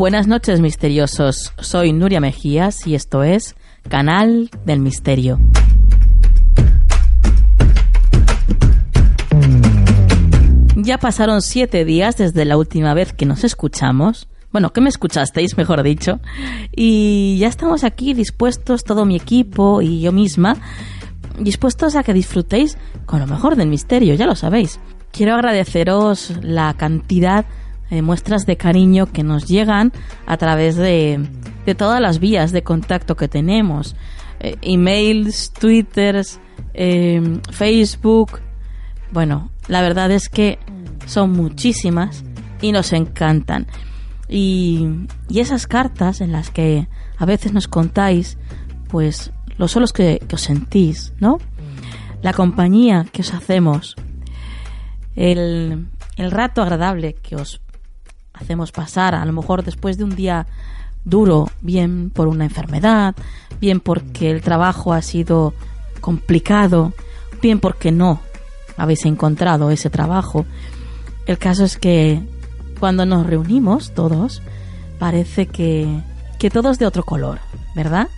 Buenas noches misteriosos, soy Nuria Mejías y esto es Canal del Misterio. Ya pasaron siete días desde la última vez que nos escuchamos. Bueno, que me escuchasteis, mejor dicho. Y ya estamos aquí dispuestos, todo mi equipo y yo misma, dispuestos a que disfrutéis con lo mejor del misterio, ya lo sabéis. Quiero agradeceros la cantidad eh, muestras de cariño que nos llegan a través de, todas las vías de contacto que tenemos. Eh, emails, twitters, eh, Facebook. Bueno, la verdad es que son muchísimas y nos encantan. Y, y esas cartas en las que a veces nos contáis, pues, los solos que, que os sentís, ¿no? La compañía que os hacemos, el, el rato agradable que os hacemos pasar, a lo mejor después de un día duro, bien por una enfermedad, bien porque el trabajo ha sido complicado, bien porque no habéis encontrado ese trabajo. El caso es que cuando nos reunimos todos, parece que, que todo es de otro color, ¿verdad?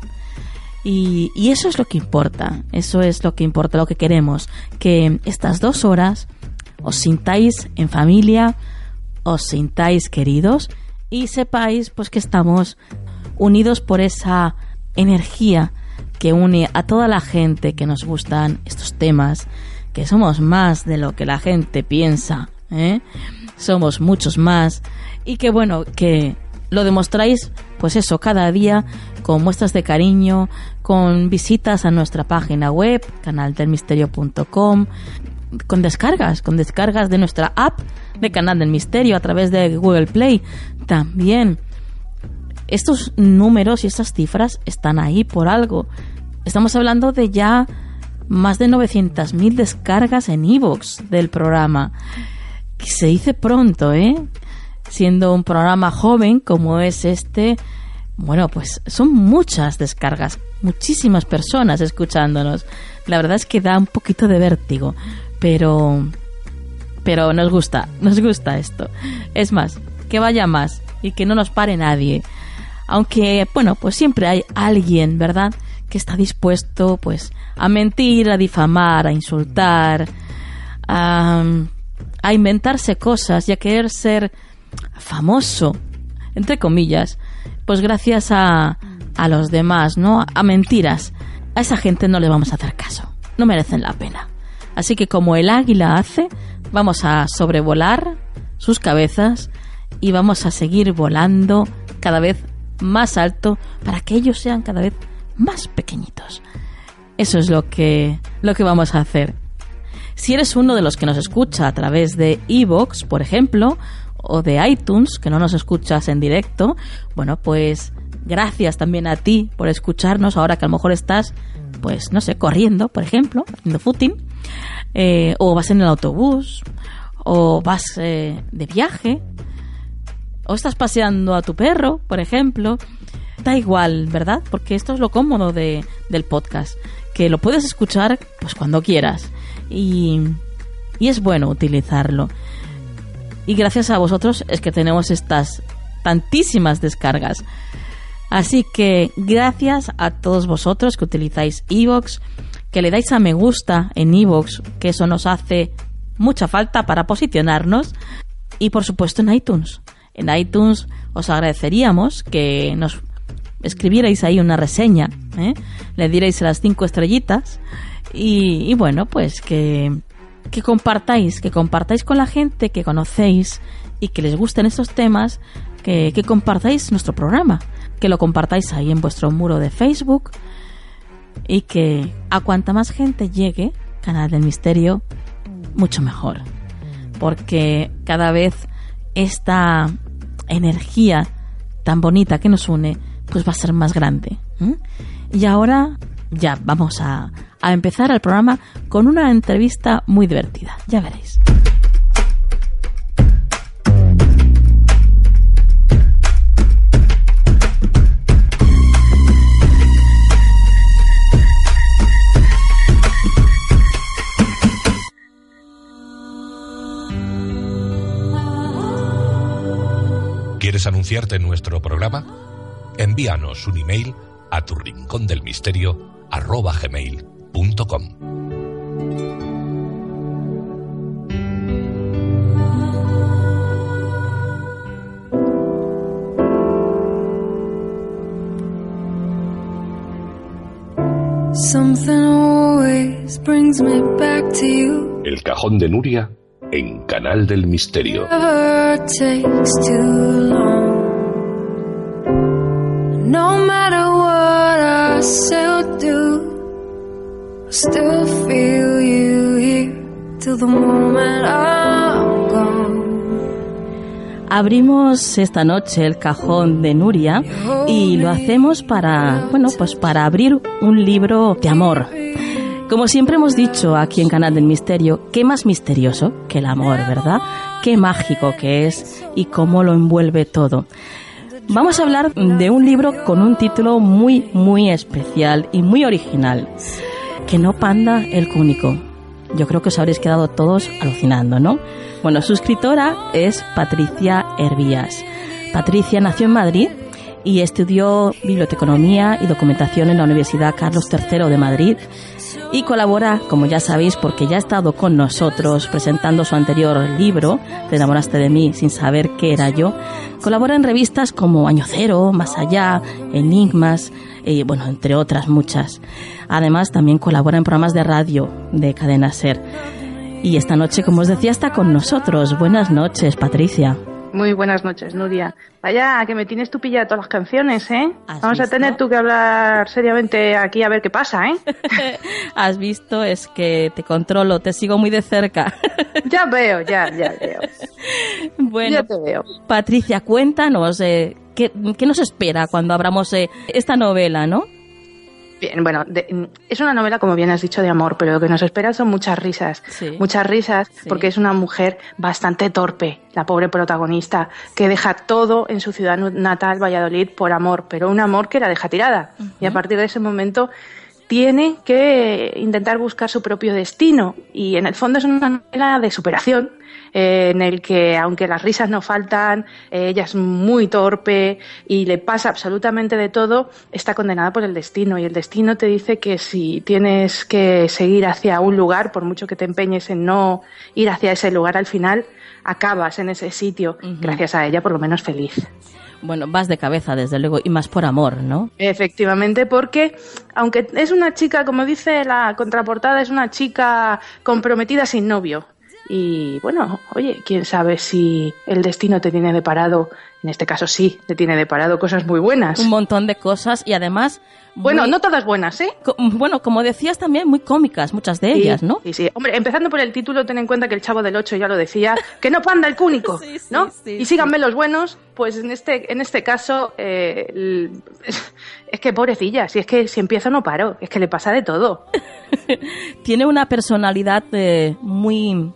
Y, y, eso es lo que importa, eso es lo que importa, lo que queremos, que estas dos horas os sintáis en familia, os sintáis queridos y sepáis pues que estamos unidos por esa energía que une a toda la gente que nos gustan estos temas, que somos más de lo que la gente piensa, ¿eh? somos muchos más y que bueno, que lo demostráis pues eso cada día con muestras de cariño, con visitas a nuestra página web, canaldelmisterio.com, con descargas, con descargas de nuestra app de Canal del Misterio a través de Google Play. También estos números y estas cifras están ahí por algo. Estamos hablando de ya más de 900.000 descargas en iVoox del programa. Que se dice pronto, ¿eh? Siendo un programa joven como es este, bueno, pues son muchas descargas, muchísimas personas escuchándonos. La verdad es que da un poquito de vértigo pero pero nos gusta, nos gusta esto. Es más, que vaya más y que no nos pare nadie. Aunque, bueno, pues siempre hay alguien, ¿verdad? Que está dispuesto, pues, a mentir, a difamar, a insultar, a, inventarse cosas y a querer ser famoso, entre comillas, pues gracias a, a los demás, ¿no? A mentiras. A esa gente no le vamos a hacer caso. No merecen la pena. Así que como el águila hace, vamos a sobrevolar sus cabezas y vamos a seguir volando cada vez más alto para que ellos sean cada vez más pequeñitos. Eso es lo que, lo que vamos a hacer. Si eres uno de los que nos escucha a través de Evox, por ejemplo, o de iTunes, que no nos escuchas en directo, bueno, pues gracias también a ti por escucharnos ahora que a lo mejor estás, pues no sé, corriendo, por ejemplo, haciendo footing, eh, o vas en el autobús, o vas eh, de viaje, o estás paseando a tu perro, por ejemplo. Da igual, ¿verdad? Porque esto es lo cómodo de, del podcast, que lo puedes escuchar pues cuando quieras y, y es bueno utilizarlo. Y gracias a vosotros es que tenemos estas tantísimas descargas. Así que gracias a todos vosotros que utilizáis Evox, que le dais a me gusta en Evox, que eso nos hace mucha falta para posicionarnos. y por supuesto en iTunes. En iTunes os agradeceríamos que nos escribierais ahí una reseña, ¿eh? le dierais las cinco estrellitas y, bueno, pues que, que compartáis, que compartáis con la gente que conocéis y que les gusten estos temas, que, que compartáis nuestro programa, que lo compartáis ahí en vuestro muro de Facebook y que a cuanta más gente llegue, Canal del Misterio, mucho mejor. Porque cada vez esta energía tan bonita que nos une, pues va a ser más grande. Y ahora ya vamos a, a empezar el programa con una entrevista muy divertida. Ya veréis. ¿Quieres anunciarte en nuestro programa? Envíanos un email a tu rincón del misterio arroba gmail.com. El cajón de Nuria en Canal del Misterio. Abrimos esta noche el cajón de Nuria y lo hacemos para, bueno, pues para abrir un libro de amor. Como siempre hemos dicho aquí en Canal del Misterio, qué más misterioso que el amor, ¿verdad? Qué mágico que es y cómo lo envuelve todo. Vamos a hablar de un libro con un título muy, muy especial y muy original. Que no panda el cúnico. Yo creo que os habréis quedado todos alucinando, ¿no? Bueno, su escritora es Patricia Hervías. Patricia nació en Madrid y estudió biblioteconomía y documentación en la Universidad Carlos III de Madrid y colabora, como ya sabéis, porque ya ha estado con nosotros presentando su anterior libro, Te enamoraste de mí sin saber qué era yo. Colabora en revistas como Año Cero, Más Allá, Enigmas, y bueno, entre otras muchas. Además, también colabora en programas de radio de Cadena Ser. Y esta noche, como os decía, está con nosotros. Buenas noches, Patricia. Muy buenas noches, Nuria. Vaya, que me tienes tú pillado todas las canciones, ¿eh? Vamos a tener tú que hablar seriamente aquí a ver qué pasa, ¿eh? Has visto, es que te controlo, te sigo muy de cerca. ya veo, ya, ya veo. Bueno, ya te veo. Patricia, cuéntanos, eh, ¿qué, ¿qué, nos espera cuando abramos eh, esta novela, no? Bien, bueno, es una novela, como bien has dicho, de amor, pero lo que nos espera son muchas risas. Muchas risas, porque es una mujer bastante torpe, la pobre protagonista, que deja todo en su ciudad natal, Valladolid, por amor, pero un amor que la deja tirada. Y a partir de ese momento tiene que intentar buscar su propio destino. Y en el fondo es una novela de superación, eh, en el que, aunque las risas no faltan, eh, ella es muy torpe y le pasa absolutamente de todo, está condenada por el destino. Y el destino te dice que si tienes que seguir hacia un lugar, por mucho que te empeñes en no ir hacia ese lugar al final, acabas en ese sitio, gracias a ella, por lo menos feliz. Bueno, vas de cabeza, desde luego, y más por amor, ¿no? Efectivamente, porque aunque es una chica, como dice la contraportada, es una chica comprometida sin novio. Y bueno, oye, quién sabe si el destino te tiene deparado, en este caso sí, te tiene deparado cosas muy buenas. Un montón de cosas y además... Bueno, no todas buenas, ¿eh? bueno, como decías también, muy cómicas, muchas de ellas, ¿no? Sí, sí. Hombre, empezando por el título, ten en cuenta que el chavo del 8 ya lo decía, que no panda el cúnico, ¿no? y síganme los buenos, pues en este, en este caso, eh, es que pobrecilla, si es que si empiezo no paro, es que le pasa de todo. Tiene una personalidad eh, muy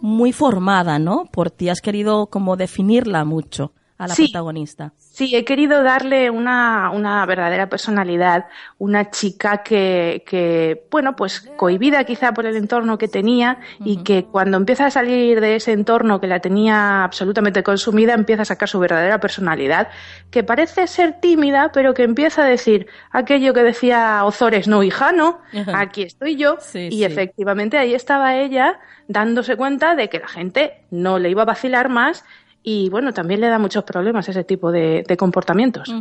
muy formada, ¿no? Por ti has querido como definirla mucho a la protagonista. Sí, he querido darle una, una verdadera personalidad, una chica que, que, bueno, pues cohibida quizá por el entorno que tenía y que cuando empieza a salir de ese entorno que la tenía absolutamente consumida, empieza a sacar su verdadera personalidad, que parece ser tímida, pero que empieza a decir aquello que decía Ozores, no hija, no, aquí estoy yo, y efectivamente ahí estaba ella dándose cuenta de que la gente no le iba a vacilar más y bueno, también le da muchos problemas ese tipo de, comportamientos.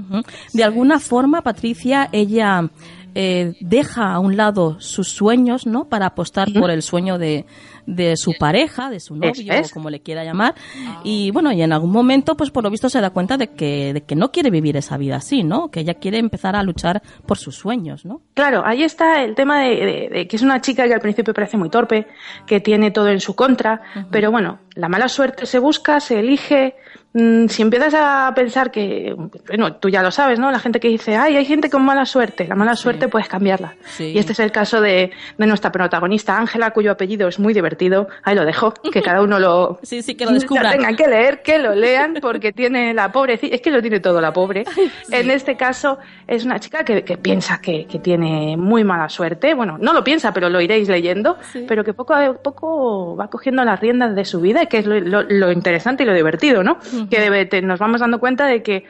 De alguna forma, Patricia, ella eh, deja a un lado sus sueños, ¿no? Para apostar por el sueño de, de su pareja, de su novio, o como le quiera llamar. Y bueno, y en algún momento, pues por lo visto se da cuenta de que, de que no quiere vivir esa vida así, ¿no? Que ella quiere empezar a luchar por sus sueños, ¿no? Claro, ahí está el tema de, que es una chica que al principio parece muy torpe, que tiene todo en su contra, pero bueno, la mala suerte se busca, se elige, Mm, si empiezas a pensar que, bueno, tú ya lo sabes, ¿no? La gente que dice, ay, hay gente con mala suerte, la mala suerte puedes cambiarla. Y este es el caso de, de nuestra protagonista, Ángela, cuyo apellido es muy divertido. Ahí lo dejo, que cada uno lo, sí, sí, que lo descubra. tengan que leer, que lo lean, porque tiene la pobre, es que lo tiene todo la pobre. En este caso, es una chica que, que piensa que, que, tiene muy mala suerte. Bueno, no lo piensa, pero lo iréis leyendo, pero que poco a poco va cogiendo las riendas de su vida, que es lo, lo, lo interesante y lo divertido, ¿no? que nos vamos dando cuenta de que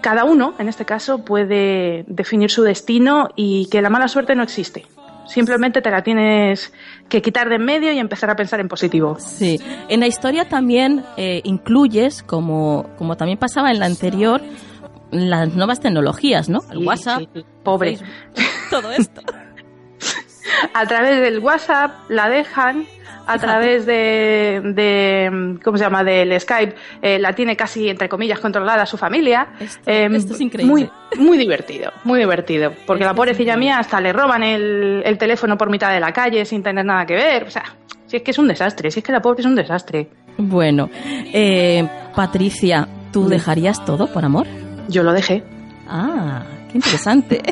cada uno, en este caso, puede definir su destino y que la mala suerte no existe. Simplemente te la tienes que quitar de en medio y empezar a pensar en positivo. Sí. En la historia también eh, incluyes, como, como también pasaba en la anterior, las nuevas tecnologías, ¿no? El WhatsApp. Pobre. todo esto. a través del WhatsApp la dejan a través de, de, ¿cómo se llama?, del Skype, eh, la tiene casi, entre comillas, controlada su familia. Esto, em, es increíble. Muy, muy divertido, muy divertido. Porque la pobrecilla mía hasta le roban el, el teléfono por mitad de la calle sin tener nada que ver. O sea, si es que es un desastre, si es que la pobre es un desastre. Bueno, eh, Patricia, ¿tú dejarías todo por amor? Yo lo dejé. Ah, Qué interesante.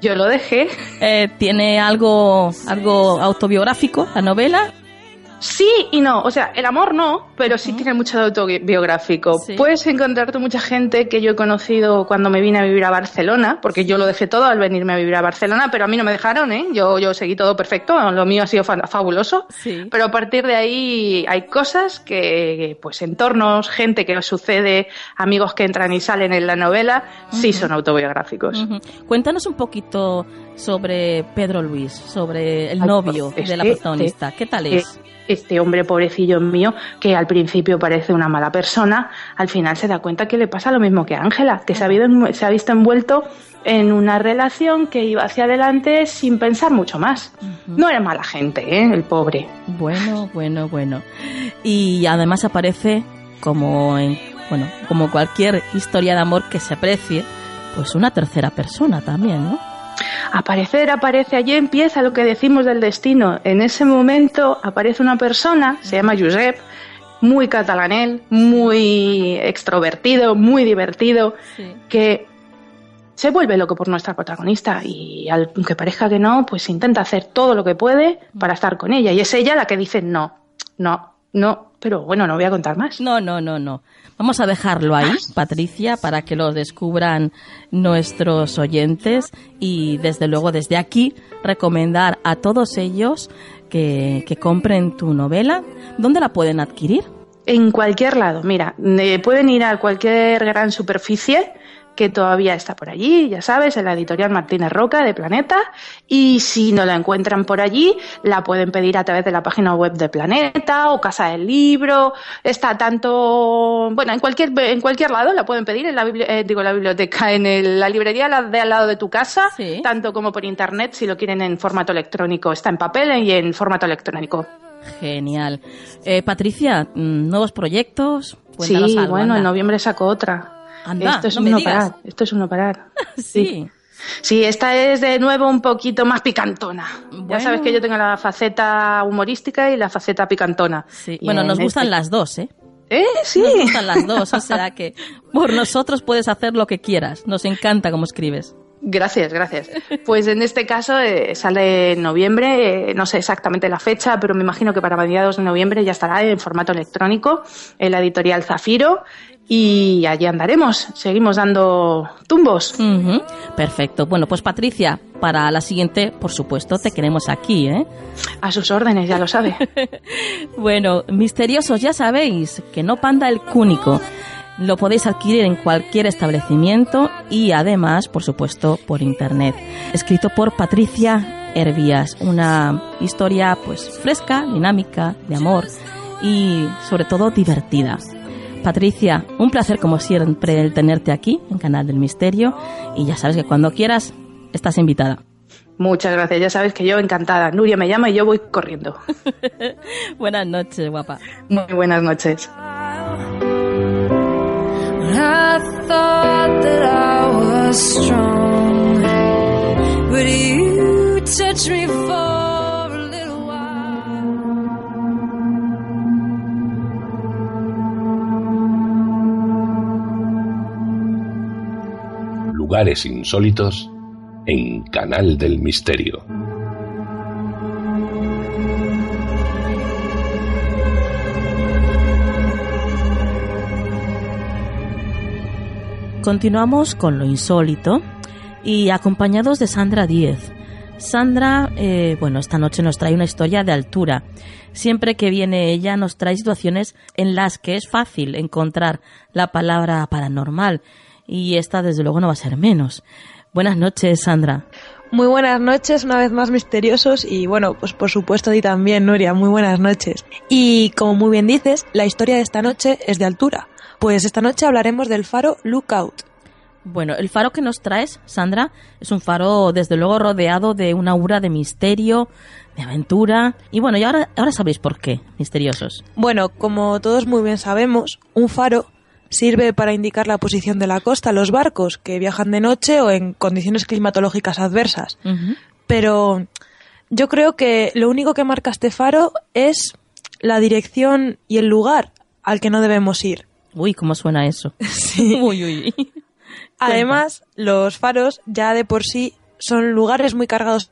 Yo lo dejé. Eh, ¿Tiene algo, algo autobiográfico la novela? Sí y no, o sea, el amor no, pero sí tiene mucho de autobiográfico. Puedes encontrarte mucha gente que yo he conocido cuando me vine a vivir a Barcelona, porque yo lo dejé todo al venirme a vivir a Barcelona, pero a mí no me dejaron, ¿eh? Yo, yo seguí todo perfecto, lo mío ha sido fabuloso, pero a partir de ahí hay cosas que, pues entornos, gente que sucede, amigos que entran y salen en la novela, sí son autobiográficos. Cuéntanos un poquito sobre Pedro Luis, sobre el novio pues, de la protagonista. ¿Qué tal es? este hombre pobrecillo mío, que al principio parece una mala persona, al final se da cuenta que le pasa lo mismo que a Ángela, que se ha, se ha visto envuelto en una relación que iba hacia adelante sin pensar mucho más. No era mala gente, ¿eh? el pobre. Bueno, bueno, bueno. Y además aparece como en, bueno, como cualquier historia de amor que se aprecie, pues una tercera persona también, ¿no? Aparecer, aparece, allí empieza lo que decimos del destino. En ese momento aparece una persona, se llama Josep, muy catalanel, muy extrovertido, muy divertido, que se vuelve loco por nuestra protagonista y aunque parezca que no, pues intenta hacer todo lo que puede para estar con ella. Y es ella la que dice no, no, no, pero bueno, no voy a contar más. No, no, no, no. Vamos a dejarlo ahí, Patricia, para que lo descubran nuestros oyentes y desde luego desde aquí recomendar a todos ellos que, compren tu novela. ¿Dónde la pueden adquirir? En cualquier lado, mira, eh, pueden ir a cualquier gran superficie que todavía está por allí, ya sabes, en la editorial Martínez Roca de Planeta. Y si no la encuentran por allí, la pueden pedir a través de la página web de Planeta o Casa del Libro. Está tanto, bueno, en cualquier, en cualquier lado la pueden pedir, en la, eh, digo, la biblioteca, en la librería de al lado de tu casa, tanto como por internet, si lo quieren en formato electrónico. Está en papel y en formato electrónico. Genial. Eh, Patricia, mm, ¿nuevos proyectos? sí, bueno, en noviembre saco otra esto es uno parar, esto es uno parar. sí. sí. esta es de nuevo un poquito más picantona. Ya sabes que yo tengo la faceta humorística y la faceta picantona. Sí. Bueno, nos gustan este las dos, ¿eh? ¿Eh? Sí. Nos gustan las dos, o sea que por nosotros puedes hacer lo que quieras. Nos encanta cómo escribes. Gracias, gracias. Pues en este caso eh, sale en noviembre, eh, no sé exactamente la fecha, pero me imagino que para mediados de noviembre ya estará en formato electrónico en la editorial Zafiro y allí andaremos. Seguimos dando tumbos. Perfecto. Bueno, pues Patricia, para la siguiente, por supuesto, te queremos aquí, ¿eh? A sus órdenes, ya lo sabe. bueno, misteriosos, ya sabéis que no panda el cúnico. Lo podéis adquirir en cualquier establecimiento y además, por supuesto, por internet. Escrito por Patricia Hervías, una historia pues fresca, dinámica, de amor y sobre todo divertida. Patricia, un placer como siempre el tenerte aquí en Canal del Misterio y ya sabes que cuando quieras estás invitada. Muchas gracias, ya sabes que yo encantada. Nuria me llama y yo voy corriendo. buenas noches, guapa. Muy buenas noches. Lugares insólitos en Canal del Misterio. Continuamos con lo insólito y acompañados de Sandra Díez. Sandra, eh, bueno, esta noche nos trae una historia de altura. Siempre que viene ella nos trae situaciones en las que es fácil encontrar la palabra paranormal y esta desde luego no va a ser menos. Buenas noches, Sandra. Muy buenas noches, una vez más misteriosos y bueno, pues por supuesto a ti también, Nuria, muy buenas noches. Y como muy bien dices, la historia de esta noche es de altura. Pues esta noche hablaremos del faro Lookout. Bueno, el faro que nos traes, Sandra, es un faro desde luego rodeado de una aura de misterio, de aventura. Y bueno, y ahora, ahora sabéis por qué, misteriosos. Bueno, como todos muy bien sabemos, un faro sirve para indicar la posición de la costa a los barcos que viajan de noche o en condiciones climatológicas adversas. Pero yo creo que lo único que marca este faro es la dirección y el lugar al que no debemos ir. Uy, ¿cómo suena eso? Sí. uy, uy. Además, los faros ya de por sí son lugares muy cargados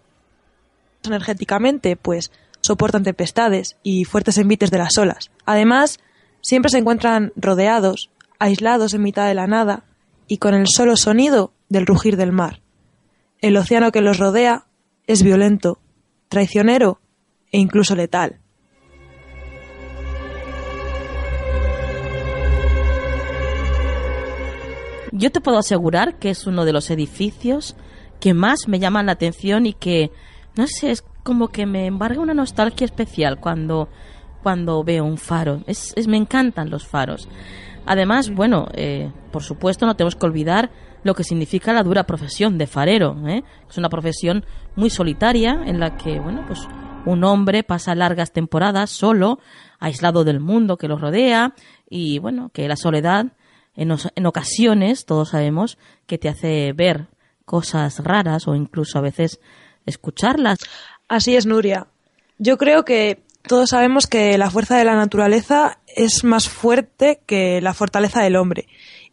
energéticamente, pues soportan tempestades y fuertes envites de las olas. Además, siempre se encuentran rodeados, aislados en mitad de la nada y con el solo sonido del rugir del mar. El océano que los rodea es violento, traicionero e incluso letal. Yo te puedo asegurar que es uno de los edificios que más me llaman la atención y que, no sé, es como que me embarga una nostalgia especial cuando, cuando veo un faro. Es, me encantan los faros. Además, bueno, eh, por supuesto no tenemos que olvidar lo que significa la dura profesión de farero. ¿eh? Es una profesión muy solitaria en la que, bueno, pues un hombre pasa largas temporadas solo, aislado del mundo que lo rodea y, bueno, que la soledad en, ocasiones, todos sabemos, que te hace ver cosas raras o incluso a veces escucharlas. Así es, Nuria. Yo creo que todos sabemos que la fuerza de la naturaleza es más fuerte que la fortaleza del hombre.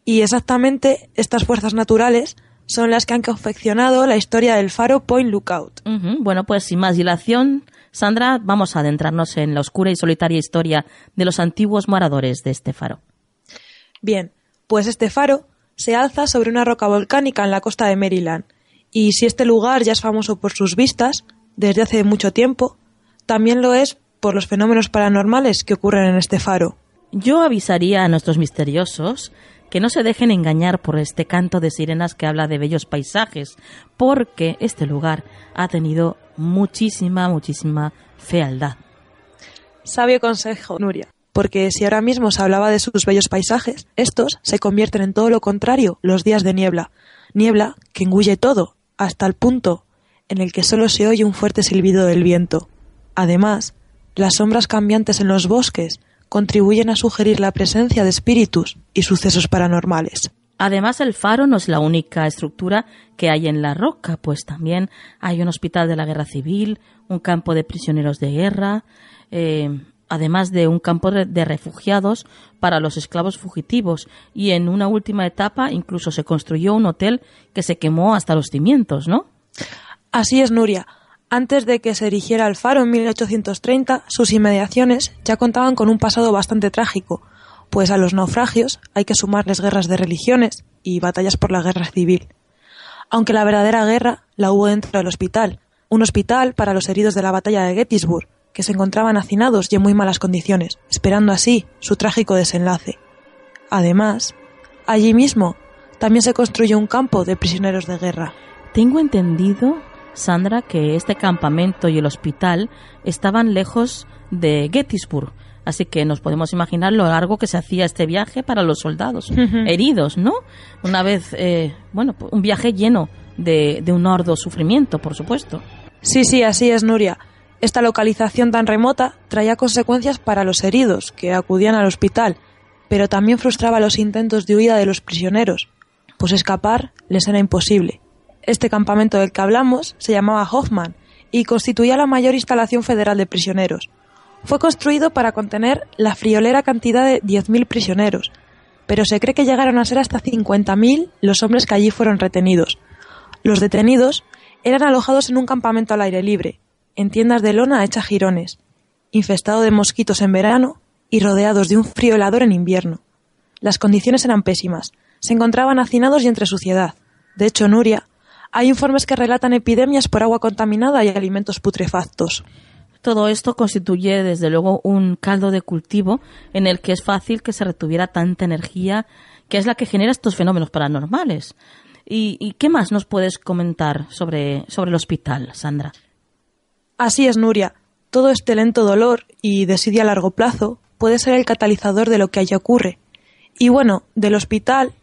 Y exactamente estas fuerzas naturales son las que han confeccionado la historia del faro Point Lookout. Bueno, pues sin más dilación, Sandra, vamos a adentrarnos en la oscura y solitaria historia de los antiguos moradores de este faro. Bien, pues este faro se alza sobre una roca volcánica en la costa de Maryland, y si este lugar ya es famoso por sus vistas, desde hace mucho tiempo, también lo es por los fenómenos paranormales que ocurren en este faro. Yo avisaría a nuestros misteriosos que no se dejen engañar por este canto de sirenas que habla de bellos paisajes, porque este lugar ha tenido muchísima, muchísima fealdad. Sabio consejo, Nuria porque si ahora mismo se hablaba de sus bellos paisajes, estos se convierten en todo lo contrario los días de niebla, niebla que engulle todo, hasta el punto en el que solo se oye un fuerte silbido del viento. Además, las sombras cambiantes en los bosques contribuyen a sugerir la presencia de espíritus y sucesos paranormales. Además, el faro no es la única estructura que hay en la roca, pues también hay un hospital de la guerra civil, un campo de prisioneros de guerra, eh, además de un campo de refugiados para los esclavos fugitivos y en una última etapa incluso se construyó un hotel que se quemó hasta los cimientos, ¿no? Así es, Nuria. Antes de que se erigiera el faro en 1830, sus inmediaciones ya contaban con un pasado bastante trágico, pues a los naufragios hay que sumarles guerras de religiones y batallas por la guerra civil. Aunque la verdadera guerra la hubo dentro del hospital, un hospital para los heridos de la batalla de Gettysburg, que se encontraban hacinados y en muy malas condiciones, esperando así su trágico desenlace. Además, allí mismo también se construyó un campo de prisioneros de guerra. Tengo entendido, Sandra, que este campamento y el hospital estaban lejos de Gettysburg, así que nos podemos imaginar lo largo que se hacía este viaje para los soldados heridos, ¿no? Una vez, eh, bueno, un viaje lleno de, de un arduo sufrimiento, por supuesto. Sí, sí, así es, Nuria. Esta localización tan remota traía consecuencias para los heridos que acudían al hospital, pero también frustraba los intentos de huida de los prisioneros, pues escapar les era imposible. Este campamento del que hablamos se llamaba Hoffman y constituía la mayor instalación federal de prisioneros. Fue construido para contener la friolera cantidad de 10.000 prisioneros, pero se cree que llegaron a ser hasta 50.000 los hombres que allí fueron retenidos. Los detenidos eran alojados en un campamento al aire libre, en tiendas de lona hecha jirones, infestado de mosquitos en verano y rodeados de un frío helador en invierno. Las condiciones eran pésimas, se encontraban hacinados y entre suciedad. De hecho, Nuria, hay informes que relatan epidemias por agua contaminada y alimentos putrefactos. Todo esto constituye, desde luego, un caldo de cultivo en el que es fácil que se retuviera tanta energía que es la que genera estos fenómenos paranormales. ¿Y, qué más nos puedes comentar sobre, sobre el hospital, Sandra? Así es, Nuria. Todo este lento dolor y desidia a largo plazo puede ser el catalizador de lo que allí ocurre. Y bueno, del hospital,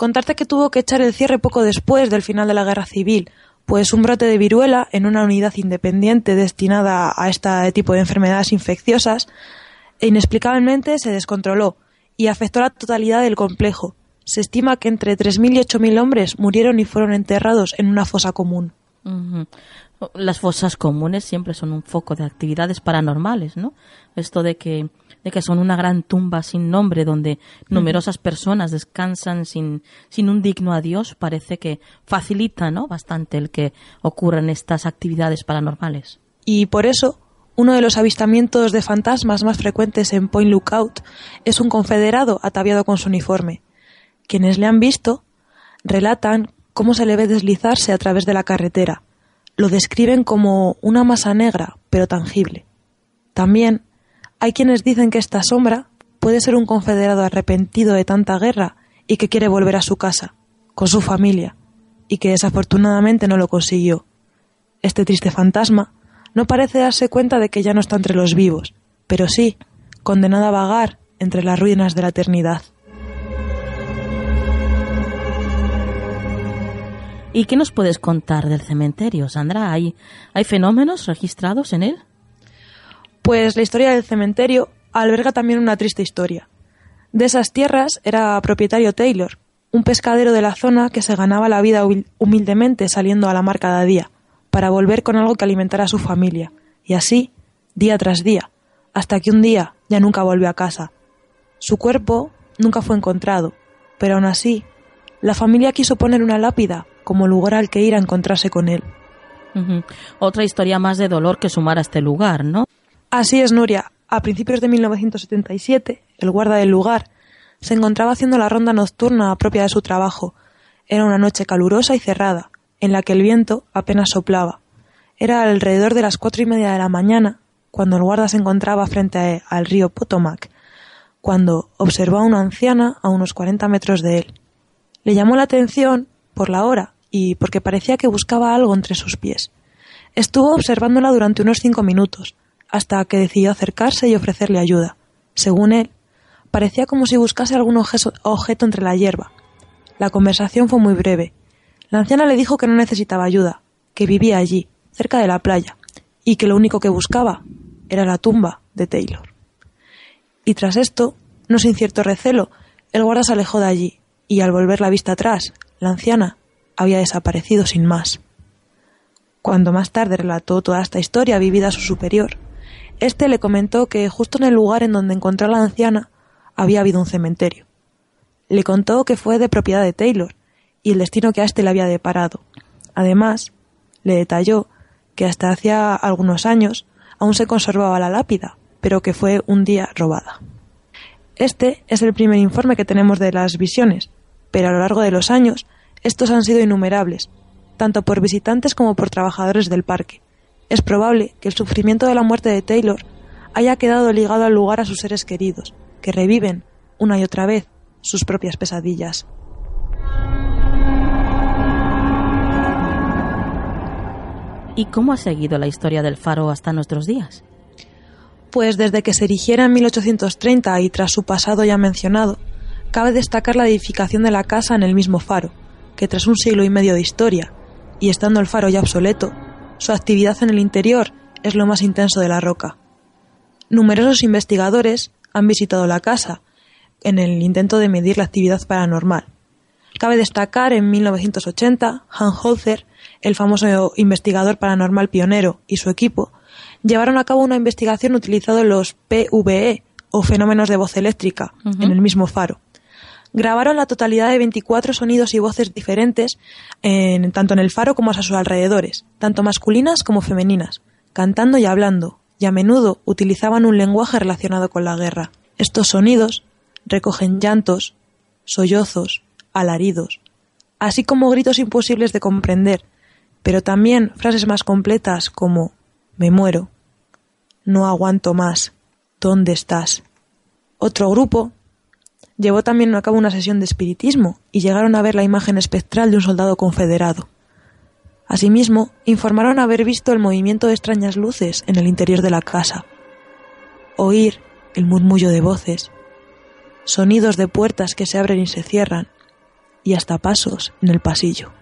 contarte que tuvo que echar el cierre poco después del final de la guerra civil, pues un brote de viruela en una unidad independiente destinada a este tipo de enfermedades infecciosas inexplicablemente se descontroló y afectó la totalidad del complejo. Se estima que entre 3.000 y 8.000 hombres murieron y fueron enterrados en una fosa común. Las fosas comunes siempre son un foco de actividades paranormales, ¿no? Esto de que, de que son una gran tumba sin nombre donde numerosas personas descansan sin, sin un digno adiós parece que facilita, ¿no? Bastante el que ocurran estas actividades paranormales. Y por eso, uno de los avistamientos de fantasmas más frecuentes en Point Lookout es un confederado ataviado con su uniforme. Quienes le han visto relatan cómo se le ve deslizarse a través de la carretera lo describen como una masa negra, pero tangible. También hay quienes dicen que esta sombra puede ser un confederado arrepentido de tanta guerra y que quiere volver a su casa, con su familia, y que desafortunadamente no lo consiguió. Este triste fantasma no parece darse cuenta de que ya no está entre los vivos, pero sí condenado a vagar entre las ruinas de la eternidad. ¿Y qué nos puedes contar del cementerio, Sandra? ¿Hay, ¿Hay fenómenos registrados en él? Pues la historia del cementerio alberga también una triste historia. De esas tierras era propietario Taylor, un pescadero de la zona que se ganaba la vida humildemente saliendo a la mar cada día, para volver con algo que alimentara a su familia, y así, día tras día, hasta que un día ya nunca volvió a casa. Su cuerpo nunca fue encontrado, pero aún así, la familia quiso poner una lápida como lugar al que ir a encontrarse con él. Otra historia más de dolor que sumar a este lugar, ¿no? Así es, Nuria. A principios de 1977, el guarda del lugar se encontraba haciendo la ronda nocturna propia de su trabajo. Era una noche calurosa y cerrada, en la que el viento apenas soplaba. Era alrededor de las cuatro y media de la mañana, cuando el guarda se encontraba frente al río Potomac, cuando observó a una anciana a unos cuarenta metros de él. Le llamó la atención por la hora y porque parecía que buscaba algo entre sus pies. Estuvo observándola durante unos cinco minutos, hasta que decidió acercarse y ofrecerle ayuda. Según él, parecía como si buscase algún objeto entre la hierba. La conversación fue muy breve. La anciana le dijo que no necesitaba ayuda, que vivía allí, cerca de la playa, y que lo único que buscaba era la tumba de Taylor. Y tras esto, no sin cierto recelo, el guarda se alejó de allí, y al volver la vista atrás, la anciana había desaparecido sin más. Cuando más tarde relató toda esta historia vivida a su superior, éste le comentó que justo en el lugar en donde encontró a la anciana había habido un cementerio. Le contó que fue de propiedad de Taylor y el destino que a éste le había deparado. Además, le detalló que hasta hacía algunos años aún se conservaba la lápida, pero que fue un día robada. Este es el primer informe que tenemos de las visiones, pero a lo largo de los años estos han sido innumerables, tanto por visitantes como por trabajadores del parque. Es probable que el sufrimiento de la muerte de Taylor haya quedado ligado al lugar a sus seres queridos, que reviven, una y otra vez, sus propias pesadillas. ¿Y cómo ha seguido la historia del faro hasta nuestros días? Pues desde que se erigiera en 1830 y tras su pasado ya mencionado, cabe destacar la edificación de la casa en el mismo faro, que tras un siglo y medio de historia, y estando el faro ya obsoleto, su actividad en el interior es lo más intenso de la roca. Numerosos investigadores han visitado la casa en el intento de medir la actividad paranormal. Cabe destacar en 1980, Han Holzer, el famoso investigador paranormal pionero, y su equipo llevaron a cabo una investigación utilizando los PVE o fenómenos de voz eléctrica en el mismo faro. Grabaron la totalidad de 24 sonidos y voces diferentes en, tanto en el faro como a sus alrededores, tanto masculinas como femeninas, cantando y hablando, y a menudo utilizaban un lenguaje relacionado con la guerra. Estos sonidos recogen llantos, sollozos, alaridos, así como gritos imposibles de comprender, pero también frases más completas como me muero. No aguanto más. ¿Dónde estás? Otro grupo llevó también a cabo una sesión de espiritismo y llegaron a ver la imagen espectral de un soldado confederado. Asimismo, informaron haber visto el movimiento de extrañas luces en el interior de la casa, oír el murmullo de voces, sonidos de puertas que se abren y se cierran, y hasta pasos en el pasillo.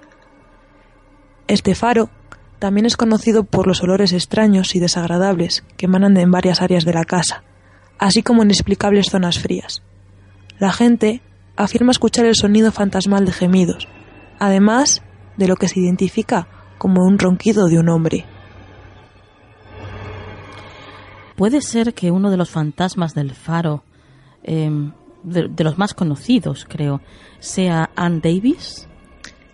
Este faro también es conocido por los olores extraños y desagradables que emanan en varias áreas de la casa, así como inexplicables zonas frías. La gente afirma escuchar el sonido fantasmal de gemidos, además de lo que se identifica como un ronquido de un hombre. Puede ser que uno de los fantasmas del faro, em, de, de, los más conocidos, creo, sea Anne Davis.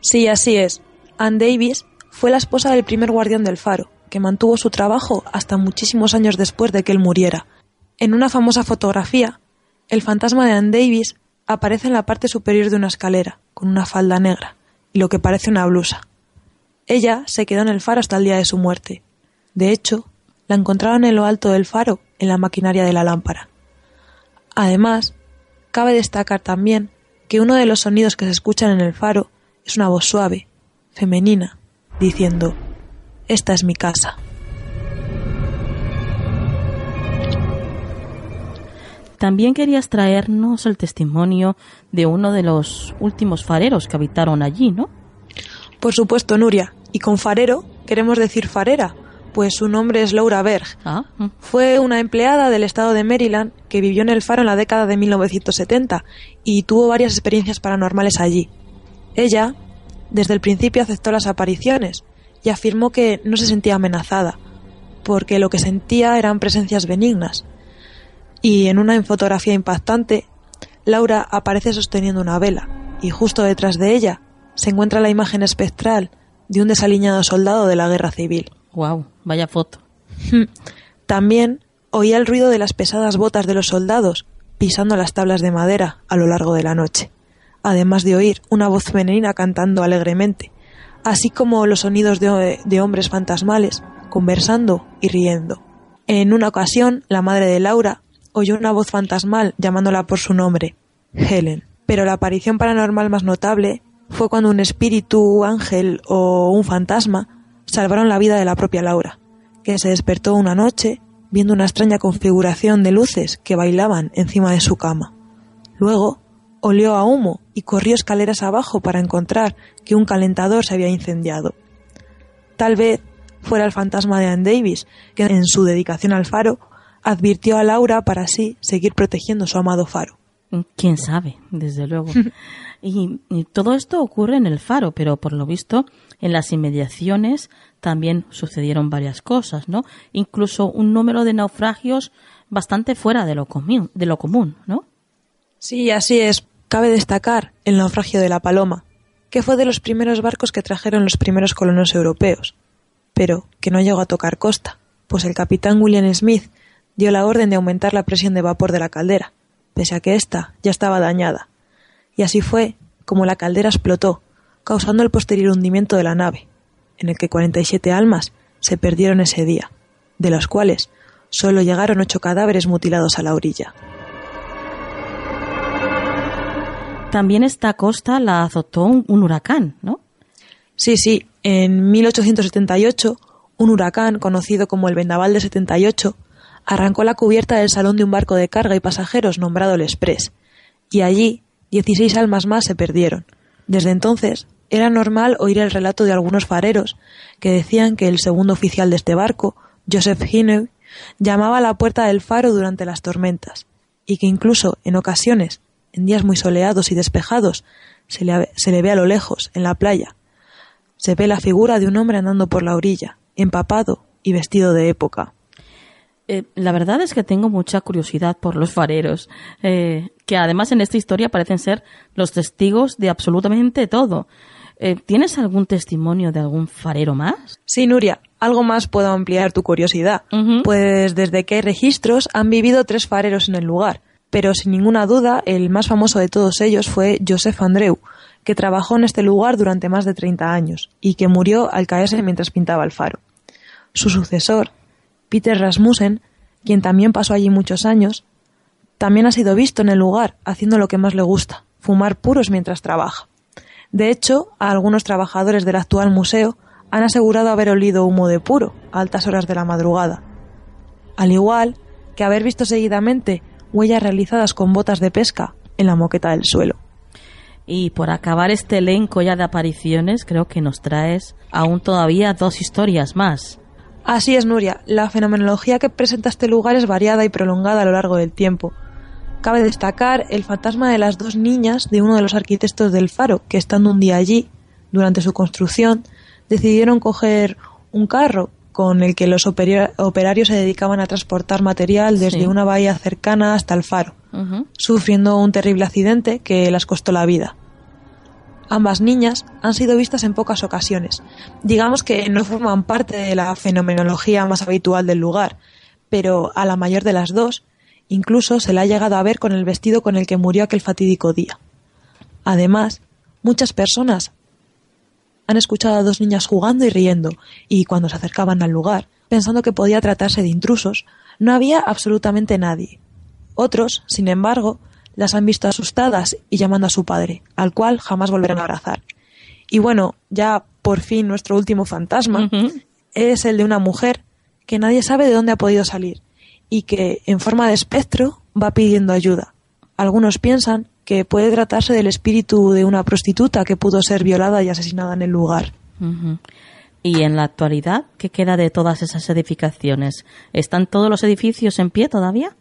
Sí, así es. Anne Davis fue la esposa del primer guardián del faro, que mantuvo su trabajo hasta muchísimos años después de que él muriera. En una famosa fotografía, el fantasma de Anne Davis aparece en la parte superior de una escalera, con una falda negra y lo que parece una blusa. Ella se quedó en el faro hasta el día de su muerte. De hecho, la encontraron en lo alto del faro, en la maquinaria de la lámpara. Además, cabe destacar también que uno de los sonidos que se escuchan en el faro es una voz suave, femenina, diciendo, Esta es mi casa. También querías traernos el testimonio de uno de los últimos fareros que habitaron allí, ¿no? Por supuesto, Nuria. Y con farero queremos decir farera, pues su nombre es Laura Berg. Ah. Fue una empleada del estado de Maryland que vivió en el faro en la década de 1970 y tuvo varias experiencias paranormales allí. Ella desde el principio aceptó las apariciones y afirmó que no se sentía amenazada, porque lo que sentía eran presencias benignas. Y en una fotografía impactante, Laura aparece sosteniendo una vela, y justo detrás de ella se encuentra la imagen espectral de un desaliñado soldado de la guerra civil. Wow, vaya foto. También oía el ruido de las pesadas botas de los soldados pisando las tablas de madera a lo largo de la noche además de oír una voz femenina cantando alegremente, así como los sonidos de, de, hombres fantasmales, conversando y riendo. En una ocasión, la madre de Laura oyó una voz fantasmal llamándola por su nombre, Helen. Pero la aparición paranormal más notable fue cuando un espíritu, ángel o un fantasma salvaron la vida de la propia Laura, que se despertó una noche viendo una extraña configuración de luces que bailaban encima de su cama. Luego olió a humo y corrió escaleras abajo para encontrar que un calentador se había incendiado. Tal vez fuera el fantasma de Anne Davis, que en su dedicación al faro advirtió a Laura para así seguir protegiendo su amado faro. Quién sabe, desde luego. y, y, todo esto ocurre en el faro, pero por lo visto en las inmediaciones también sucedieron varias cosas, ¿no? Incluso un número de naufragios bastante fuera de lo común, de lo común ¿no? Sí, así es. Cabe destacar el naufragio de la Paloma, que fue de los primeros barcos que trajeron los primeros colonos europeos, pero que no llegó a tocar costa, pues el capitán William Smith dio la orden de aumentar la presión de vapor de la caldera, pese a que ésta ya estaba dañada. Y así fue como la caldera explotó, causando el posterior hundimiento de la nave, en el que 47 almas se perdieron ese día, de las cuales solo llegaron ocho cadáveres mutilados a la orilla. También esta costa la azotó un, huracán, ¿no? Sí, sí. En 1878, un huracán, conocido como el Vendaval de 78, arrancó la cubierta del salón de un barco de carga y pasajeros nombrado el Express, y allí 16 almas más se perdieron. Desde entonces, era normal oír el relato de algunos fareros que decían que el segundo oficial de este barco, Joseph Hinew, llamaba a la puerta del faro durante las tormentas, y que incluso, en ocasiones, en días muy soleados y despejados, se le ve a lo lejos, en la playa. Se ve la figura de un hombre andando por la orilla, empapado y vestido de época. Eh, la verdad es que tengo mucha curiosidad por los fareros, eh, que además en esta historia parecen ser los testigos de absolutamente todo. Eh, ¿Tienes algún testimonio de algún farero más? Sí, Nuria, algo más puedo ampliar tu curiosidad. Pues desde que hay registros han vivido tres fareros en el lugar, pero sin ninguna duda el más famoso de todos ellos fue Joseph Andreu, que trabajó en este lugar durante más de 30 años y que murió al caerse mientras pintaba el faro. Su sucesor, Peter Rasmussen, quien también pasó allí muchos años, también ha sido visto en el lugar haciendo lo que más le gusta, fumar puros mientras trabaja. De hecho, a algunos trabajadores del actual museo han asegurado haber olido humo de puro a altas horas de la madrugada, al igual que haber visto seguidamente huellas realizadas con botas de pesca en la moqueta del suelo. Y por acabar este elenco ya de apariciones, creo que nos traes aún todavía dos historias más. Así es, Nuria. La fenomenología que presenta este lugar es variada y prolongada a lo largo del tiempo. Cabe destacar el fantasma de las dos niñas de uno de los arquitectos del faro, que estando un día allí, durante su construcción, decidieron coger un carro con el que los operarios se dedicaban a transportar material desde una bahía cercana hasta el faro, sufriendo un terrible accidente que las costó la vida. Ambas niñas han sido vistas en pocas ocasiones. Digamos que no forman parte de la fenomenología más habitual del lugar, pero a la mayor de las dos incluso se la ha llegado a ver con el vestido con el que murió aquel fatídico día. Además, muchas personas han escuchado a dos niñas jugando y riendo, y cuando se acercaban al lugar, pensando que podía tratarse de intrusos, no había absolutamente nadie. Otros, sin embargo, las han visto asustadas y llamando a su padre, al cual jamás volverán a abrazar. Y bueno, ya por fin nuestro último fantasma es el de una mujer que nadie sabe de dónde ha podido salir y que, en forma de espectro, va pidiendo ayuda. Algunos piensan que puede tratarse del espíritu de una prostituta que pudo ser violada y asesinada en el lugar. ¿Y en la actualidad qué queda de todas esas edificaciones? ¿Están todos los edificios en pie todavía?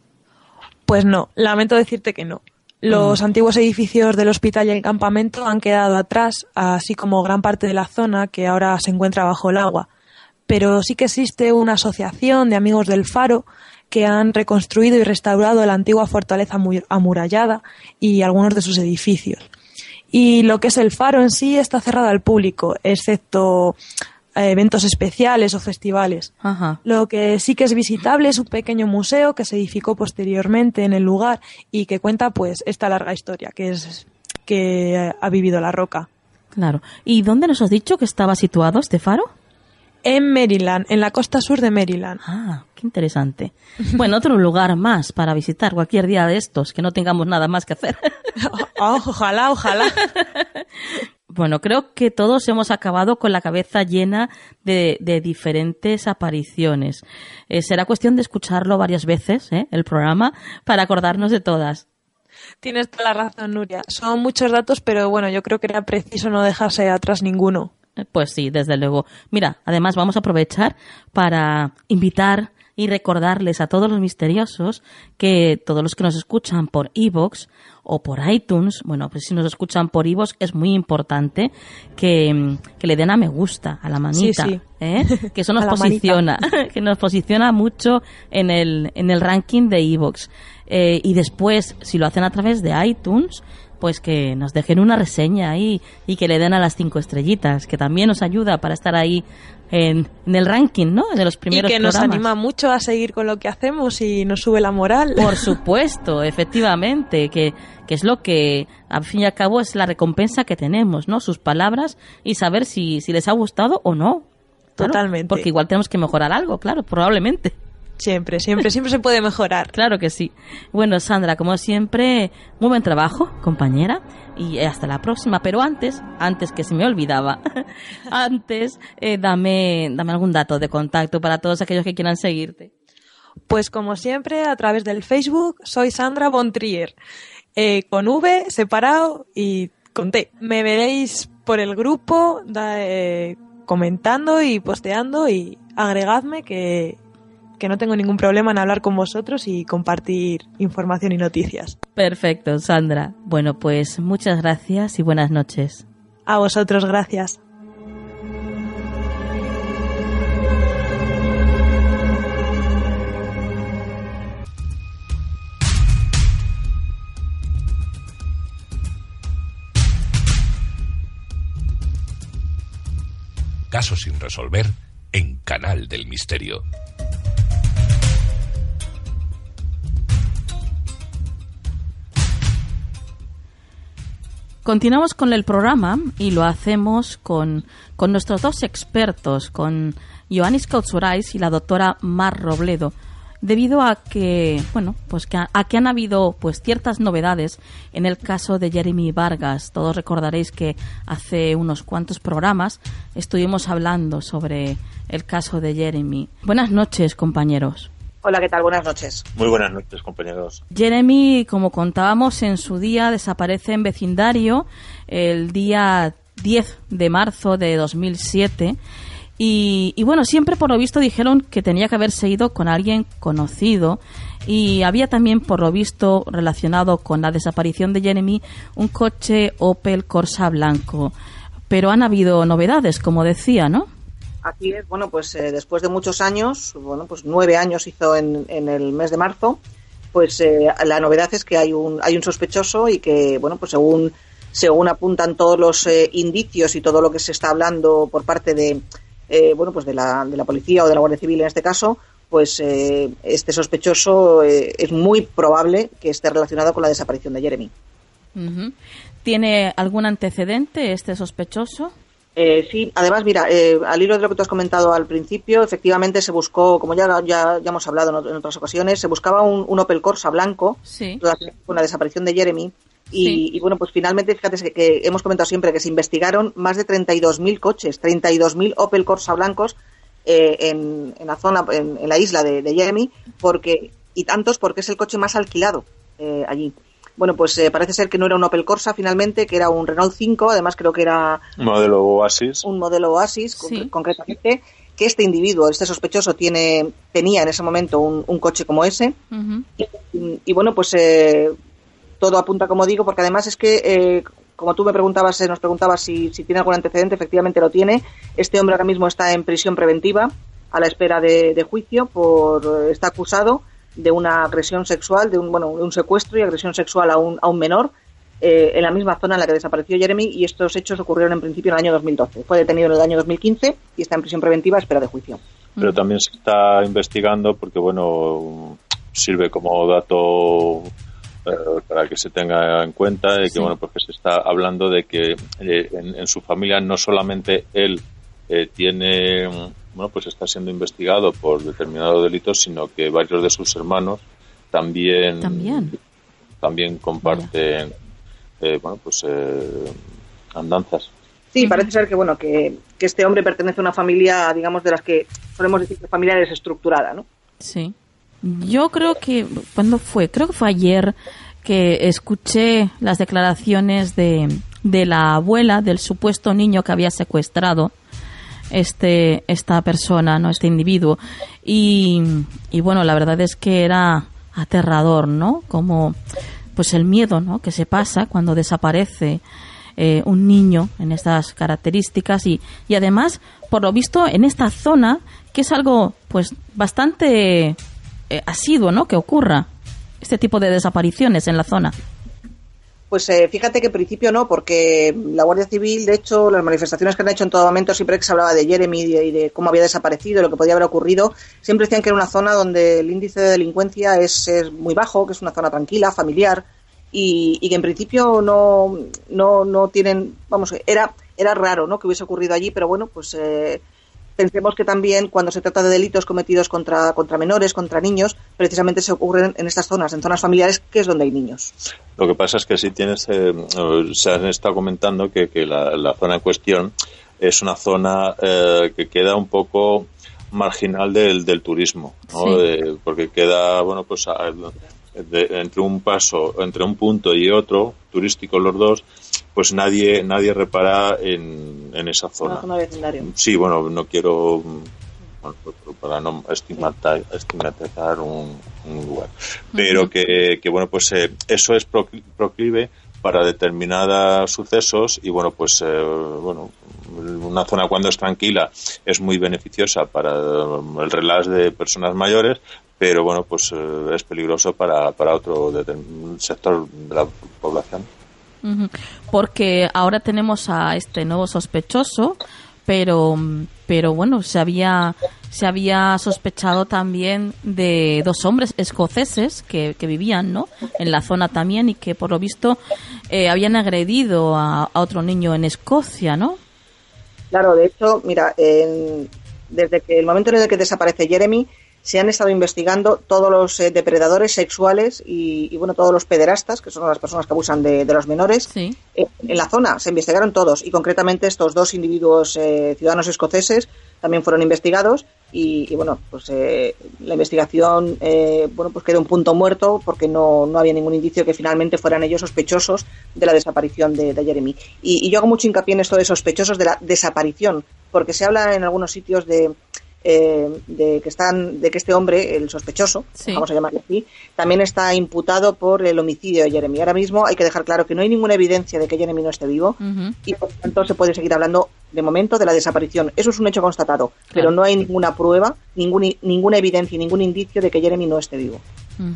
Pues no, lamento decirte que no. Los mm. antiguos edificios del hospital y el campamento han quedado atrás, así como gran parte de la zona que ahora se encuentra bajo el agua. Pero sí que existe una asociación de amigos del faro que han reconstruido y restaurado la antigua fortaleza amurallada y algunos de sus edificios. Y lo que es el faro en sí está cerrado al público, excepto eventos especiales o festivales. Lo que sí que es visitable es un pequeño museo que se edificó posteriormente en el lugar y que cuenta pues esta larga historia que es que ha vivido la roca. Claro. ¿Y dónde nos has dicho que estaba situado este faro? En Maryland, en la costa sur de Maryland. Ah, qué interesante. Bueno, otro lugar más para visitar cualquier día de estos, que no tengamos nada más que hacer. Oh, ojalá, ojalá. Bueno, creo que todos hemos acabado con la cabeza llena de, diferentes apariciones. Eh, será cuestión de escucharlo varias veces, ¿eh? el programa, para acordarnos de todas. Tienes toda la razón, Nuria. Son muchos datos, pero bueno, yo creo que era preciso no dejarse atrás ninguno. Pues sí, desde luego. Mira, además vamos a aprovechar para invitar y recordarles a todos los misteriosos que todos los que nos escuchan por Evox o por iTunes, bueno, pues si nos escuchan por iVoox es muy importante que, le den a me gusta a la manita, ¿eh? que eso nos posiciona, que nos posiciona mucho en el, en el ranking de iVoox. Eh, y después, si lo hacen a través de iTunes, pues que nos dejen una reseña ahí y que le den a las cinco estrellitas, que también nos ayuda para estar ahí en, el ranking, ¿no? De los primeros Y que nos anima mucho a seguir con lo que hacemos y nos sube la moral. Por supuesto, efectivamente, que, que es lo que, al fin y al cabo, es la recompensa que tenemos, ¿no? Sus palabras y saber si, si les ha gustado o no. Totalmente. Porque igual tenemos que mejorar algo, claro, probablemente. Siempre, siempre, siempre se puede mejorar. Claro que sí. Bueno, Sandra, como siempre, muy buen trabajo, compañera, y hasta la próxima. Pero antes, antes que se me olvidaba, antes, eh, dame, dame algún dato de contacto para todos aquellos que quieran seguirte. Pues como siempre, a través del Facebook, soy Sandra Bontrier, eh, con V separado y con T. Me veréis por el grupo eh, comentando y posteando y agregadme que que no tengo ningún problema en hablar con vosotros y compartir información y noticias. Perfecto, Sandra. Bueno, pues muchas gracias y buenas noches. A vosotros, gracias. Caso sin resolver en Canal del Misterio. Continuamos con el programa y lo hacemos con, con nuestros dos expertos, con Ioannis Kautsurais y la doctora Mar Robledo, debido a que, bueno, pues que a, que han habido pues ciertas novedades en el caso de Jeremy Vargas. Todos recordaréis que hace unos cuantos programas estuvimos hablando sobre el caso de Jeremy. Buenas noches, compañeros. Hola, ¿qué tal? Buenas noches. Muy buenas noches, compañeros. Jeremy, como contábamos en su día, desaparece en vecindario el día 10 de marzo de 2007. Y, y, bueno, siempre por lo visto dijeron que tenía que haberse ido con alguien conocido y había también por lo visto relacionado con la desaparición de Jeremy un coche Opel Corsa blanco. Pero han habido novedades, como decía, ¿no? Aquí es, bueno, pues eh, después de muchos años, bueno, pues nueve años hizo en, en el mes de marzo, pues eh, la novedad es que hay un, hay un sospechoso y que, bueno, pues según, según apuntan todos los eh, indicios y todo lo que se está hablando por parte de, bueno, pues de la, de la policía o de la Guardia Civil en este caso, pues este sospechoso es muy probable que esté relacionado con la desaparición de Jeremy. ¿Tiene algún antecedente este sospechoso? Eh, sí, además, mira, eh, al hilo de lo que tú has comentado al principio, efectivamente se buscó, como ya, ya, ya hemos hablado en, otras ocasiones, se buscaba un, Opel Corsa blanco con la desaparición de Jeremy. Y, bueno, pues finalmente, fíjate que, hemos comentado siempre que se investigaron más de 32.000 coches, 32.000 Opel Corsa blancos eh, en, en, la zona, en, la isla de, de, Jeremy, porque y tantos porque es el coche más alquilado eh, allí. Bueno, pues eh, parece ser que no era un Opel Corsa finalmente, que era un Renault 5, además creo que era... Un modelo Oasis. Un modelo Oasis, concretamente, que este individuo, este sospechoso, tiene tenía en ese momento un, coche como ese. y, bueno, pues eh, todo apunta, como digo, porque además es que, eh, como tú me preguntabas, nos preguntabas si, si tiene algún antecedente, efectivamente lo tiene. Este hombre ahora mismo está en prisión preventiva a la espera de, de juicio por está acusado de una agresión sexual, de un, bueno, un secuestro y agresión sexual a un, a un menor eh, en la misma zona en la que desapareció Jeremy y estos hechos ocurrieron en principio en el año 2012. Fue detenido en el año 2015 y está en prisión preventiva a espera de juicio. Pero también se está investigando porque, bueno, sirve como dato eh, para que se tenga en cuenta de que, bueno, porque se está hablando de que eh, en, en, su familia no solamente él tiene bueno, pues está siendo investigado por determinados delitos, sino que varios de sus hermanos también también, comparten eh, bueno, pues eh, andanzas. Sí, parece ser que bueno que, este hombre pertenece a una familia, digamos, de las que solemos decir que familia desestructurada, ¿no? Sí. Yo creo que cuando fue, creo que fue ayer que escuché las declaraciones de, de la abuela del supuesto niño que había secuestrado este, esta persona, ¿no? Este individuo. Y, y bueno, la verdad es que era aterrador, ¿no? Como, pues el miedo, ¿no? Que se pasa cuando desaparece eh, un niño en estas características y, y además, por lo visto, en esta zona, que es algo, pues, bastante eh, asiduo, ¿no? Que ocurra este tipo de desapariciones en la zona. Pues eh, fíjate que en principio no, porque la Guardia Civil, de hecho, las manifestaciones que han hecho en todo momento, siempre que se hablaba de Jeremy y de, cómo había desaparecido, lo que podía haber ocurrido, siempre decían que era una zona donde el índice de delincuencia es, muy bajo, que es una zona tranquila, familiar, y, que en principio no, no, no tienen, vamos, era, era raro ¿no? que hubiese ocurrido allí, pero bueno, pues eh, pensemos que también cuando se trata de delitos cometidos contra, contra menores, contra niños, precisamente se ocurren en estas zonas, en zonas familiares, que es donde hay niños. Lo que pasa es que si tienes, eh, se han estado comentando que, que la, zona en cuestión es una zona eh, que queda un poco marginal del, del turismo, porque queda, bueno, pues entre un paso, entre un punto y otro, turístico los dos, pues nadie nadie repara en, en esa zona. sí, bueno, no quiero bueno, pues, para no estigmatizar, un, lugar, pero que, que, bueno, pues eh, eso es proclive para determinados sucesos y bueno, pues eh, bueno, una zona cuando es tranquila es muy beneficiosa para el relax de personas mayores, pero bueno, pues eh, es peligroso para, para otro sector de la población. Porque ahora tenemos a este nuevo sospechoso, pero, pero bueno, se había, se había sospechado también de dos hombres escoceses que, que vivían ¿no? en la zona también y que por lo visto eh, habían agredido a, otro niño en Escocia, ¿no? Claro, de hecho, mira, desde que el momento en el que desaparece Jeremy, se han estado investigando todos los eh, depredadores sexuales y, bueno todos los pederastas que son las personas que abusan de, los menores eh, en la zona. Se investigaron todos y concretamente estos dos individuos eh, ciudadanos escoceses también fueron investigados y, bueno pues la investigación bueno pues quedó un punto muerto porque no, no había ningún indicio que finalmente fueran ellos sospechosos de la desaparición de, Jeremy. Y, y yo hago mucho hincapié en esto de sospechosos de la desaparición porque se habla en algunos sitios de eh, de que están de que este hombre, el sospechoso, vamos a llamarlo así, también está imputado por el homicidio de Jeremy. Ahora mismo hay que dejar claro que no hay ninguna evidencia de que Jeremy no esté vivo y por tanto se puede seguir hablando de momento de la desaparición. Eso es un hecho constatado, pero no hay ninguna prueba, ninguna, ninguna evidencia, ningún indicio de que Jeremy no esté vivo.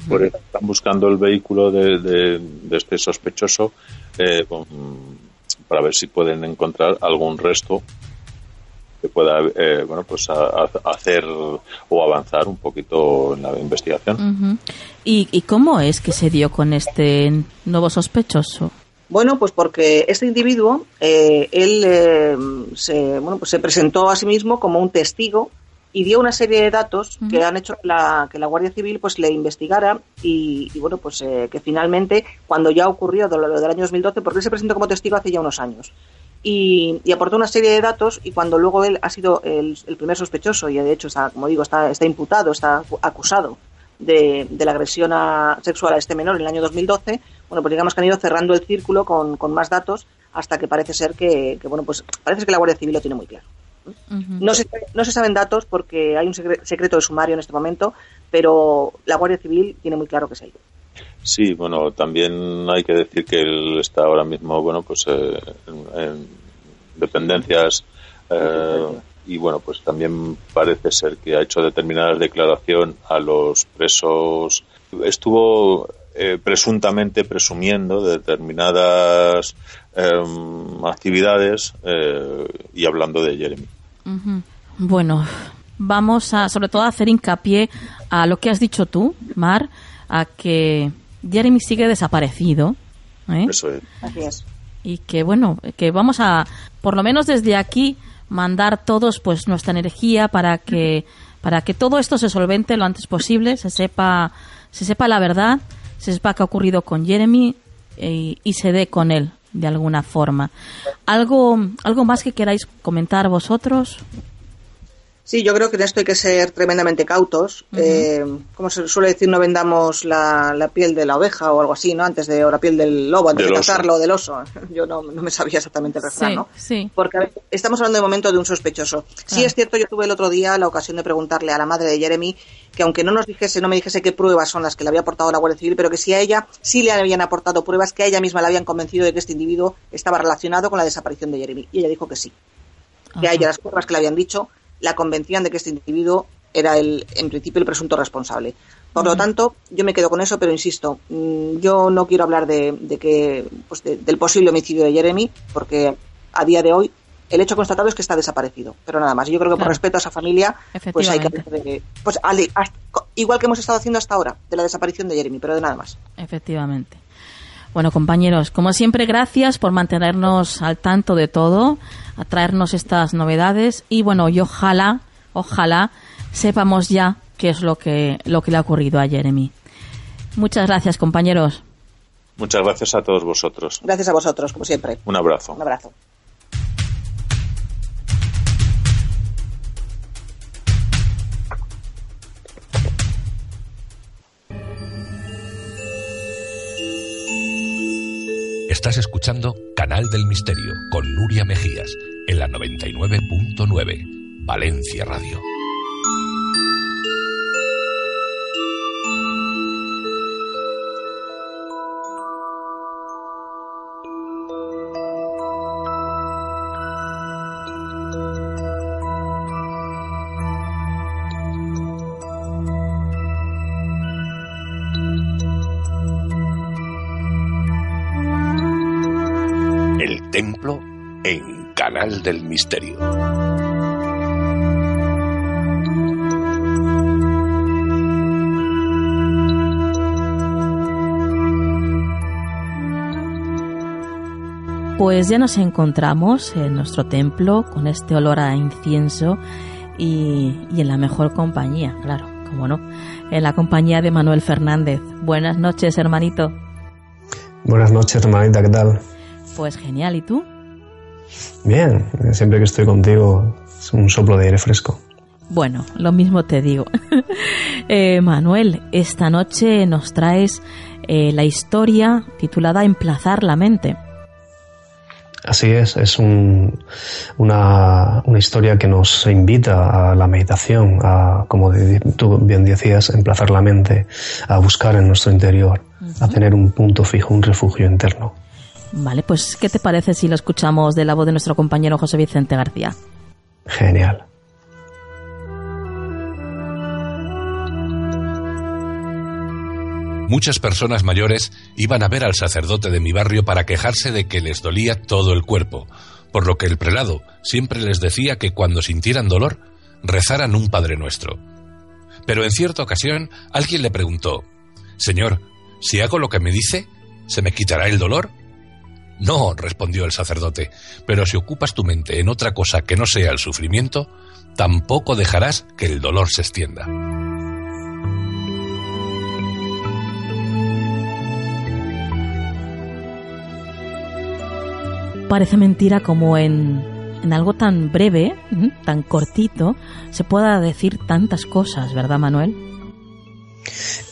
Por eso están buscando el vehículo de, de, este sospechoso eh, para ver si pueden encontrar algún resto que pueda eh, bueno pues hacer o avanzar un poquito en la investigación. ¿Y, cómo es que se dio con este nuevo sospechoso? Bueno, pues porque este individuo, eh, él eh, se, bueno, pues se presentó a sí mismo como un testigo y dio una serie de datos que han hecho la, que la Guardia Civil pues le investigara y, bueno, pues que finalmente, cuando ya ocurrió lo del año 2012, porque él se presentó como testigo hace ya unos años, y, aportó una serie de datos y cuando luego él ha sido el, primer sospechoso y de hecho está, como digo, está, está imputado, está acusado de, la agresión sexual a este menor en el año 2012, bueno, pues digamos que han ido cerrando el círculo con, más datos hasta que parece ser que, bueno, pues parece que la Guardia Civil lo tiene muy claro. no, se, no se saben datos porque hay un secreto de sumario en este momento, pero la Guardia Civil tiene muy claro que es él. Sí, bueno, también hay que decir que él está ahora mismo, bueno, pues eh, en, dependencias eh, y bueno, pues también parece ser que ha hecho determinadas declaraciones a los presos. Estuvo eh, presuntamente presumiendo de determinadas em, actividades y hablando de Jeremy. Bueno, vamos a sobre todo a hacer hincapié a lo que has dicho tú, Mar, a que Jeremy sigue desaparecido. ¿eh? Eso es. Así es. Y que bueno, que vamos a, por lo menos desde aquí, mandar todos pues nuestra energía para que para que todo esto se solvente lo antes posible, se sepa se sepa la verdad, se sepa qué ha ocurrido con Jeremy eh, y, se dé con él de alguna forma. ¿Algo, ¿Algo más que queráis comentar vosotros? Sí, yo creo que en esto hay que ser tremendamente cautos. Eh, como se suele decir, no vendamos la, piel de la oveja o algo así, ¿no? Antes de, o la piel del lobo, antes de cazarlo, o del oso. Yo no, me sabía exactamente el refrán, ¿no? Sí. Porque estamos hablando de momento de un sospechoso. Sí es cierto, yo tuve el otro día la ocasión de preguntarle a la madre de Jeremy que aunque no nos dijese, no me dijese qué pruebas son las que le había aportado la Guardia Civil, pero que si a ella sí le habían aportado pruebas que a ella misma le habían convencido de que este individuo estaba relacionado con la desaparición de Jeremy. Y ella dijo que sí. Que a ella las pruebas que le habían dicho la convencían de que este individuo era el, en principio el presunto responsable. Por lo tanto, yo me quedo con eso, pero insisto, mm, yo no quiero hablar de, que, pues del posible homicidio de Jeremy, porque a día de hoy el hecho constatado es que está desaparecido. Pero nada más. Yo creo que por respeto a esa familia, pues hay que pues, igual que hemos estado haciendo hasta ahora, de la desaparición de Jeremy, pero de nada más. Efectivamente. Bueno, compañeros, como siempre, gracias por mantenernos al tanto de todo, a traernos estas novedades y bueno, y ojalá, ojalá sepamos ya qué es lo que, lo que le ha ocurrido a Jeremy. Muchas gracias, compañeros. Muchas gracias a todos vosotros. Gracias a vosotros, como siempre. Un abrazo. Un abrazo. Estás escuchando Canal del Misterio con Nuria Mejías en la 99.9 Valencia Radio. Canal del Misterio. Pues ya nos encontramos en nuestro templo con este olor a incienso y, en la mejor compañía, claro, como no, en la compañía de Manuel Fernández. Buenas noches, hermanito. Buenas noches, hermanita, ¿qué tal? Pues genial, ¿y tú? Bien, siempre que estoy contigo es un soplo de aire fresco. Bueno, lo mismo te digo. Eh, Manuel, esta noche nos traes eh, la historia titulada Emplazar la mente. Así es, es un, una, una, historia que nos invita a la meditación, a, como tú bien decías, emplazar la mente, a buscar en nuestro interior, a tener un punto fijo, un refugio interno. Vale, pues ¿qué te parece si lo escuchamos de la voz de nuestro compañero José Vicente García? Genial. Muchas personas mayores iban a ver al sacerdote de mi barrio para quejarse de que les dolía todo el cuerpo, por lo que el prelado siempre les decía que cuando sintieran dolor, rezaran un Padre Nuestro. Pero en cierta ocasión alguien le preguntó, Señor, si hago lo que me dice, ¿se me quitará el dolor? No, respondió el sacerdote, pero si ocupas tu mente en otra cosa que no sea el sufrimiento, tampoco dejarás que el dolor se extienda. Parece mentira como en, en algo tan breve, tan cortito, se pueda decir tantas cosas, ¿verdad, Manuel?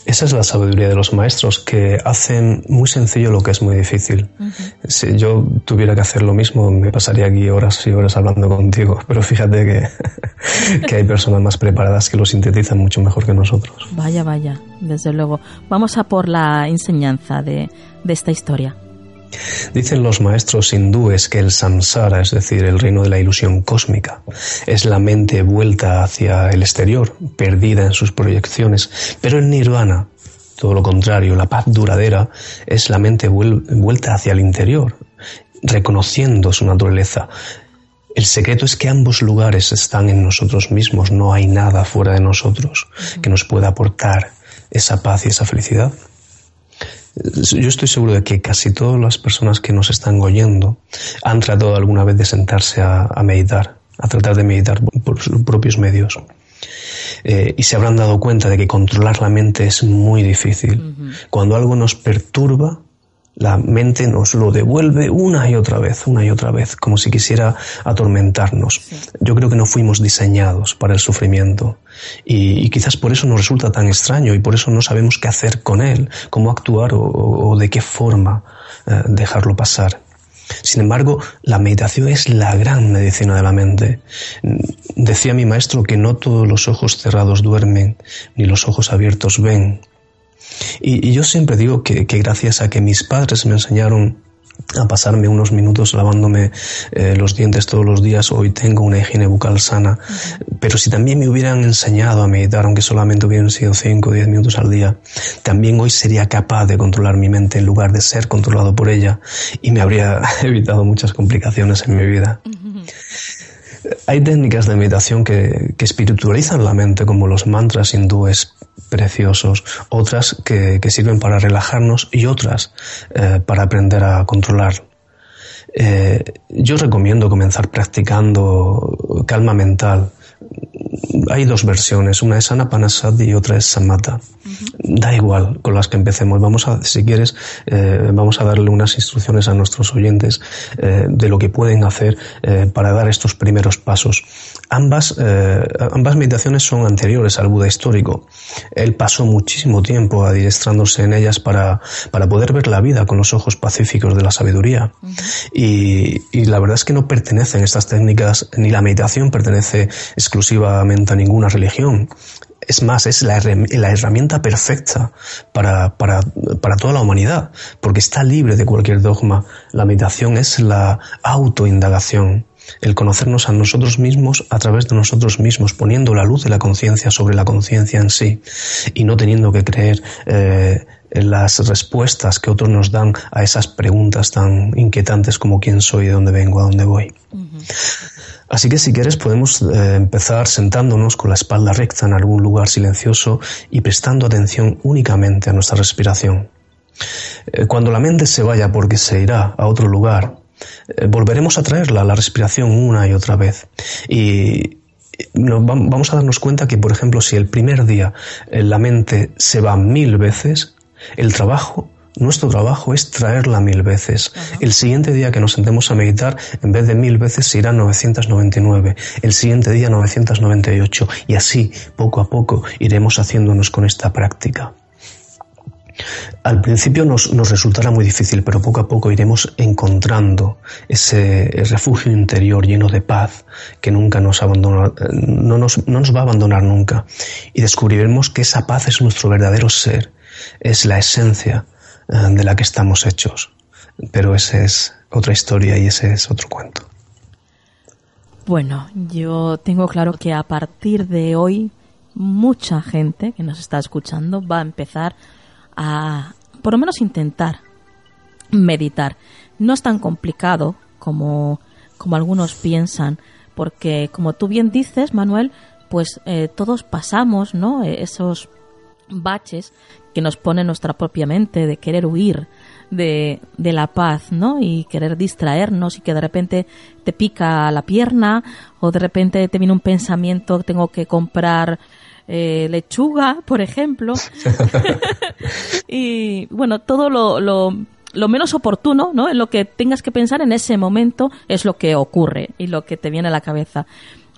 Esa es la sabiduría de los maestros, que hacen muy sencillo lo que es muy difícil. Si yo tuviera que hacer lo mismo, me pasaría aquí horas y horas hablando contigo, pero fíjate que, que hay personas más preparadas que lo sintetizan mucho mejor que nosotros. Vaya, vaya, desde luego. Vamos a por la enseñanza de, de esta historia. Dicen los maestros hindúes que el samsara, es decir, el reino de la ilusión cósmica, es la mente vuelta hacia el exterior, perdida en sus proyecciones, pero el nirvana, todo lo contrario, la paz duradera, es la mente vuelta hacia el interior, reconociendo su naturaleza. El secreto es que ambos lugares están en nosotros mismos, no hay nada fuera de nosotros que nos pueda aportar esa paz y esa felicidad. Yo estoy seguro de que casi todas las personas que nos están oyendo han tratado alguna vez de sentarse a, meditar, a tratar de meditar por sus propios medios. Eh, y se habrán dado cuenta de que controlar la mente es muy difícil. Cuando algo nos perturba, la mente nos lo devuelve una y otra vez, una y otra vez, como si quisiera atormentarnos. Yo creo que no fuimos diseñados para el sufrimiento y, quizás por eso nos resulta tan extraño y por eso no sabemos qué hacer con él, cómo actuar o, de qué forma eh, dejarlo pasar. Sin embargo, la meditación es la gran medicina de la mente. Decía mi maestro que no todos los ojos cerrados duermen, ni los ojos abiertos ven. Y, yo siempre digo que, gracias a que mis padres me enseñaron a pasarme unos minutos lavándome eh, los dientes todos los días, hoy tengo una higiene bucal sana. Pero si también me hubieran enseñado a meditar, aunque solamente hubieran sido 5 o 10 minutos al día, también hoy sería capaz de controlar mi mente en lugar de ser controlado por ella y me habría evitado muchas complicaciones en mi vida. Hay técnicas de meditación que, espiritualizan la mente, como los mantras hindúes preciosos, otras que, sirven para relajarnos y otras eh, para aprender a controlar. Eh, yo recomiendo comenzar practicando calma mental, hay dos versiones, una es Anapanasati y otra es Samatha. Da igual con las que empecemos. Vamos a, si quieres, eh, vamos a darle unas instrucciones a nuestros oyentes eh, de lo que pueden hacer eh, para dar estos primeros pasos. Ambas, ambas meditaciones son anteriores al Buda histórico. Él pasó muchísimo tiempo adiestrándose en ellas para, para poder ver la vida con los ojos pacíficos de la sabiduría. y, y la verdad es que no pertenecen estas técnicas, ni la meditación pertenece exclusivamente a ninguna religión. Es más, es la, herramienta perfecta para, para, para, toda la humanidad, porque está libre de cualquier dogma. La meditación es la autoindagación, el conocernos a nosotros mismos a través de nosotros mismos, poniendo la luz de la conciencia sobre la conciencia en sí y no teniendo que creer eh, las respuestas que otros nos dan a esas preguntas tan inquietantes como quién soy, de dónde vengo, a dónde voy. Así que si quieres podemos eh, empezar sentándonos con la espalda recta en algún lugar silencioso y prestando atención únicamente a nuestra respiración. Eh, cuando la mente se vaya porque se irá a otro lugar, eh, volveremos a traerla a la respiración una y otra vez. Y vamos a darnos cuenta que, por ejemplo, si el primer día la mente se va mil veces, el trabajo nuestro trabajo es traerla mil veces. El siguiente día que nos sentemos a meditar, en vez de mil veces, se irá 999. El siguiente día 998. Y así, poco a poco, iremos haciéndonos con esta práctica. Al principio nos, resultará muy difícil, pero poco a poco iremos encontrando ese refugio interior lleno de paz que nunca nos abandona, no nos, no nos va a abandonar nunca. Y descubriremos que esa paz es nuestro verdadero ser, es la esencia eh, de la que estamos hechos. Pero esa es otra historia y ese es otro cuento. Bueno, yo tengo claro que a partir de hoy mucha gente que nos está escuchando va a empezar a, por lo menos, intentar meditar. No es tan complicado como, como algunos piensan, porque como tú bien dices, Manuel, pues eh, todos pasamos, ¿no? Esos baches que nos pone nuestra propia mente de querer huir de, de, la paz, ¿no? Y querer distraernos y que de repente te pica la pierna o de repente te viene un pensamiento, tengo que comprar eh, lechuga, por ejemplo. y bueno, todo lo, lo, lo, menos oportuno, ¿no? En lo que tengas que pensar en ese momento es lo que ocurre y lo que te viene a la cabeza.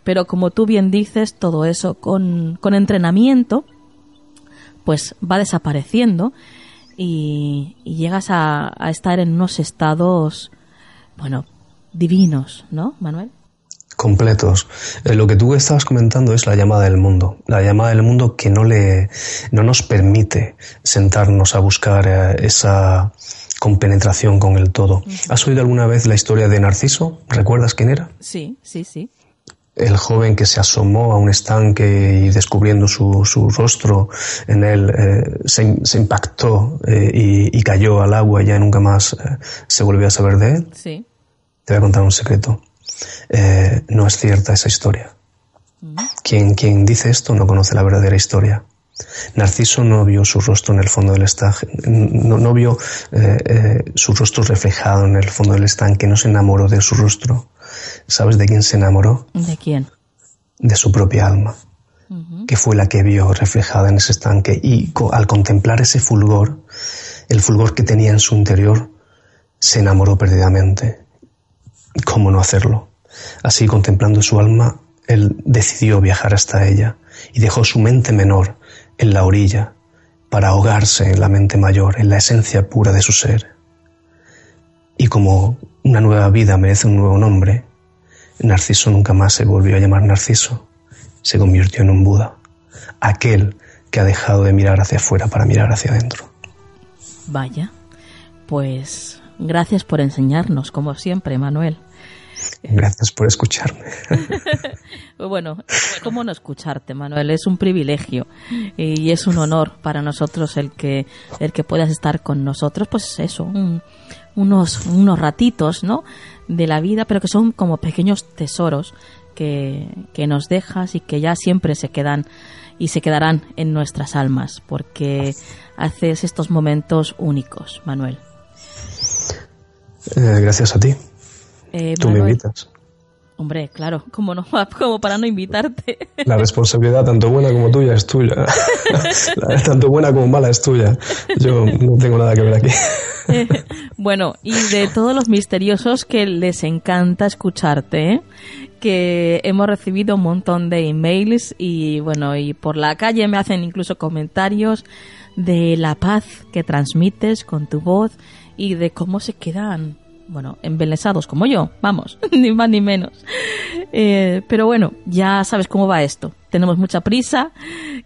Pero como tú bien dices, todo eso con, con entrenamiento, pues va desapareciendo y, llegas a, estar en unos estados, bueno, divinos, ¿no, Manuel? completos. Eh, lo que tú estabas comentando es la llamada del mundo, la llamada del mundo que no le no nos permite sentarnos a buscar eh, esa compenetración con el todo. ¿Has oído alguna vez la historia de Narciso? ¿Recuerdas quién era? Sí, sí, sí el joven que se asomó a un estanque y descubriendo su, su rostro en él eh, se, impactó eh, y, cayó al agua y ya nunca más eh, se volvió a saber de él. Sí. Te voy a contar un secreto. no es cierta esa historia. Mm. Quien, quien dice esto no conoce la verdadera historia. Narciso no vio su rostro en el fondo del estanque, no, no vio su rostro reflejado en el fondo del estanque, no se enamoró de su rostro, ¿Sabes de quién se enamoró? ¿De quién? De su propia alma, que fue la que vio reflejada en ese estanque y al contemplar ese fulgor, el fulgor que tenía en su interior, se enamoró perdidamente. ¿Cómo no hacerlo? Así, contemplando su alma, él decidió viajar hasta ella y dejó su mente menor en la orilla para ahogarse en la mente mayor, en la esencia pura de su ser. Y como una nueva vida merece un nuevo nombre, Narciso nunca más se volvió a llamar Narciso, se convirtió en un Buda, aquel que ha dejado de mirar hacia afuera para mirar hacia adentro. Vaya, pues Gracias por enseñarnos, como siempre, Manuel. Gracias por escucharme. bueno, ¿cómo no escucharte, Manuel? Es un privilegio y es un honor para nosotros el que el que puedas estar con nosotros, pues eso, unos unos ratitos, ¿no? De la vida, pero que son como pequeños tesoros que, que nos dejas y que ya siempre se quedan y se quedarán en nuestras almas, porque haces estos momentos únicos, Manuel. Eh, gracias a ti. Eh, Tú me invitas. Hombre, claro, como no, como para no invitarte. La responsabilidad, tanto buena como tuya, es tuya. tanto buena como mala es tuya. Yo no tengo nada que ver aquí. bueno, y de todos los misteriosos que les encanta escucharte, que hemos recibido un montón de emails y bueno, y por la calle me hacen incluso comentarios de la paz que transmites con tu voz y de cómo se quedan bueno, embelesados como yo, vamos, ni más ni menos. Eh, pero bueno, ya sabes cómo va esto. Tenemos mucha prisa,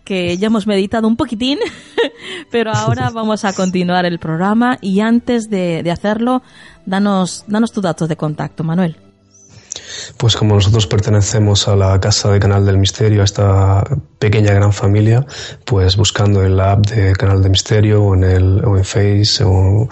que ya hemos meditado un poquitín, pero ahora vamos a continuar el programa y antes de, de hacerlo, danos, danos tus datos de contacto, Manuel. Pues como nosotros pertenecemos a la Casa de Canal del Misterio, a esta pequeña gran familia, pues buscando en la app de Canal del Misterio o en el o en Face o,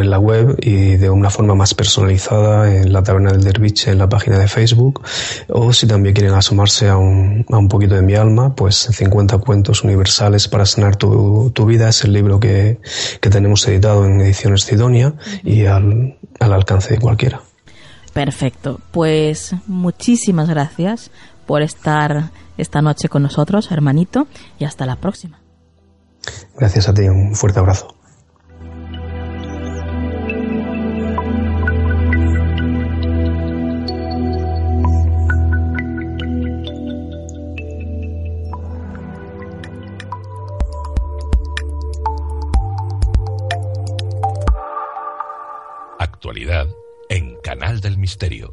en la web y de una forma más personalizada en la Taberna del Derviche en la página de Facebook o si también quieren asomarse a un, a un poquito de mi alma, pues 50 cuentos universales para sanar tu, tu vida es el libro que, que tenemos editado en Ediciones Sidonia y al, al alcance de cualquiera. Perfecto. Pues muchísimas gracias por estar esta noche con nosotros, hermanito, y hasta la próxima. Gracias a ti, un fuerte abrazo. Canal del Misterio.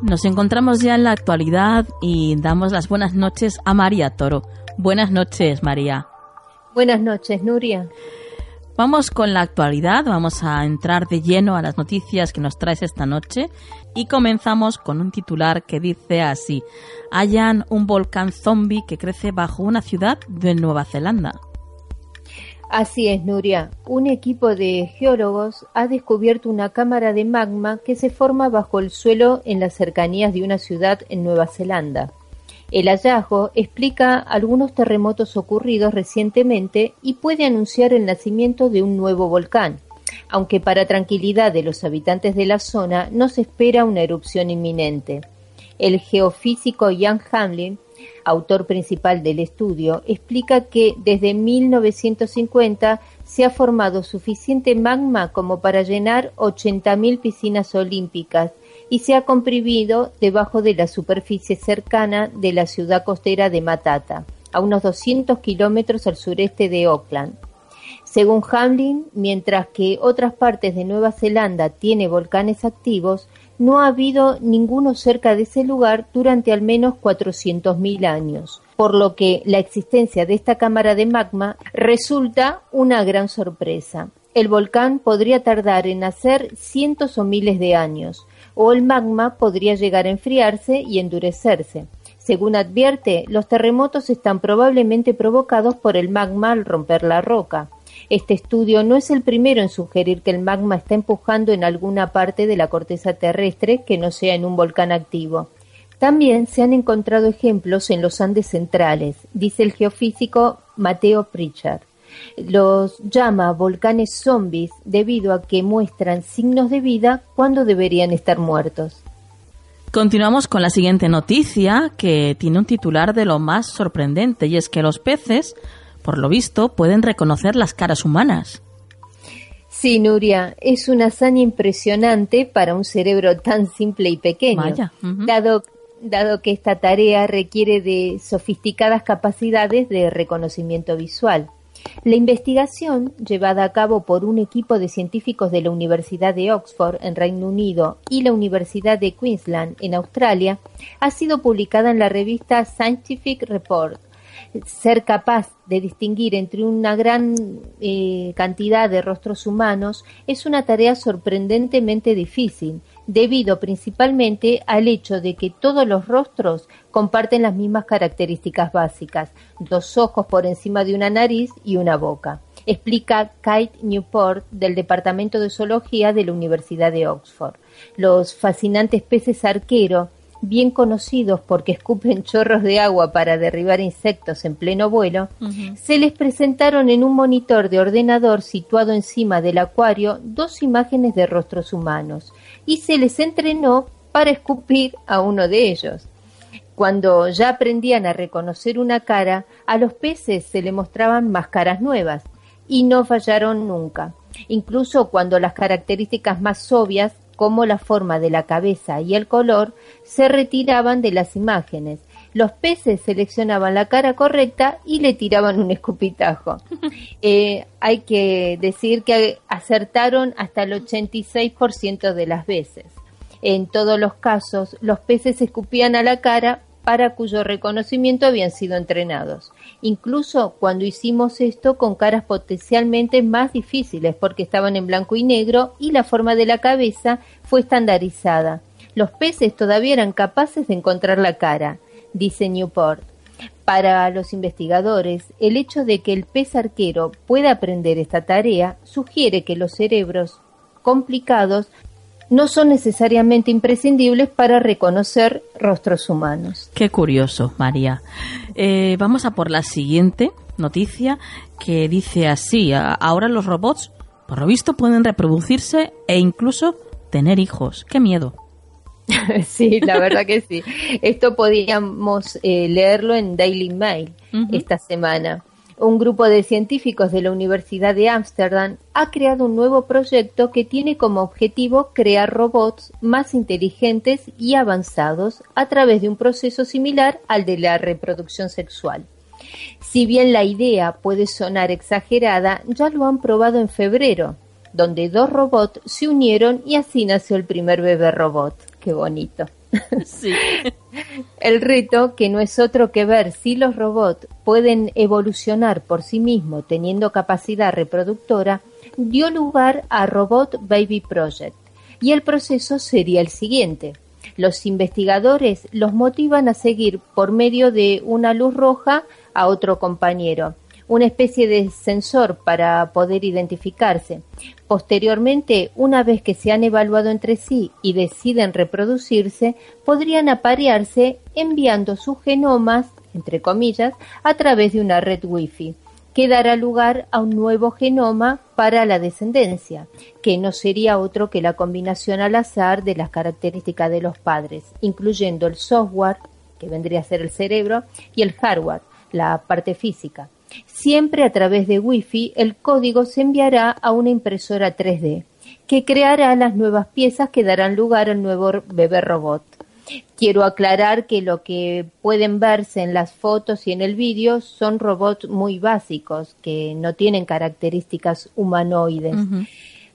Nos encontramos ya en la actualidad y damos las buenas noches a María Toro. Buenas noches, María. Buenas noches, Nuria. Vamos con la actualidad, vamos a entrar de lleno a las noticias que nos traes esta noche y comenzamos con un titular que dice así, hallan un volcán zombie que crece bajo una ciudad de Nueva Zelanda. Así es, Nuria. Un equipo de geólogos ha descubierto una cámara de magma que se forma bajo el suelo en las cercanías de una ciudad en Nueva Zelanda. El hallazgo explica algunos terremotos ocurridos recientemente y puede anunciar el nacimiento de un nuevo volcán, aunque para tranquilidad de los habitantes de la zona no se espera una erupción inminente. El geofísico Jan Hamlin, autor principal del estudio, explica que desde 1950 se ha formado suficiente magma como para llenar 80.000 piscinas olímpicas y se ha comprimido debajo de la superficie cercana de la ciudad costera de Matata, a unos 200 kilómetros al sureste de Auckland. Según Hamlin, mientras que otras partes de Nueva Zelanda tiene volcanes activos, no ha habido ninguno cerca de ese lugar durante al menos 400.000 años, por lo que la existencia de esta cámara de magma resulta una gran sorpresa. El volcán podría tardar en nacer cientos o miles de años, o el magma podría llegar a enfriarse y endurecerse. Según advierte, los terremotos están probablemente provocados por el magma al romper la roca. Este estudio no es el primero en sugerir que el magma está empujando en alguna parte de la corteza terrestre que no sea en un volcán activo. También se han encontrado ejemplos en los Andes centrales, dice el geofísico Mateo Pritchard los llama volcanes zombies debido a que muestran signos de vida cuando deberían estar muertos. Continuamos con la siguiente noticia que tiene un titular de lo más sorprendente y es que los peces, por lo visto, pueden reconocer las caras humanas. Sí, Nuria, es una hazaña impresionante para un cerebro tan simple y pequeño, dado, dado que esta tarea requiere de sofisticadas capacidades de reconocimiento visual. La investigación, llevada a cabo por un equipo de científicos de la Universidad de Oxford en Reino Unido y la Universidad de Queensland en Australia, ha sido publicada en la revista Scientific Report. Ser capaz de distinguir entre una gran eh, cantidad de rostros humanos es una tarea sorprendentemente difícil, debido principalmente al hecho de que todos los rostros comparten las mismas características básicas, dos ojos por encima de una nariz y una boca, explica Kate Newport del Departamento de Zoología de la Universidad de Oxford. Los fascinantes peces arquero bien conocidos porque escupen chorros de agua para derribar insectos en pleno vuelo, se les presentaron en un monitor de ordenador situado encima del acuario dos imágenes de rostros humanos y se les entrenó para escupir a uno de ellos. Cuando ya aprendían a reconocer una cara, a los peces se le mostraban más caras nuevas y no fallaron nunca. Incluso cuando las características más obvias como la forma de la cabeza y el color se retiraban de las imágenes. Los peces seleccionaban la cara correcta y le tiraban un escupitajo. Eh, hay que decir que acertaron hasta el 86% de las veces. En todos los casos, los peces escupían a la cara para cuyo reconocimiento habían sido entrenados. Incluso cuando hicimos esto con caras potencialmente más difíciles porque estaban en blanco y negro y la forma de la cabeza fue estandarizada. Los peces todavía eran capaces de encontrar la cara, dice Newport. Para los investigadores, el hecho de que el pez arquero pueda aprender esta tarea sugiere que los cerebros complicados no son necesariamente imprescindibles para reconocer rostros humanos. Qué curioso, María. Eh, vamos a por la siguiente noticia que dice así, ahora los robots, por lo visto, pueden reproducirse e incluso tener hijos. Qué miedo. sí, la verdad que sí. Esto podíamos eh, leerlo en Daily Mail esta semana un grupo de científicos de la Universidad de Ámsterdam ha creado un nuevo proyecto que tiene como objetivo crear robots más inteligentes y avanzados a través de un proceso similar al de la reproducción sexual. Si bien la idea puede sonar exagerada, ya lo han probado en febrero, donde dos robots se unieron y así nació el primer bebé robot. Qué bonito. Sí. El reto, que no es otro que ver si los robots pueden evolucionar por sí mismos teniendo capacidad reproductora, dio lugar a Robot Baby Project. Y el proceso sería el siguiente. Los investigadores los motivan a seguir por medio de una luz roja a otro compañero una especie de sensor para poder identificarse. Posteriormente, una vez que se han evaluado entre sí y deciden reproducirse, podrían aparearse enviando sus genomas, entre comillas, a través de una red Wi-Fi que dará lugar a un nuevo genoma para la descendencia, que no sería otro que la combinación al azar de las características de los padres, incluyendo el software, que vendría a ser el cerebro, y el hardware, la parte física. Siempre a través de Wi-Fi el código se enviará a una impresora 3D que creará las nuevas piezas que darán lugar al nuevo bebé robot. Quiero aclarar que lo que pueden verse en las fotos y en el vídeo son robots muy básicos que no tienen características humanoides.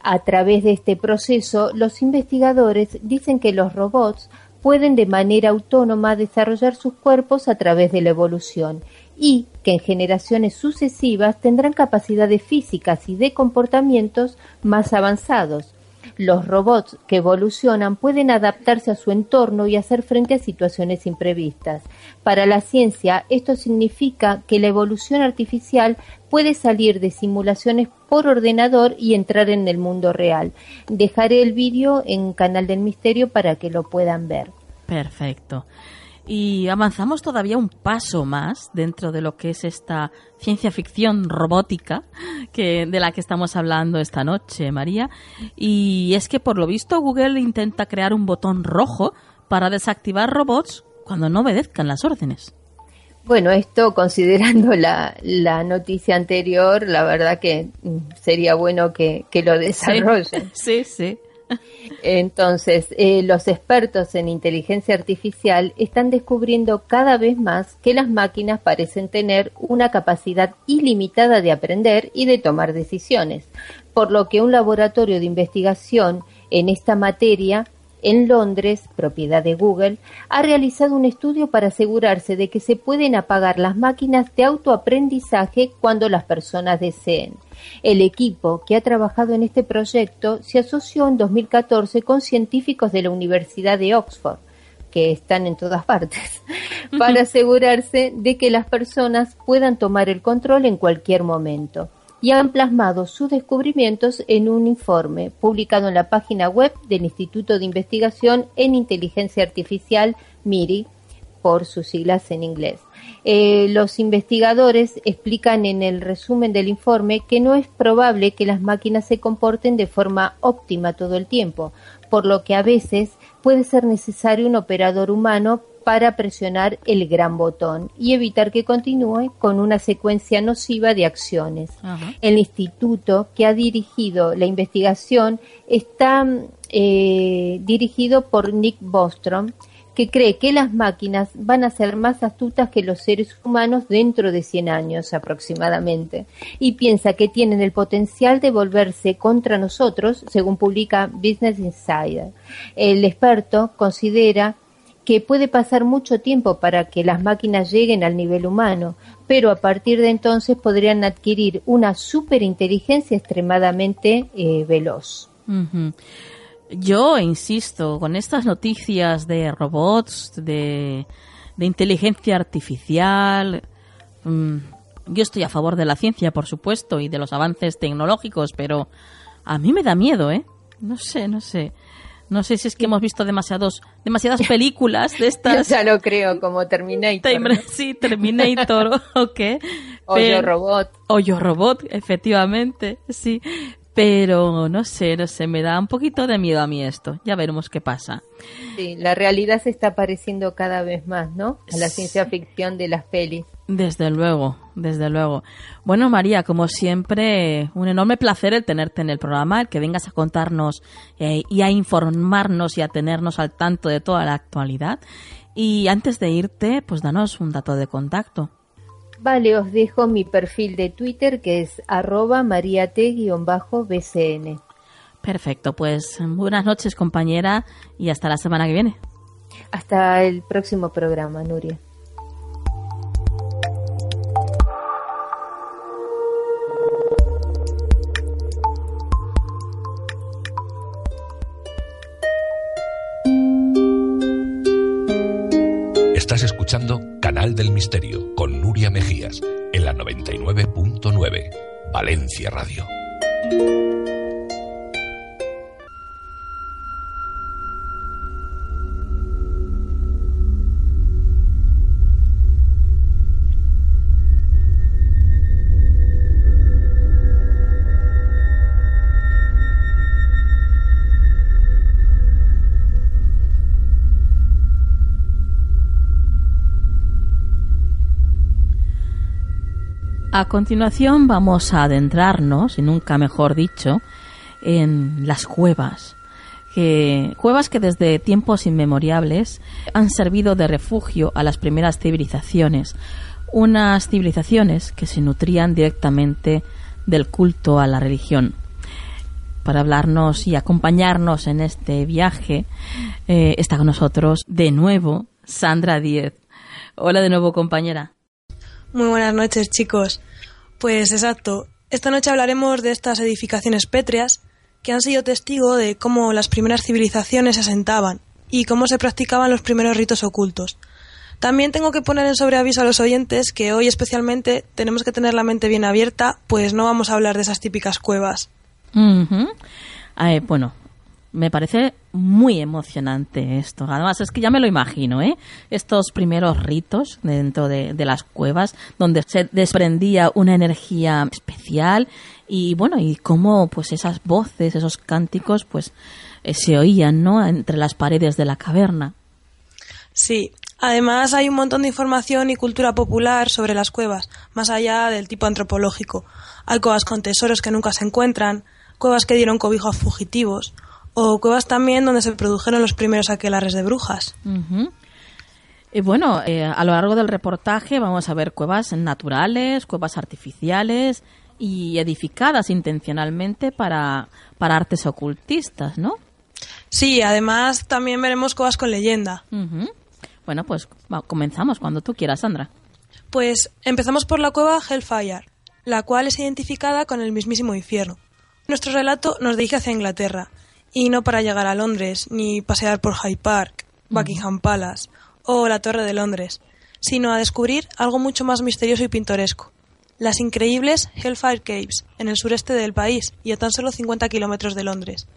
A través de este proceso, los investigadores dicen que los robots pueden de manera autónoma desarrollar sus cuerpos a través de la evolución y que en generaciones sucesivas tendrán capacidades físicas y de comportamientos más avanzados. Los robots que evolucionan pueden adaptarse a su entorno y hacer frente a situaciones imprevistas. Para la ciencia, esto significa que la evolución artificial puede salir de simulaciones por ordenador y entrar en el mundo real. Dejaré el vídeo en Canal del Misterio para que lo puedan ver. Perfecto y avanzamos todavía un paso más dentro de lo que es esta ciencia ficción robótica que, de la que estamos hablando esta noche, María. Y es que por lo visto Google intenta crear un botón rojo para desactivar robots cuando no obedezcan las órdenes. Bueno, esto considerando la, noticia anterior, la verdad que sería bueno que, lo desarrollen. Sí, sí. Entonces, eh, los expertos en inteligencia artificial están descubriendo cada vez más que las máquinas parecen tener una capacidad ilimitada de aprender y de tomar decisiones, por lo que un laboratorio de investigación en esta materia en Londres, propiedad de Google, ha realizado un estudio para asegurarse de que se pueden apagar las máquinas de autoaprendizaje cuando las personas deseen. El equipo que ha trabajado en este proyecto se asoció en 2014 con científicos de la Universidad de Oxford, que están en todas partes, para asegurarse de que las personas puedan tomar el control en cualquier momento y han plasmado sus descubrimientos en un informe publicado en la página web del Instituto de Investigación en Inteligencia Artificial, MIRI, por sus siglas en inglés. Eh, los investigadores explican en el resumen del informe que no es probable que las máquinas se comporten de forma óptima todo el tiempo, por lo que a veces puede ser necesario un operador humano para presionar el gran botón y evitar que continúe con una secuencia nociva de acciones. El instituto que ha dirigido la investigación está eh, dirigido por Nick Bostrom, que cree que las máquinas van a ser más astutas que los seres humanos dentro de 100 años aproximadamente, y piensa que tienen el potencial de volverse contra nosotros, según publica Business Insider. El experto considera que puede pasar mucho tiempo para que las máquinas lleguen al nivel humano, pero a partir de entonces podrían adquirir una superinteligencia extremadamente eh, veloz. Yo insisto, con estas noticias de robots, de, inteligencia artificial, mm, yo estoy a favor de la ciencia, por supuesto, y de los avances tecnológicos, pero a mí me da miedo, ¿eh? No sé, no sé. No sé si es que hemos visto demasiados, demasiadas películas de estas. ya lo creo, como Terminator. Sí, Terminator o qué. O Yo Robot. O Yo Robot, efectivamente, sí. Pero no sé, no sé, me da un poquito de miedo a mí esto. Ya veremos qué pasa. Sí, la realidad se está pareciendo cada vez más, ¿no? A la ciencia ficción de las pelis. Desde luego, desde luego. Bueno, María, como siempre, un enorme placer el tenerte en el programa, el que vengas a contarnos eh, y a informarnos y a tenernos al tanto de toda la actualidad. Y antes de irte, pues danos un dato de contacto. Vale, os dejo mi perfil de Twitter que es arroba mariate-bcn. Perfecto, pues buenas noches compañera y hasta la semana que viene. Hasta el próximo programa, Nuria. Estás escuchando Canal del Misterio con Nuria Mejías en la 99.9 Valencia Radio. A continuación vamos a adentrarnos, y nunca mejor dicho, en las cuevas. Que, cuevas que desde tiempos inmemoriales han servido de refugio a las primeras civilizaciones, unas civilizaciones que se nutrían directamente del culto a la religión. Para hablarnos y acompañarnos en este viaje eh, está con nosotros de nuevo Sandra Diez. Hola de nuevo compañera. Muy buenas noches, chicos. Pues exacto. Esta noche hablaremos de estas edificaciones pétreas que han sido testigo de cómo las primeras civilizaciones se asentaban y cómo se practicaban los primeros ritos ocultos. También tengo que poner en sobreaviso a los oyentes que hoy especialmente tenemos que tener la mente bien abierta, pues no vamos a hablar de esas típicas cuevas. bueno, me parece muy emocionante esto. Además, es que ya me lo imagino, ¿eh? Estos primeros ritos dentro de, las cuevas, donde se desprendía una energía especial y, bueno, y cómo, pues, esas voces, esos cánticos, pues, eh, se oían, ¿no? Entre las paredes de la caverna. Sí. Además, hay un montón de información y cultura popular sobre las cuevas, más allá del tipo antropológico. Hay cuevas con tesoros que nunca se encuentran, cuevas que dieron cobijo a fugitivos, o cuevas también donde se produjeron los primeros aquelares de brujas. Y bueno, eh, a lo largo del reportaje vamos a ver cuevas naturales, cuevas artificiales y edificadas intencionalmente para, para artes ocultistas, ¿no? Sí, además también veremos cuevas con leyenda. Bueno, pues comenzamos cuando tú quieras, Sandra. Pues empezamos por la cueva Hellfire, la cual es identificada con el mismísimo infierno. Nuestro relato nos dirige hacia Inglaterra, y no para llegar a Londres, ni pasear por Hyde Park, Buckingham Palace o la Torre de Londres, sino a descubrir algo mucho más misterioso y pintoresco, las increíbles Hellfire Caves, en el sureste del país y a tan solo 50 kilómetros de Londres.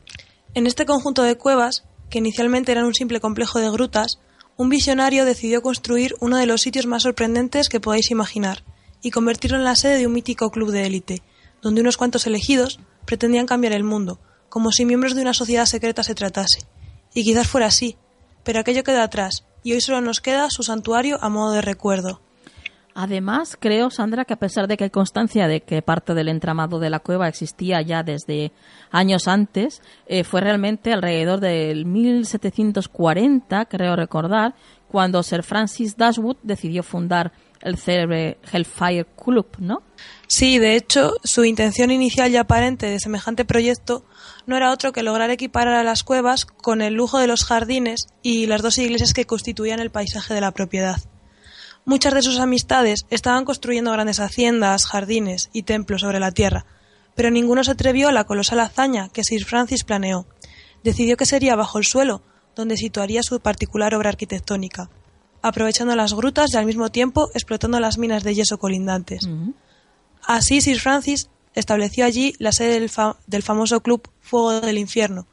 En este conjunto de cuevas, que inicialmente eran un simple complejo de grutas, un visionario decidió construir uno de los sitios más sorprendentes que podáis imaginar y convertirlo en la sede de un mítico club de élite, donde unos cuantos elegidos pretendían cambiar el mundo, como si miembros de una sociedad secreta se tratase. Y quizás fuera así, pero aquello queda atrás, y hoy solo nos queda su santuario a modo de recuerdo. Además, creo, Sandra, que a pesar de que hay constancia de que parte del entramado de la cueva existía ya desde años antes, eh, fue realmente alrededor del 1740, creo recordar, cuando Sir Francis Dashwood decidió fundar el célebre Hellfire Club, ¿no? Sí, de hecho, su intención inicial y aparente de semejante proyecto no era otro que lograr equiparar a las cuevas con el lujo de los jardines y las dos iglesias que constituían el paisaje de la propiedad. Muchas de sus amistades estaban construyendo grandes haciendas, jardines y templos sobre la tierra, pero ninguno se atrevió a la colosal hazaña que Sir Francis planeó. Decidió que sería bajo el suelo donde situaría su particular obra arquitectónica, aprovechando las grutas y al mismo tiempo explotando las minas de yeso colindantes. Así Sir Francis estableció allí la sede del, del famoso club Fuego del Infierno,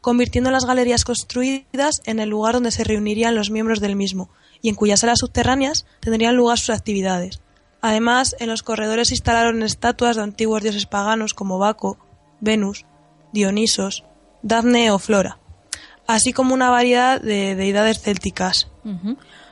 convirtiendo las galerías construidas en el lugar donde se reunirían los miembros del mismo, y en cuyas salas subterráneas tendrían lugar sus actividades. Además, en los corredores se instalaron estatuas de antiguos dioses paganos como Baco, Venus, Dionisos, Dafne o Flora, así como una variedad de deidades célticas.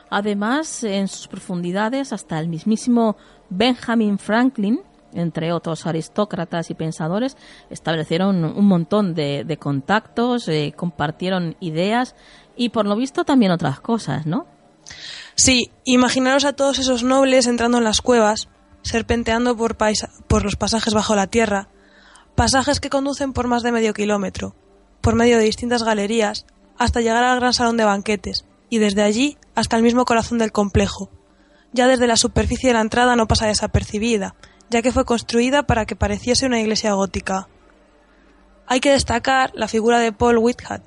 Además, en sus profundidades, hasta el mismísimo Benjamin Franklin, entre otros aristócratas y pensadores, establecieron un montón de, contactos, eh, compartieron ideas y por lo visto también otras cosas, ¿no? Sí, imaginaros a todos esos nobles entrando en las cuevas, serpenteando por, por los pasajes bajo la tierra, pasajes que conducen por más de medio kilómetro, por medio de distintas galerías, hasta llegar al gran salón de banquetes, y desde allí hasta el mismo corazón del complejo. Ya desde la superficie de la entrada no pasa desapercibida, ya que fue construida para que pareciese una iglesia gótica. Hay que destacar la figura de Paul Whitehead,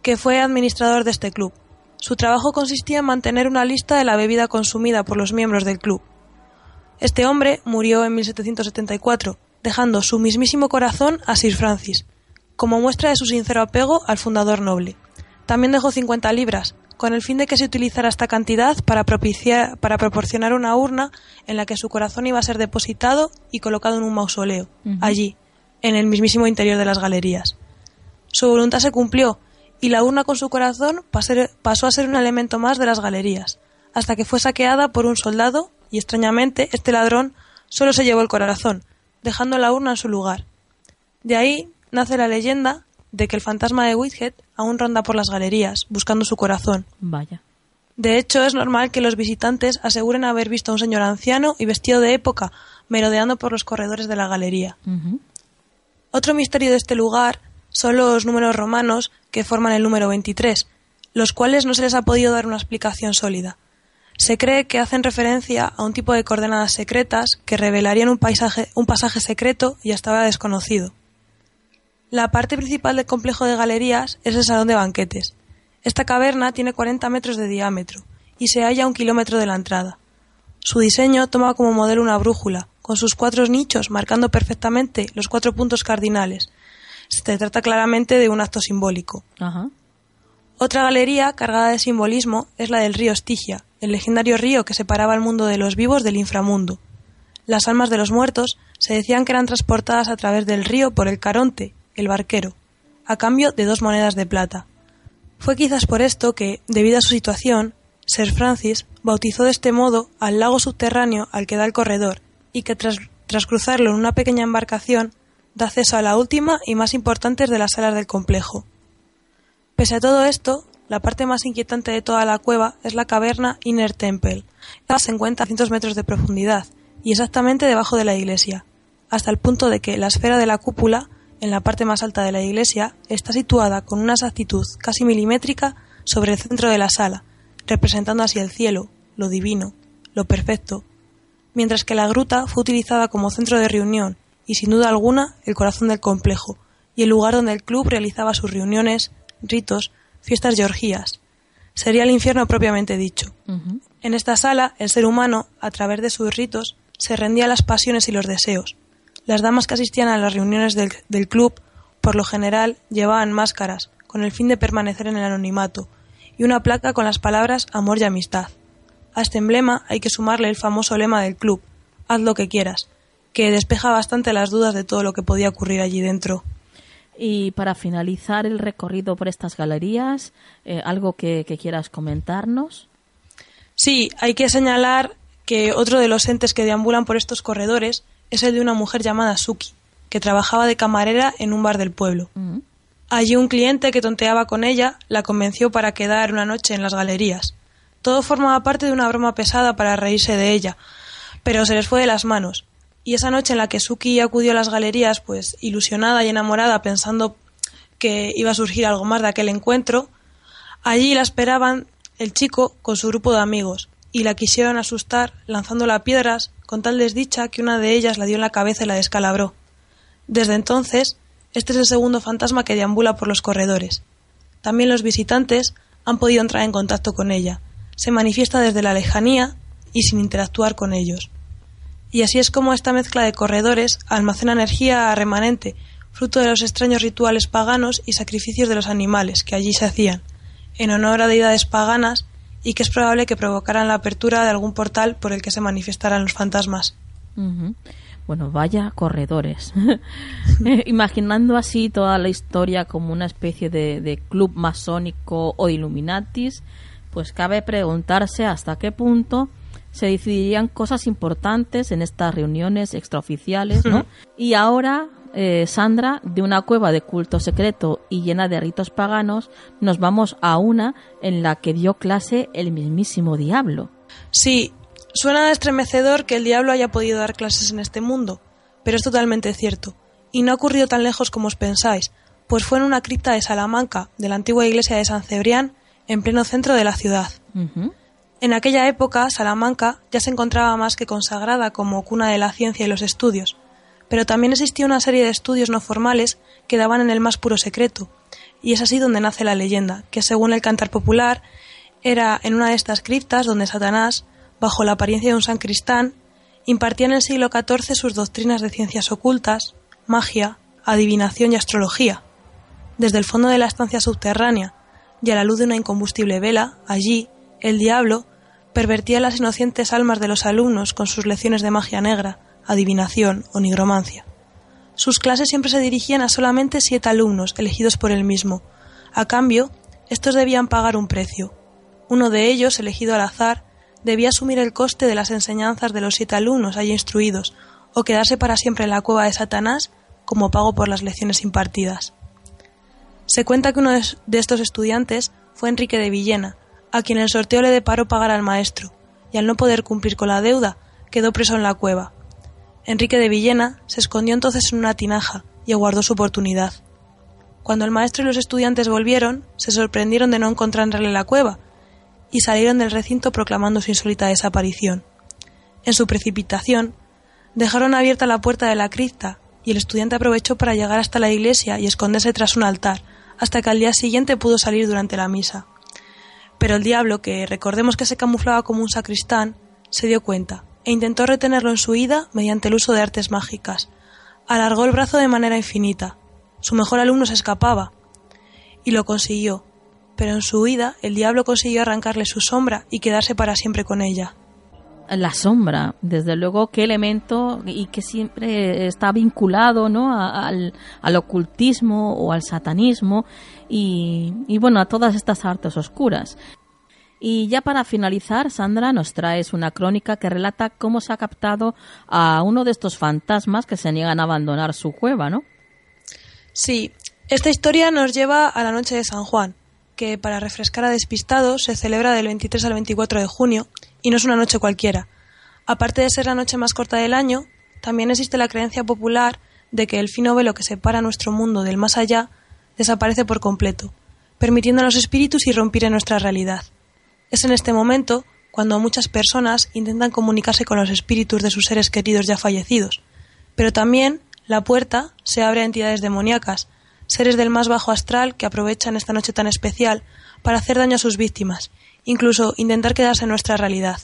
que fue administrador de este club, su trabajo consistía en mantener una lista de la bebida consumida por los miembros del club. Este hombre murió en 1774, dejando su mismísimo corazón a Sir Francis, como muestra de su sincero apego al fundador noble. También dejó 50 libras, con el fin de que se utilizara esta cantidad para, propiciar, para proporcionar una urna en la que su corazón iba a ser depositado y colocado en un mausoleo, allí, en el mismísimo interior de las galerías. Su voluntad se cumplió y la urna con su corazón pasó a ser un elemento más de las galerías, hasta que fue saqueada por un soldado y extrañamente este ladrón solo se llevó el corazón, dejando la urna en su lugar. De ahí nace la leyenda de que el fantasma de Whitehead aún ronda por las galerías, buscando su corazón. Vaya. De hecho, es normal que los visitantes aseguren haber visto a un señor anciano y vestido de época merodeando por los corredores de la galería. Otro misterio de este lugar son los números romanos que forman el número 23, los cuales no se les ha podido dar una explicación sólida. Se cree que hacen referencia a un tipo de coordenadas secretas que revelarían un, paisaje, un pasaje secreto y hasta ahora desconocido. La parte principal del complejo de galerías es el salón de banquetes. Esta caverna tiene 40 metros de diámetro y se halla a un kilómetro de la entrada. Su diseño toma como modelo una brújula, con sus cuatro nichos marcando perfectamente los cuatro puntos cardinales, se trata claramente de un acto simbólico. Otra galería cargada de simbolismo es la del río Estigia, el legendario río que separaba el mundo de los vivos del inframundo. Las almas de los muertos se decían que eran transportadas a través del río por el Caronte, el barquero, a cambio de dos monedas de plata. Fue quizás por esto que, debido a su situación, Sir Francis bautizó de este modo al lago subterráneo al que da el corredor, y que tras, tras cruzarlo en una pequeña embarcación da acceso a la última y más importante de las salas del complejo. Pese a todo esto, la parte más inquietante de toda la cueva es la caverna Inner Temple. Esta se encuentra a cientos metros de profundidad y exactamente debajo de la iglesia, hasta el punto de que la esfera de la cúpula, en la parte más alta de la iglesia, está situada con una exactitud casi milimétrica sobre el centro de la sala, representando así el cielo, lo divino, lo perfecto, mientras que la gruta fue utilizada como centro de reunión y sin duda alguna el corazón del complejo y el lugar donde el club realizaba sus reuniones, ritos, fiestas y orgías. Sería el infierno propiamente dicho. En esta sala, el ser humano, a través de sus ritos, se rendía a las pasiones y los deseos. Las damas que asistían a las reuniones del, del club, por lo general, llevaban máscaras, con el fin de permanecer en el anonimato, y una placa con las palabras amor y amistad. A este emblema hay que sumarle el famoso lema del club, haz lo que quieras, que despeja bastante las dudas de todo lo que podía ocurrir allí dentro. Y para finalizar el recorrido por estas galerías, eh, ¿algo que, quieras comentarnos? Sí, hay que señalar que otro de los entes que deambulan por estos corredores es el de una mujer llamada Suki, que trabajaba de camarera en un bar del pueblo. Allí un cliente que tonteaba con ella la convenció para quedar una noche en las galerías. Todo formaba parte de una broma pesada para reírse de ella, pero se les fue de las manos, y esa noche en la que Suki acudió a las galerías, pues ilusionada y enamorada, pensando que iba a surgir algo más de aquel encuentro, allí la esperaban el chico con su grupo de amigos, y la quisieron asustar lanzándola piedras con tal desdicha que una de ellas la dio en la cabeza y la descalabró. Desde entonces, este es el segundo fantasma que deambula por los corredores. También los visitantes han podido entrar en contacto con ella. Se manifiesta desde la lejanía y sin interactuar con ellos y así es como esta mezcla de corredores almacena energía remanente, fruto de los extraños rituales paganos y sacrificios de los animales que allí se hacían, en honor a deidades paganas y que es probable que provocaran la apertura de algún portal por el que se manifestaran los fantasmas. Bueno, vaya corredores. Imaginando así toda la historia como una especie de, de club masónico o Illuminatis, pues cabe preguntarse hasta qué punto se decidirían cosas importantes en estas reuniones extraoficiales, ¿no? Y ahora, eh, Sandra, de una cueva de culto secreto y llena de ritos paganos, nos vamos a una en la que dio clase el mismísimo diablo. Sí, suena estremecedor que el diablo haya podido dar clases en este mundo, pero es totalmente cierto. Y no ha ocurrido tan lejos como os pensáis, pues fue en una cripta de Salamanca, de la antigua iglesia de San Cebrián, en pleno centro de la ciudad. En aquella época, Salamanca ya se encontraba más que consagrada como cuna de la ciencia y los estudios, pero también existía una serie de estudios no formales que daban en el más puro secreto, y es así donde nace la leyenda, que según el cantar popular, era en una de estas criptas donde Satanás, bajo la apariencia de un sancristán, impartía en el siglo XIV sus doctrinas de ciencias ocultas, magia, adivinación y astrología. Desde el fondo de la estancia subterránea y a la luz de una incombustible vela, allí, el diablo, pervertía las inocentes almas de los alumnos con sus lecciones de magia negra, adivinación o nigromancia. Sus clases siempre se dirigían a solamente siete alumnos elegidos por él mismo. A cambio, estos debían pagar un precio. Uno de ellos, elegido al azar, debía asumir el coste de las enseñanzas de los siete alumnos allí instruidos, o quedarse para siempre en la cueva de Satanás como pago por las lecciones impartidas. Se cuenta que uno de estos estudiantes fue Enrique de Villena, a quien el sorteo le deparó pagar al maestro, y al no poder cumplir con la deuda, quedó preso en la cueva. Enrique de Villena se escondió entonces en una tinaja y aguardó su oportunidad. Cuando el maestro y los estudiantes volvieron, se sorprendieron de no encontrarle en la cueva y salieron del recinto proclamando su insólita desaparición. En su precipitación, dejaron abierta la puerta de la cripta y el estudiante aprovechó para llegar hasta la iglesia y esconderse tras un altar, hasta que al día siguiente pudo salir durante la misa. Pero el diablo, que recordemos que se camuflaba como un sacristán, se dio cuenta e intentó retenerlo en su ida mediante el uso de artes mágicas. Alargó el brazo de manera infinita. Su mejor alumno se escapaba. Y lo consiguió. Pero en su huida el diablo consiguió arrancarle su sombra y quedarse para siempre con ella. La sombra, desde luego, qué elemento y que siempre está vinculado ¿no? al, al ocultismo o al satanismo y, bueno, a todas estas artes oscuras. Y ya para finalizar, Sandra, nos traes una crónica que relata cómo se ha captado a uno de estos fantasmas que se niegan a abandonar su cueva, ¿no? Sí, esta historia nos lleva a la noche de San Juan, que para refrescar a despistados se celebra del 23 al 24 de junio y no es una noche cualquiera. Aparte de ser la noche más corta del año, también existe la creencia popular de que el fino velo que separa nuestro mundo del más allá desaparece por completo, permitiendo a los espíritus irrumpir en nuestra realidad. Es en este momento cuando muchas personas intentan comunicarse con los espíritus de sus seres queridos ya fallecidos, pero también la puerta se abre a entidades demoníacas, seres del más bajo astral que aprovechan esta noche tan especial para hacer daño a sus víctimas, incluso intentar quedarse en nuestra realidad.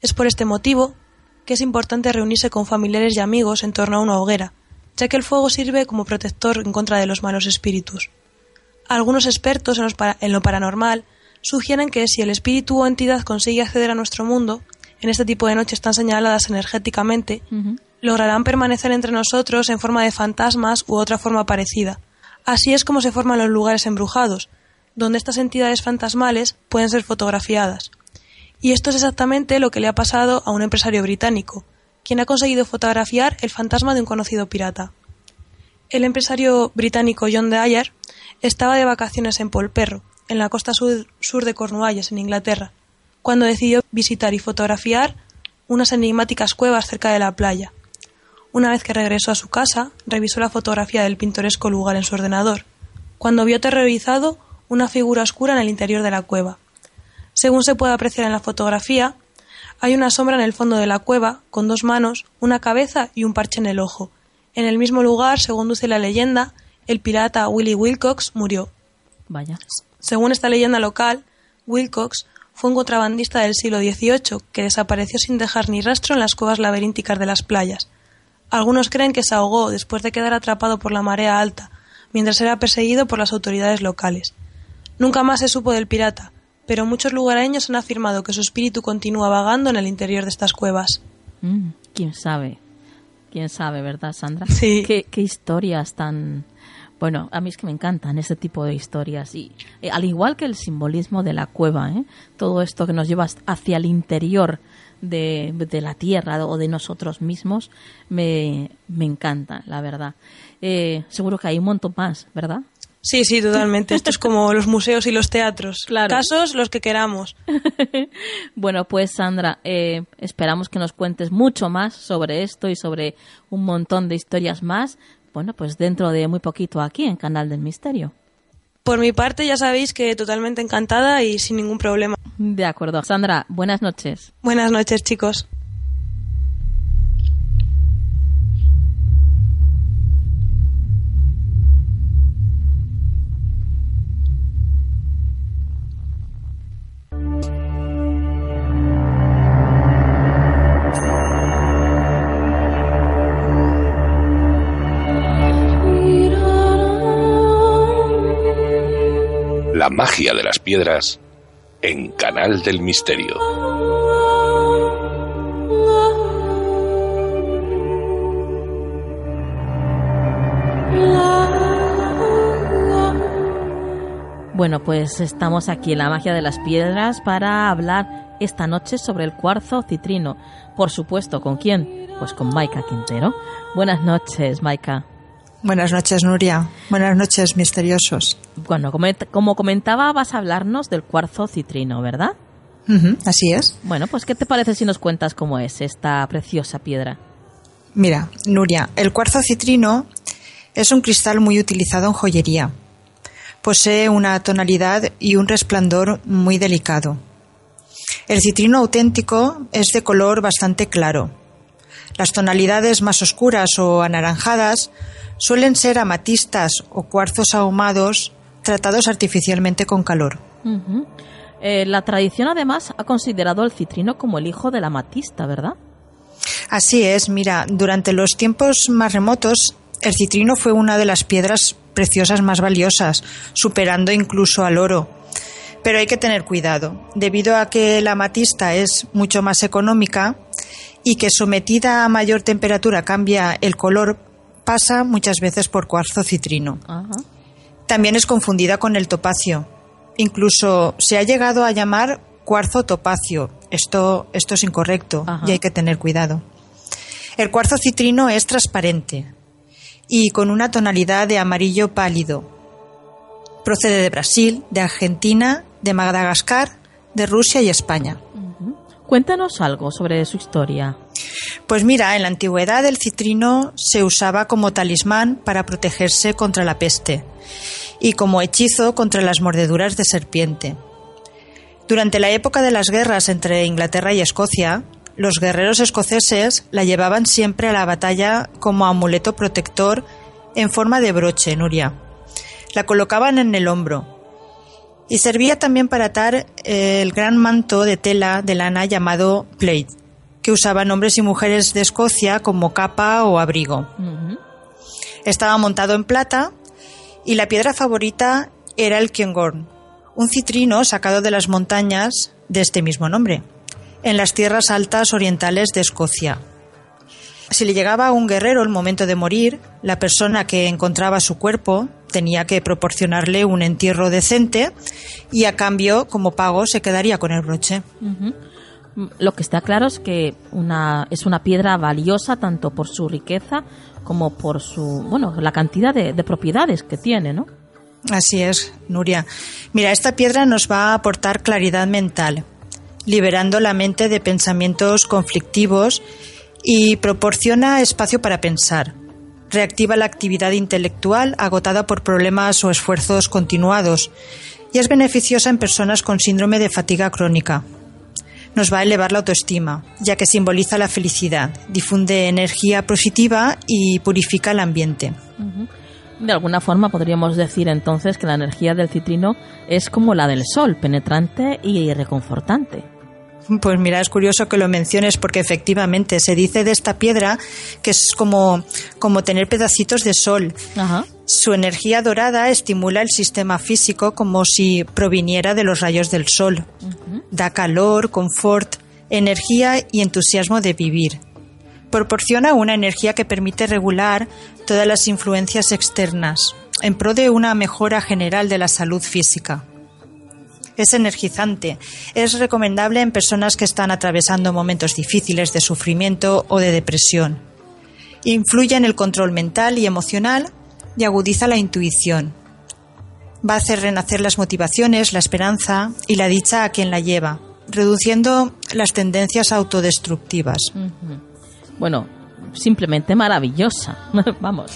Es por este motivo que es importante reunirse con familiares y amigos en torno a una hoguera, ya que el fuego sirve como protector en contra de los malos espíritus. Algunos expertos en, lo paranormal sugieren que si el espíritu o entidad consigue acceder a nuestro mundo, en este tipo de noches tan señaladas energéticamente, lograrán permanecer entre nosotros en forma de fantasmas u otra forma parecida. Así es como se forman los lugares embrujados, donde estas entidades fantasmales pueden ser fotografiadas. Y esto es exactamente lo que le ha pasado a un empresario británico, quien ha conseguido fotografiar el fantasma de un conocido pirata. El empresario británico John Dyer estaba de vacaciones en Polperro, en la costa sur, sur de Cornualles, en Inglaterra, cuando decidió visitar y fotografiar unas enigmáticas cuevas cerca de la playa. Una vez que regresó a su casa, revisó la fotografía del pintoresco lugar en su ordenador, cuando vio aterrorizado una figura oscura en el interior de la cueva. Según se puede apreciar en la fotografía, hay una sombra en el fondo de la cueva, con dos manos, una cabeza y un parche en el ojo. En el mismo lugar, según dice la leyenda, el pirata Willie Wilcox murió. Vaya. Según esta leyenda local, Wilcox fue un contrabandista del siglo XVIII que desapareció sin dejar ni rastro en las cuevas laberínticas de las playas. Algunos creen que se ahogó después de quedar atrapado por la marea alta, mientras era perseguido por las autoridades locales. Nunca más se supo del pirata, pero muchos lugareños han afirmado que su espíritu continúa vagando en el interior de estas cuevas. Mm, ¿Quién sabe? ¿Quién sabe, verdad, Sandra? Sí. ¿Qué, qué historias tan bueno, a mí es que me encantan ese tipo de historias y eh, al igual que el simbolismo de la cueva, ¿eh? todo esto que nos lleva hacia el interior de, la tierra o de nosotros mismos, me, me encanta, la verdad. Eh, seguro que hay un montón más, ¿verdad? Sí, sí, totalmente. Esto es como los museos y los teatros. Claro. Casos los que queramos. bueno, pues Sandra, eh, esperamos que nos cuentes mucho más sobre esto y sobre un montón de historias más bueno, pues dentro de muy poquito aquí en Canal del Misterio. Por mi parte, ya sabéis que totalmente encantada y sin ningún problema. De acuerdo. Sandra, buenas noches. Buenas noches, chicos. Magia de las piedras en Canal del Misterio. Bueno, pues estamos aquí en la magia de las piedras para hablar esta noche sobre el cuarzo citrino. Por supuesto, ¿con quién? Pues con Maika Quintero. Buenas noches, Maika. Buenas noches, Nuria. Buenas noches, misteriosos. Bueno, como, comentaba, vas a hablarnos del cuarzo citrino, ¿verdad? así es. Bueno, pues ¿qué te parece si nos cuentas cómo es esta preciosa piedra? Mira, Nuria, el cuarzo citrino es un cristal muy utilizado en joyería. Posee una tonalidad y un resplandor muy delicado. El citrino auténtico es de color bastante claro. Las tonalidades más oscuras o anaranjadas Suelen ser amatistas o cuarzos ahumados tratados artificialmente con calor. Eh, la tradición además ha considerado el citrino como el hijo de la amatista, ¿verdad? Así es, mira, durante los tiempos más remotos el citrino fue una de las piedras preciosas más valiosas, superando incluso al oro. Pero hay que tener cuidado, debido a que la amatista es mucho más económica y que sometida a mayor temperatura cambia el color, pasa muchas veces por cuarzo citrino. También es confundida con el topacio. Incluso se ha llegado a llamar cuarzo topacio. Esto, esto es incorrecto y hay que tener cuidado. El cuarzo citrino es transparente y con una tonalidad de amarillo pálido. Procede de Brasil, de Argentina, de Madagascar, de Rusia y España. Cuéntanos algo sobre su historia. Pues mira, en la antigüedad el citrino se usaba como talismán para protegerse contra la peste y como hechizo contra las mordeduras de serpiente. Durante la época de las guerras entre Inglaterra y Escocia, los guerreros escoceses la llevaban siempre a la batalla como amuleto protector en forma de broche, Nuria. La colocaban en el hombro y servía también para atar el gran manto de tela de lana llamado plate, que usaban hombres y mujeres de Escocia como capa o abrigo. Estaba montado en plata y la piedra favorita era el Kiengorn, un citrino sacado de las montañas de este mismo nombre, en las tierras altas orientales de Escocia. Si le llegaba a un guerrero el momento de morir, la persona que encontraba su cuerpo tenía que proporcionarle un entierro decente y a cambio, como pago, se quedaría con el broche. Lo que está claro es que una, es una piedra valiosa tanto por su riqueza como por su, bueno, la cantidad de, de propiedades que tiene, ¿no? Así es, Nuria. Mira, esta piedra nos va a aportar claridad mental, liberando la mente de pensamientos conflictivos y proporciona espacio para pensar reactiva la actividad intelectual agotada por problemas o esfuerzos continuados y es beneficiosa en personas con síndrome de fatiga crónica. Nos va a elevar la autoestima, ya que simboliza la felicidad, difunde energía positiva y purifica el ambiente. De alguna forma podríamos decir entonces que la energía del citrino es como la del sol, penetrante y reconfortante. Pues mira, es curioso que lo menciones porque efectivamente se dice de esta piedra que es como, como tener pedacitos de sol. Su energía dorada estimula el sistema físico como si proviniera de los rayos del sol. Da calor, confort, energía y entusiasmo de vivir. Proporciona una energía que permite regular todas las influencias externas en pro de una mejora general de la salud física es energizante. Es recomendable en personas que están atravesando momentos difíciles de sufrimiento o de depresión. Influye en el control mental y emocional y agudiza la intuición. Va a hacer renacer las motivaciones, la esperanza y la dicha a quien la lleva, reduciendo las tendencias autodestructivas. Bueno, simplemente maravillosa. Vamos.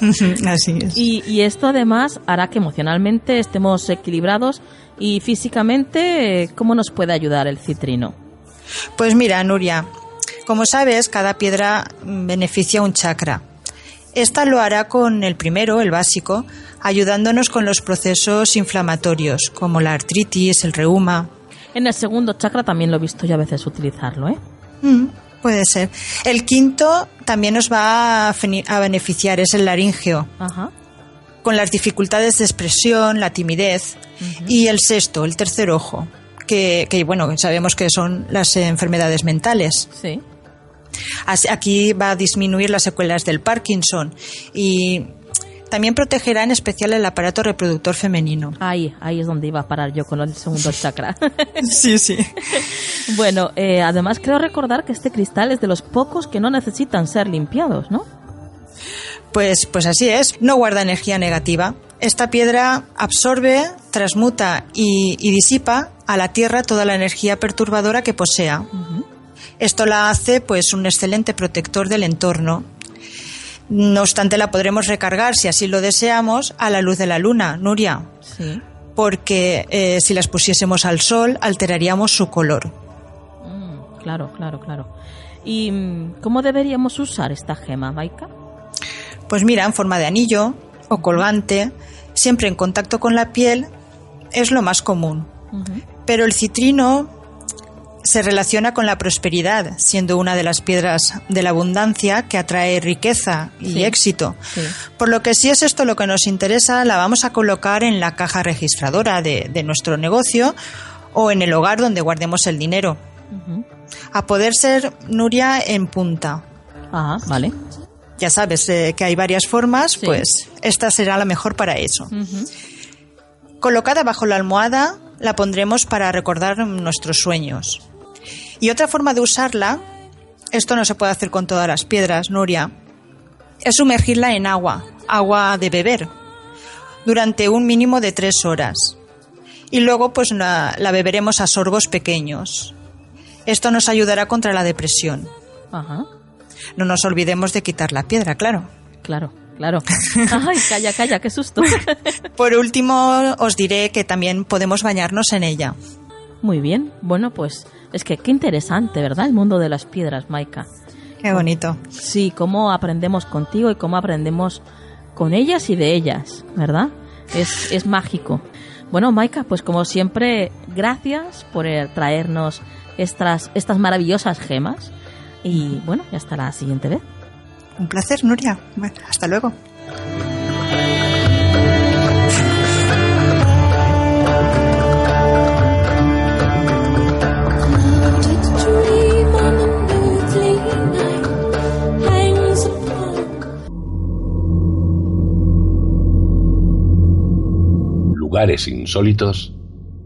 Así es. Y, y, esto además hará que emocionalmente estemos equilibrados y físicamente, ¿cómo nos puede ayudar el citrino? Pues mira, Nuria, como sabes, cada piedra beneficia un chakra. Esta lo hará con el primero, el básico, ayudándonos con los procesos inflamatorios, como la artritis, el reuma. En el segundo chakra también lo he visto yo a veces utilizarlo, ¿eh? Mm, puede ser. El quinto también nos va a, beneficiar, es el laringeo. Ajá con las dificultades de expresión, la timidez, y el sexto, el tercer ojo, que, bueno, sabemos que son las enfermedades mentales. Sí. Aquí va a disminuir las secuelas del Parkinson y también protegerá en especial el aparato reproductor femenino. Ahí, ahí es donde iba a parar yo con el segundo chakra. sí, sí. bueno, eh, además creo recordar que este cristal es de los pocos que no necesitan ser limpiados, ¿no? Pues, pues así es, no guarda energía negativa. Esta piedra absorbe, transmuta y, disipa a la Tierra toda la energía perturbadora que posea. Esto la hace pues un excelente protector del entorno. No obstante, la podremos recargar, si así lo deseamos, a la luz de la luna, Nuria. Sí. Porque eh, si las pusiésemos al sol, alteraríamos su color. Mm, claro, claro, claro. ¿Y mm, cómo deberíamos usar esta gema, Maika? Pues mira, en forma de anillo o colgante, siempre en contacto con la piel, es lo más común. Pero el citrino se relaciona con la prosperidad, siendo una de las piedras de la abundancia que atrae riqueza y éxito. Por lo que si es esto lo que nos interesa, la vamos a colocar en la caja registradora de, nuestro negocio o en el hogar donde guardemos el dinero. A poder ser Nuria en punta. Ah, vale ya sabes eh, que hay varias formas, pues esta será la mejor para eso. Colocada bajo la almohada, la pondremos para recordar nuestros sueños. Y otra forma de usarla, esto no se puede hacer con todas las piedras, Nuria, es sumergirla en agua, agua de beber. durante un mínimo de tres horas. Y luego pues la, beberemos a sorbos pequeños. Esto nos ayudará contra la depresión. Ajá. No nos olvidemos de quitar la piedra, claro. Claro, claro. Ay, calla, calla, qué susto. Por último, os diré que también podemos bañarnos en ella. Muy bien. Bueno, pues es que qué interesante, ¿verdad? El mundo de las piedras, Maika. Qué bonito. Sí, cómo aprendemos contigo y cómo aprendemos con ellas y de ellas, ¿verdad? Es, es mágico. Bueno, Maika, pues como siempre, gracias por traernos estas, estas maravillosas gemas. Y bueno, y hasta la siguiente vez. Un placer, Nuria. hasta luego. lugares insólitos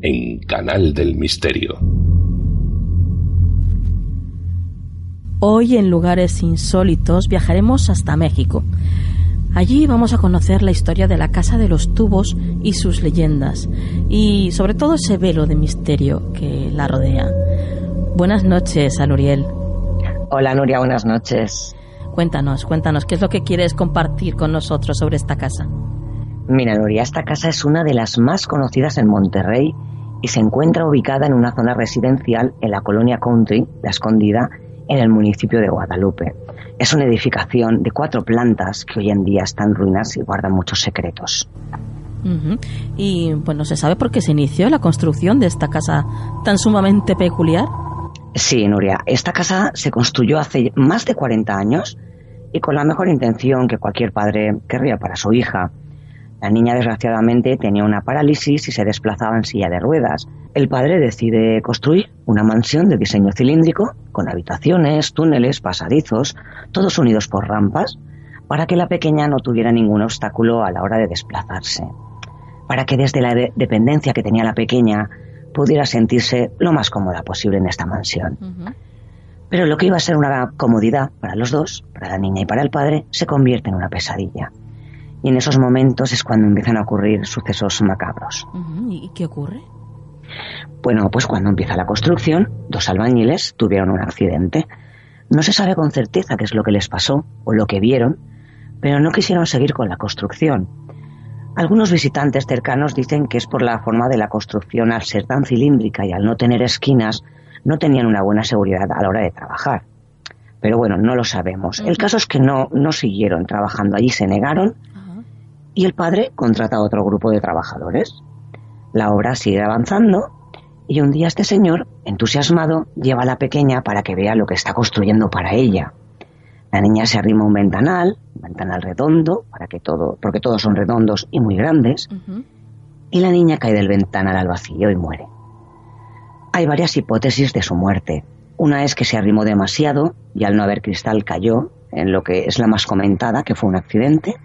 en Canal del Misterio. Hoy en lugares insólitos viajaremos hasta México. Allí vamos a conocer la historia de la Casa de los Tubos y sus leyendas, y sobre todo ese velo de misterio que la rodea. Buenas noches a Nuriel. Hola Nuria, buenas noches. Cuéntanos, cuéntanos, ¿qué es lo que quieres compartir con nosotros sobre esta casa? Mira, Nuria, esta casa es una de las más conocidas en Monterrey y se encuentra ubicada en una zona residencial en la colonia Country, La Escondida, en el municipio de Guadalupe. Es una edificación de cuatro plantas que hoy en día están en ruinas y guardan muchos secretos. Y bueno, ¿se sabe por qué se inició la construcción de esta casa tan sumamente peculiar? Sí, Nuria, esta casa se construyó hace más de 40 años y con la mejor intención que cualquier padre querría para su hija. La niña desgraciadamente tenía una parálisis y se desplazaba en silla de ruedas. El padre decide construir una mansión de diseño cilíndrico con habitaciones, túneles, pasadizos, todos unidos por rampas, para que la pequeña no tuviera ningún obstáculo a la hora de desplazarse. Para que desde la dependencia que tenía la pequeña pudiera sentirse lo más cómoda posible en esta mansión. Pero lo que iba a ser una comodidad para los dos, para la niña y para el padre, se convierte en una pesadilla. Y en esos momentos es cuando empiezan a ocurrir sucesos macabros. ¿Y qué ocurre? Bueno, pues cuando empieza la construcción, dos albañiles tuvieron un accidente. No se sabe con certeza qué es lo que les pasó o lo que vieron, pero no quisieron seguir con la construcción. Algunos visitantes cercanos dicen que es por la forma de la construcción al ser tan cilíndrica y al no tener esquinas, no tenían una buena seguridad a la hora de trabajar. Pero bueno, no lo sabemos. El caso es que no, no siguieron trabajando allí, se negaron y el padre contrata a otro grupo de trabajadores. La obra sigue avanzando y un día este señor, entusiasmado, lleva a la pequeña para que vea lo que está construyendo para ella. La niña se arrima a un ventanal, un ventanal redondo, para que todo, porque todos son redondos y muy grandes, y la niña cae del ventanal al vacío y muere. Hay varias hipótesis de su muerte. Una es que se arrimó demasiado y al no haber cristal cayó, en lo que es la más comentada, que fue un accidente.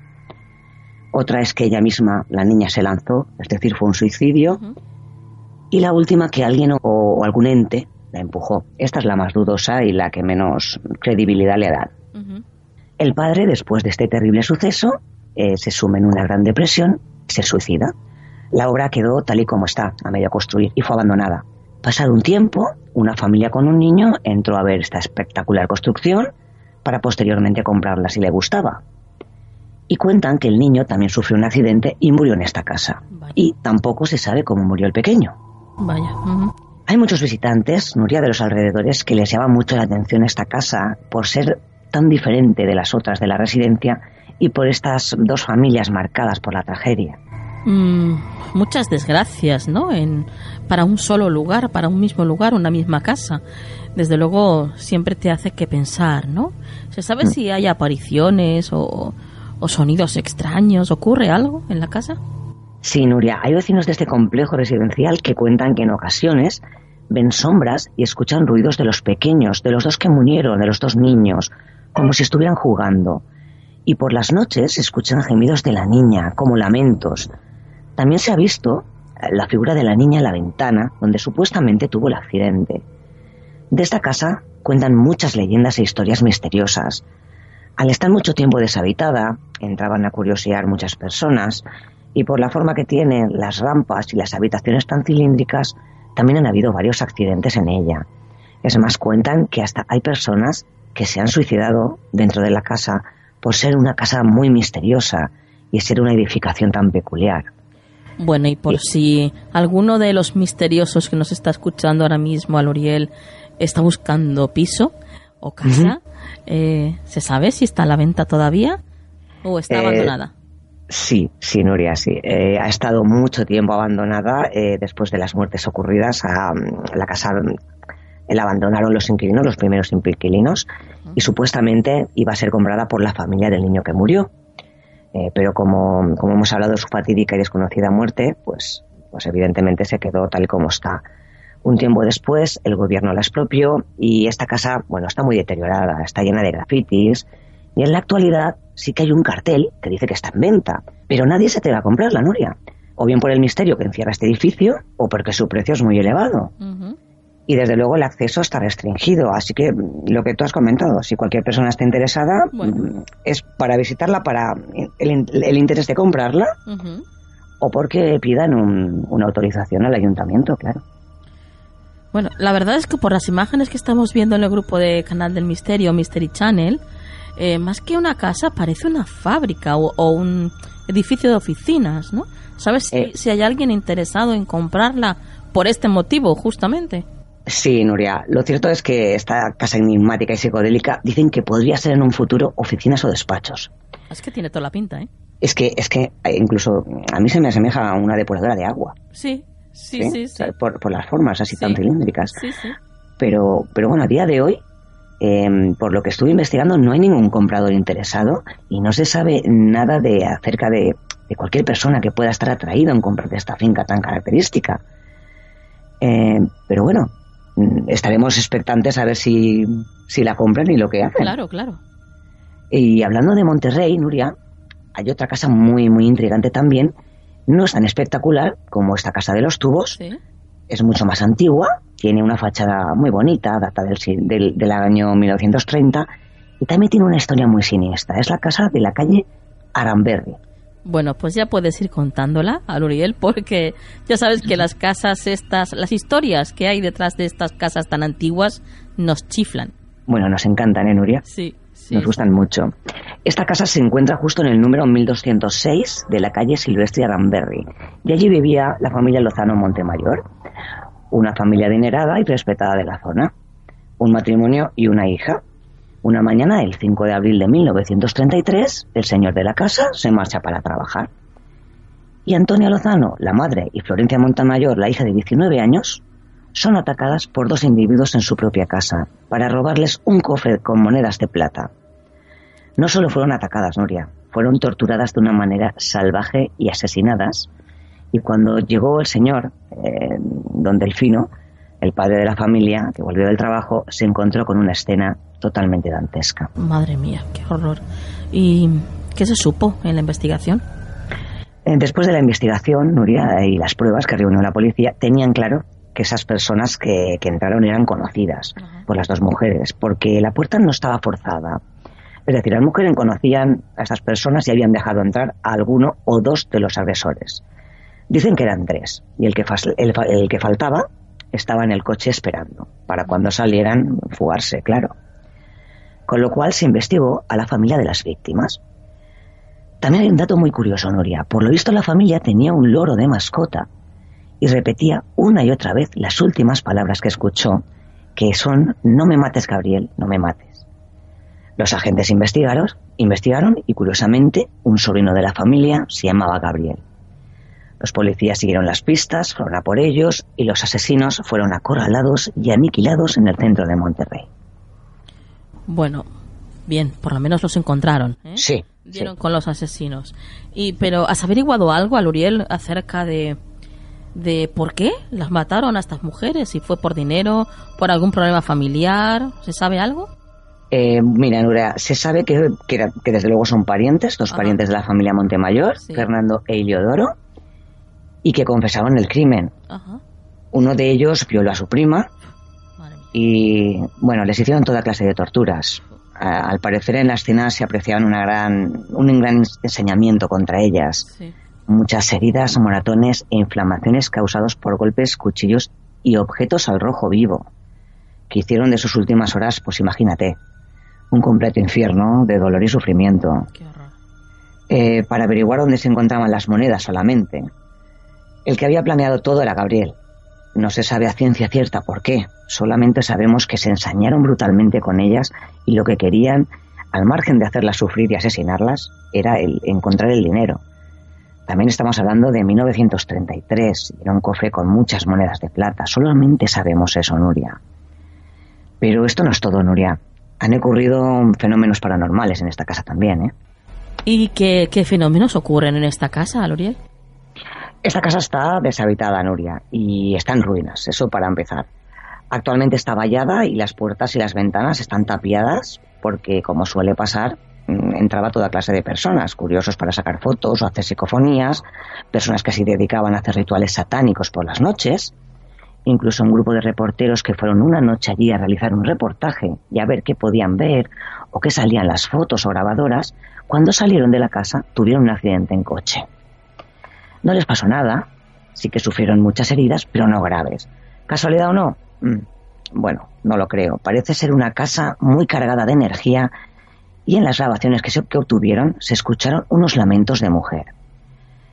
Otra es que ella misma, la niña, se lanzó, es decir, fue un suicidio. Y la última, que alguien o, algún ente la empujó. Esta es la más dudosa y la que menos credibilidad le da. El padre, después de este terrible suceso, eh, se sume en una gran depresión y se suicida. La obra quedó tal y como está, a medio construir, y fue abandonada. Pasado un tiempo, una familia con un niño entró a ver esta espectacular construcción para posteriormente comprarla si le gustaba y cuentan que el niño también sufrió un accidente y murió en esta casa. Y tampoco se sabe cómo murió el pequeño. Vaya. Hay muchos visitantes, Nuria, de los alrededores, que les llama mucho la atención esta casa por ser tan diferente de las otras de la residencia y por estas dos familias marcadas por la tragedia. Mm, muchas desgracias, ¿no? En, para un solo lugar, para un mismo lugar, una misma casa. Desde luego siempre te hace que pensar, ¿no? ¿Se sabe mm. si hay apariciones o, o sonidos extraños? ¿Ocurre algo en la casa? Sí, Nuria, hay vecinos de este complejo residencial que cuentan que en ocasiones ven sombras y escuchan ruidos de los pequeños, de los dos que murieron, de los dos niños, como si estuvieran jugando. Y por las noches escuchan gemidos de la niña, como lamentos. También se ha visto la figura de la niña en la ventana, donde supuestamente tuvo el accidente. De esta casa cuentan muchas leyendas e historias misteriosas. Al estar mucho tiempo deshabitada, entraban a curiosear muchas personas Y por la forma que tiene las rampas y las habitaciones tan cilíndricas, también han habido varios accidentes en ella. Es más, cuentan que hasta hay personas que se han suicidado dentro de la casa por ser una casa muy misteriosa y ser una edificación tan peculiar. Bueno, y por si alguno de los misteriosos que nos está escuchando ahora mismo, al Uriel, está buscando piso o casa, eh, ¿se sabe si está a la venta todavía o está eh, abandonada? Sí, sí, Nuria, sí. Eh, ha estado mucho tiempo abandonada después de las muertes ocurridas. A, la casa la abandonaron los inquilinos, los primeros inquilinos, y supuestamente iba a ser comprada por la familia del niño que murió. Eh, pero como, como, hemos hablado de su fatídica y desconocida muerte, pues, pues evidentemente se quedó tal como está. Un tiempo después, el gobierno la expropió y esta casa, bueno, está muy deteriorada, está llena de grafitis. Y en la actualidad sí que hay un cartel que dice que está en venta, pero nadie se te va a comprar la Nuria, o bien por el misterio que encierra este edificio o porque su precio es muy elevado. Y desde luego el acceso está restringido. Así que lo que tú has comentado, si cualquier persona está interesada, mm, es para visitarla, para el, interés de comprarla o porque pidan una autorización al ayuntamiento, claro. Bueno, la verdad es que por las imágenes que estamos viendo en el grupo de Canal del Misterio, Mystery Channel, eh, más que una casa parece una fábrica o, un edificio de oficinas, ¿no? ¿Sabes eh. si hay alguien interesado en comprarla por este motivo, justamente? Sí, Nuria. Lo cierto es que esta casa enigmática y psicodélica dicen que podría ser en un futuro oficinas o despachos. Es que tiene toda la pinta, ¿eh? Es que, es que eh, incluso a mí se me asemeja a una depuradora de agua. Sí, sí, sí. por, las formas así tan cilíndricas. Sí, sí. Pero, pero bueno, a día de hoy, em, por lo que estuve investigando, no hay ningún comprador interesado y no se sabe nada de acerca de, de cualquier persona que pueda estar atraído en comprar esta finca tan característica. Eh, pero bueno, Mm, estaremos expectantes a ver si, si la compran y lo que hacen. Claro, claro. Y hablando de Monterrey, Nuria, hay otra casa muy, muy intrigante también. No es tan espectacular como esta casa de los tubos. Es mucho más antigua, tiene una fachada muy bonita, data del, del, del año 1930, y también tiene una historia muy siniestra. Es la casa de la calle Aramberri. Bueno, pues ya puedes ir contándola a Uriel porque ya sabes que las casas estas, las historias que hay detrás de estas casas tan antiguas nos chiflan. Bueno, nos encantan, ¿eh, Nuria? Sí, Nos gustan mucho. Esta casa se encuentra justo en el número 1206 de la calle Silvestre Aramberri y allí vivía la familia Lozano Montemayor, una familia adinerada y respetada de la zona, un matrimonio y una hija. Una mañana, el 5 de abril de 1933, el señor de la casa se marcha para trabajar. Y Antonia Lozano, la madre, y Florencia Montamayor, la hija de 19 años, son atacadas por dos individuos en su propia casa para robarles un cofre con monedas de plata. No solo fueron atacadas, Nuria, fueron torturadas de una manera salvaje y asesinadas. Y cuando llegó el señor, eh, don Delfino, el padre de la familia, que volvió del trabajo, se encontró con una escena totalmente dantesca. Madre mía, qué horror. ¿Y qué se supo en la investigación? Eh, después de la investigación, Nuria y las pruebas que reunió la policía tenían claro que esas personas que, entraron eran conocidas por las dos mujeres, porque la puerta no estaba forzada. Es decir, las mujeres conocían a estas personas y habían dejado entrar a alguno o dos de los agresores. Dicen que eran tres, y el que, el que faltaba estaba en el coche esperando, para cuando salieran fugarse, claro con lo cual se investigó a la familia de las víctimas. También hay un dato muy curioso, Noria. Por lo visto la familia tenía un loro de mascota y repetía una y otra vez las últimas palabras que escuchó, que son no me mates, Gabriel, no me mates. Los agentes investigaron, investigaron y curiosamente un sobrino de la familia se llamaba Gabriel. Los policías siguieron las pistas, fueron a por ellos y los asesinos fueron acorralados y aniquilados en el centro de Monterrey. Bueno, bien, por lo menos los encontraron. ¿eh? Sí. Dieron con los asesinos. Y, pero, ¿has averiguado algo, Aluriel, acerca de, de por qué las mataron a estas mujeres? Si fue por dinero, por algún problema familiar, ¿se sabe algo? Eh, mira, Nuria, se sabe que, que, desde luego son parientes, dos parientes de la familia Montemayor, Fernando e Iliodoro, y que confesaban el crimen. Uno de ellos violó a su prima, y bueno, les hicieron toda clase de torturas. Al parecer en la escena se apreciaban una gran, un gran enseñamiento contra ellas. muchas heridas, moratones e inflamaciones causados por golpes, cuchillos y objetos al rojo vivo, que hicieron de sus últimas horas, pues imagínate, un completo infierno de dolor y sufrimiento. Eh, para averiguar dónde se encontraban las monedas solamente. El que había planeado todo era Gabriel. No se sabe a ciencia cierta por qué, solamente sabemos que se ensañaron brutalmente con ellas y lo que querían, al margen de hacerlas sufrir y asesinarlas, era el encontrar el dinero. También estamos hablando de 1933, era un cofre con muchas monedas de plata, solamente sabemos eso, Nuria. Pero esto no es todo, Nuria. Han ocurrido fenómenos paranormales en esta casa también, ¿eh? ¿Y qué, fenómenos ocurren en esta casa, Loriel? Esta casa está deshabitada, Nuria, y está en ruinas, eso para empezar. Actualmente está vallada y las puertas y las ventanas están tapiadas porque, como suele pasar, mm, entraba toda clase de personas, curiosos para sacar fotos o hacer psicofonías, personas que se dedicaban a hacer rituales satánicos por las noches, incluso un grupo de reporteros que fueron una noche allí a realizar un reportaje y a ver qué podían ver o qué salían las fotos o grabadoras, cuando salieron de la casa tuvieron un accidente en coche. No les pasó nada, sí que sufrieron muchas heridas, pero no graves. ¿Casualidad o no? Mm, bueno, no lo creo. Parece ser una casa muy cargada de energía y en las grabaciones que, se, obtuvieron se escucharon unos lamentos de mujer.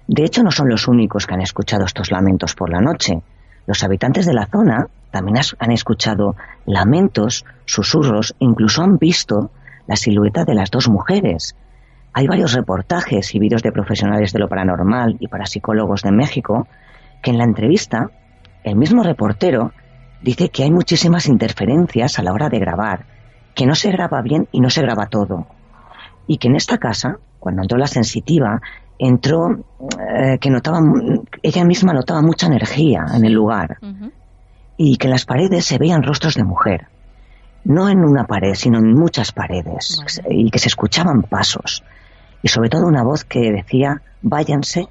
De hecho, no son los únicos que han escuchado estos lamentos por la noche. Los habitantes de la zona también han escuchado lamentos, susurros, incluso han visto la silueta de las dos mujeres, hay varios reportajes y vídeos de profesionales de lo paranormal y parapsicólogos de México que en la entrevista el mismo reportero dice que hay muchísimas interferencias a la hora de grabar, que no se graba bien y no se graba todo. Y que en esta casa, cuando entró la sensitiva, entró eh, que notaba, ella misma notaba mucha energía en el lugar. Y que en las paredes se veían rostros de mujer. No en una pared, sino en muchas paredes. Y que se escuchaban pasos y sobre todo una voz que decía, váyanse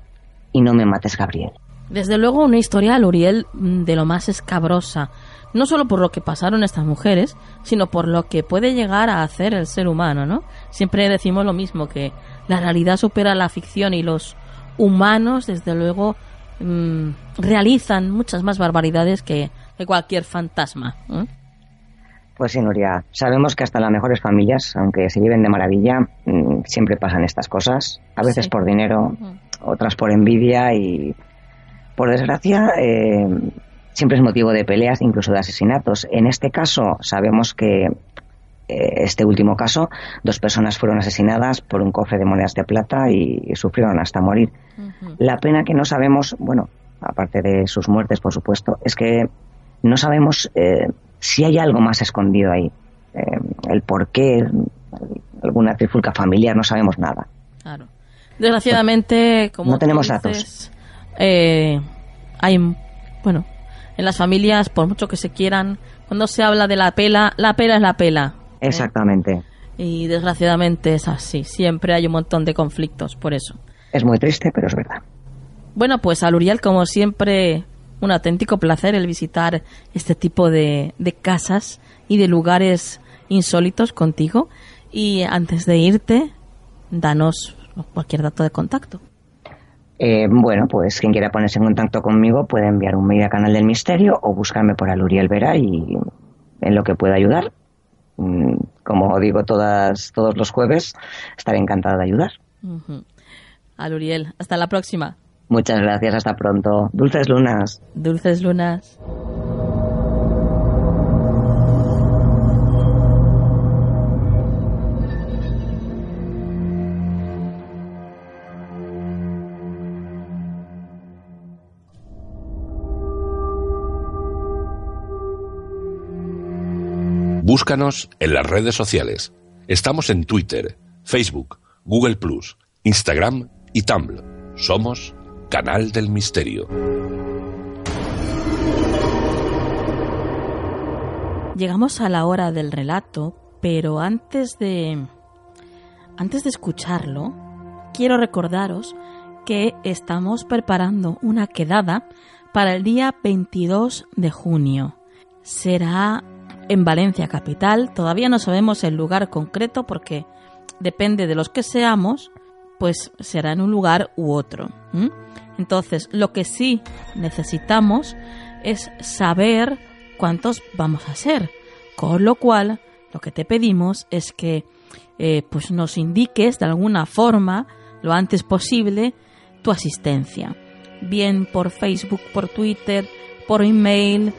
y no me mates, Gabriel. Desde luego una historia, Luriel, mm, de lo más escabrosa, no solo por lo que pasaron estas mujeres, sino por lo que puede llegar a hacer el ser humano, ¿no? Siempre decimos lo mismo, que la realidad supera la ficción y los humanos, desde luego, mm, realizan muchas más barbaridades que, cualquier fantasma. Pues sí, Nuria. Sabemos que hasta las mejores familias, aunque se lleven de maravilla, mm, siempre pasan estas cosas. A veces por dinero, otras por envidia y, por desgracia, eh, siempre es motivo de peleas, incluso de asesinatos. En este caso, sabemos que eh, este último caso, dos personas fueron asesinadas por un cofre de monedas de plata y, sufrieron hasta morir. La pena que no sabemos, bueno, aparte de sus muertes, por supuesto, es que no sabemos eh, si hay algo más escondido ahí. Eh, el por qué, alguna trifulca familiar, no sabemos nada. Claro. Desgraciadamente, como no tenemos datos. Eh, hay, bueno, en las familias, por mucho que se quieran, cuando se habla de la pela, la pela es la pela. ¿Eh? Exactamente. Y desgraciadamente es así. Siempre hay un montón de conflictos por eso. Es muy triste, pero es verdad. Bueno, pues a Luriel, como siempre, un auténtico placer el visitar este tipo de, casas y de lugares insólitos contigo. Y antes de irte, danos cualquier dato de contacto. Eh, bueno, pues quien quiera ponerse en contacto conmigo puede enviar un mail a Canal del Misterio o buscarme por Aluriel Vera y en lo que pueda ayudar. Mm, como digo todas, todos los jueves, estaré encantada de ayudar. Aluriel, hasta la próxima. Muchas gracias, hasta pronto. Dulces lunas. Dulces lunas. Búscanos en las redes sociales. Estamos en Twitter, Facebook, Google Instagram y Tumblr. Somos Canal del Misterio. Llegamos a la hora del relato, pero antes de antes de escucharlo, quiero recordaros que estamos preparando una quedada para el día 22 de junio. Será en Valencia capital, todavía no sabemos el lugar concreto porque depende de los que seamos, pues será en un lugar u otro. Entonces, lo que sí necesitamos es saber cuántos vamos a ser. Con lo cual, lo que te pedimos es que eh, pues nos indiques de alguna forma, lo antes posible, tu asistencia. Bien por Facebook, por Twitter, por email,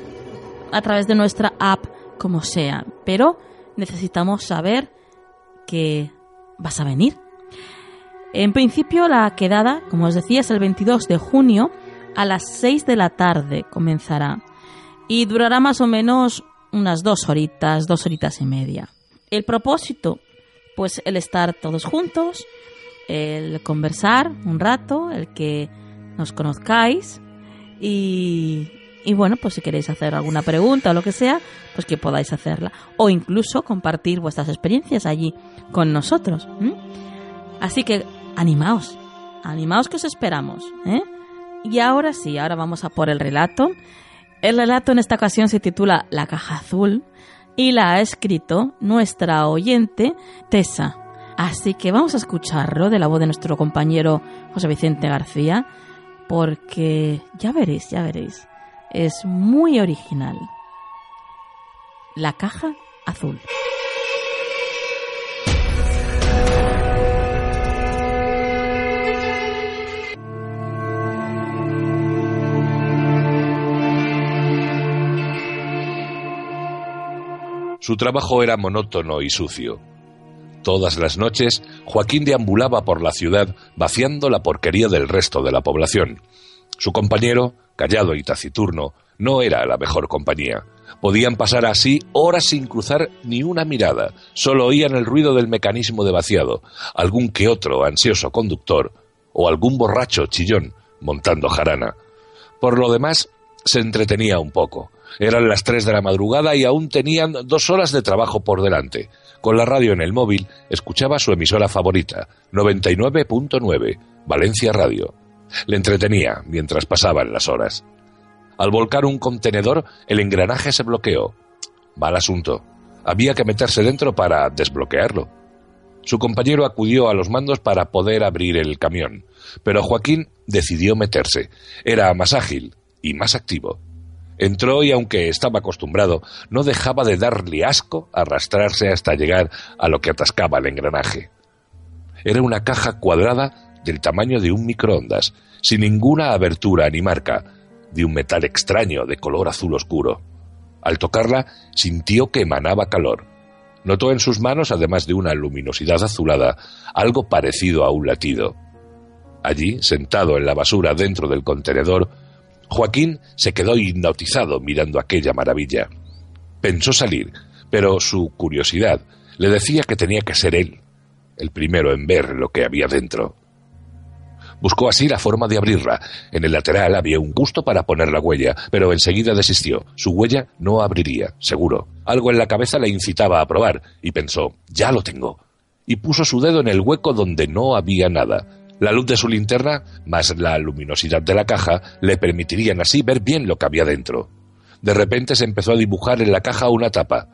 a través de nuestra app, como sea. Pero necesitamos saber que vas a venir. En principio la quedada, como os decía, es el 22 de junio a las 6 de la tarde comenzará y durará más o menos unas dos horitas, dos horitas y media. El propósito, pues el estar todos juntos, el conversar un rato, el que nos conozcáis y, y bueno, pues si queréis hacer alguna pregunta o lo que sea, pues que podáis hacerla. O incluso compartir vuestras experiencias allí con nosotros. Así que animaos, animaos que os esperamos. ¿eh? Y ahora sí, ahora vamos a por el relato. El relato en esta ocasión se titula La caja azul y la ha escrito nuestra oyente Tessa. Así que vamos a escucharlo de la voz de nuestro compañero José Vicente García, porque ya veréis, ya veréis es muy original. La caja azul. Su trabajo era monótono y sucio. Todas las noches, Joaquín deambulaba por la ciudad vaciando la porquería del resto de la población. Su compañero, callado y taciturno, no era la mejor compañía. Podían pasar así horas sin cruzar ni una mirada, solo oían el ruido del mecanismo de vaciado, algún que otro ansioso conductor o algún borracho chillón montando jarana. Por lo demás, se entretenía un poco. Eran las tres de la madrugada y aún tenían dos horas de trabajo por delante. Con la radio en el móvil, escuchaba su emisora favorita, 99.9, Valencia Radio. Le entretenía mientras pasaban las horas. Al volcar un contenedor, el engranaje se bloqueó. Mal asunto. Había que meterse dentro para desbloquearlo. Su compañero acudió a los mandos para poder abrir el camión, pero Joaquín decidió meterse. Era más ágil y más activo. Entró y aunque estaba acostumbrado, no dejaba de darle asco arrastrarse hasta llegar a lo que atascaba el engranaje. Era una caja cuadrada del tamaño de un microondas, sin ninguna abertura ni marca, de un metal extraño de color azul oscuro. Al tocarla, sintió que emanaba calor. Notó en sus manos, además de una luminosidad azulada, algo parecido a un latido. Allí, sentado en la basura dentro del contenedor, Joaquín se quedó hipnotizado mirando aquella maravilla. Pensó salir, pero su curiosidad le decía que tenía que ser él, el primero en ver lo que había dentro. Buscó así la forma de abrirla. En el lateral había un gusto para poner la huella, pero enseguida desistió. Su huella no abriría, seguro. Algo en la cabeza le incitaba a probar, y pensó, ya lo tengo. Y puso su dedo en el hueco donde no había nada. La luz de su linterna, más la luminosidad de la caja, le permitirían así ver bien lo que había dentro. De repente se empezó a dibujar en la caja una tapa,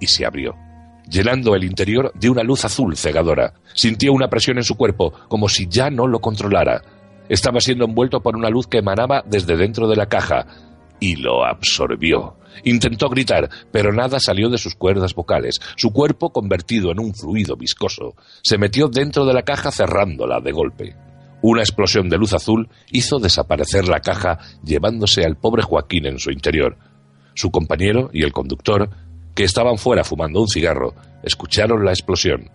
y se abrió llenando el interior de una luz azul cegadora. Sintió una presión en su cuerpo, como si ya no lo controlara. Estaba siendo envuelto por una luz que emanaba desde dentro de la caja, y lo absorbió. Intentó gritar, pero nada salió de sus cuerdas vocales. Su cuerpo, convertido en un fluido viscoso, se metió dentro de la caja cerrándola de golpe. Una explosión de luz azul hizo desaparecer la caja, llevándose al pobre Joaquín en su interior. Su compañero y el conductor que estaban fuera fumando un cigarro, escucharon la explosión.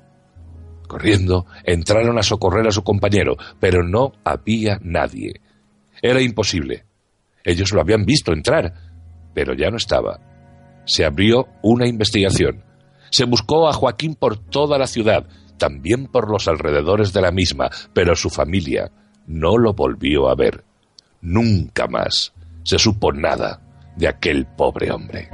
Corriendo, entraron a socorrer a su compañero, pero no había nadie. Era imposible. Ellos lo habían visto entrar, pero ya no estaba. Se abrió una investigación. Se buscó a Joaquín por toda la ciudad, también por los alrededores de la misma, pero su familia no lo volvió a ver. Nunca más se supo nada de aquel pobre hombre.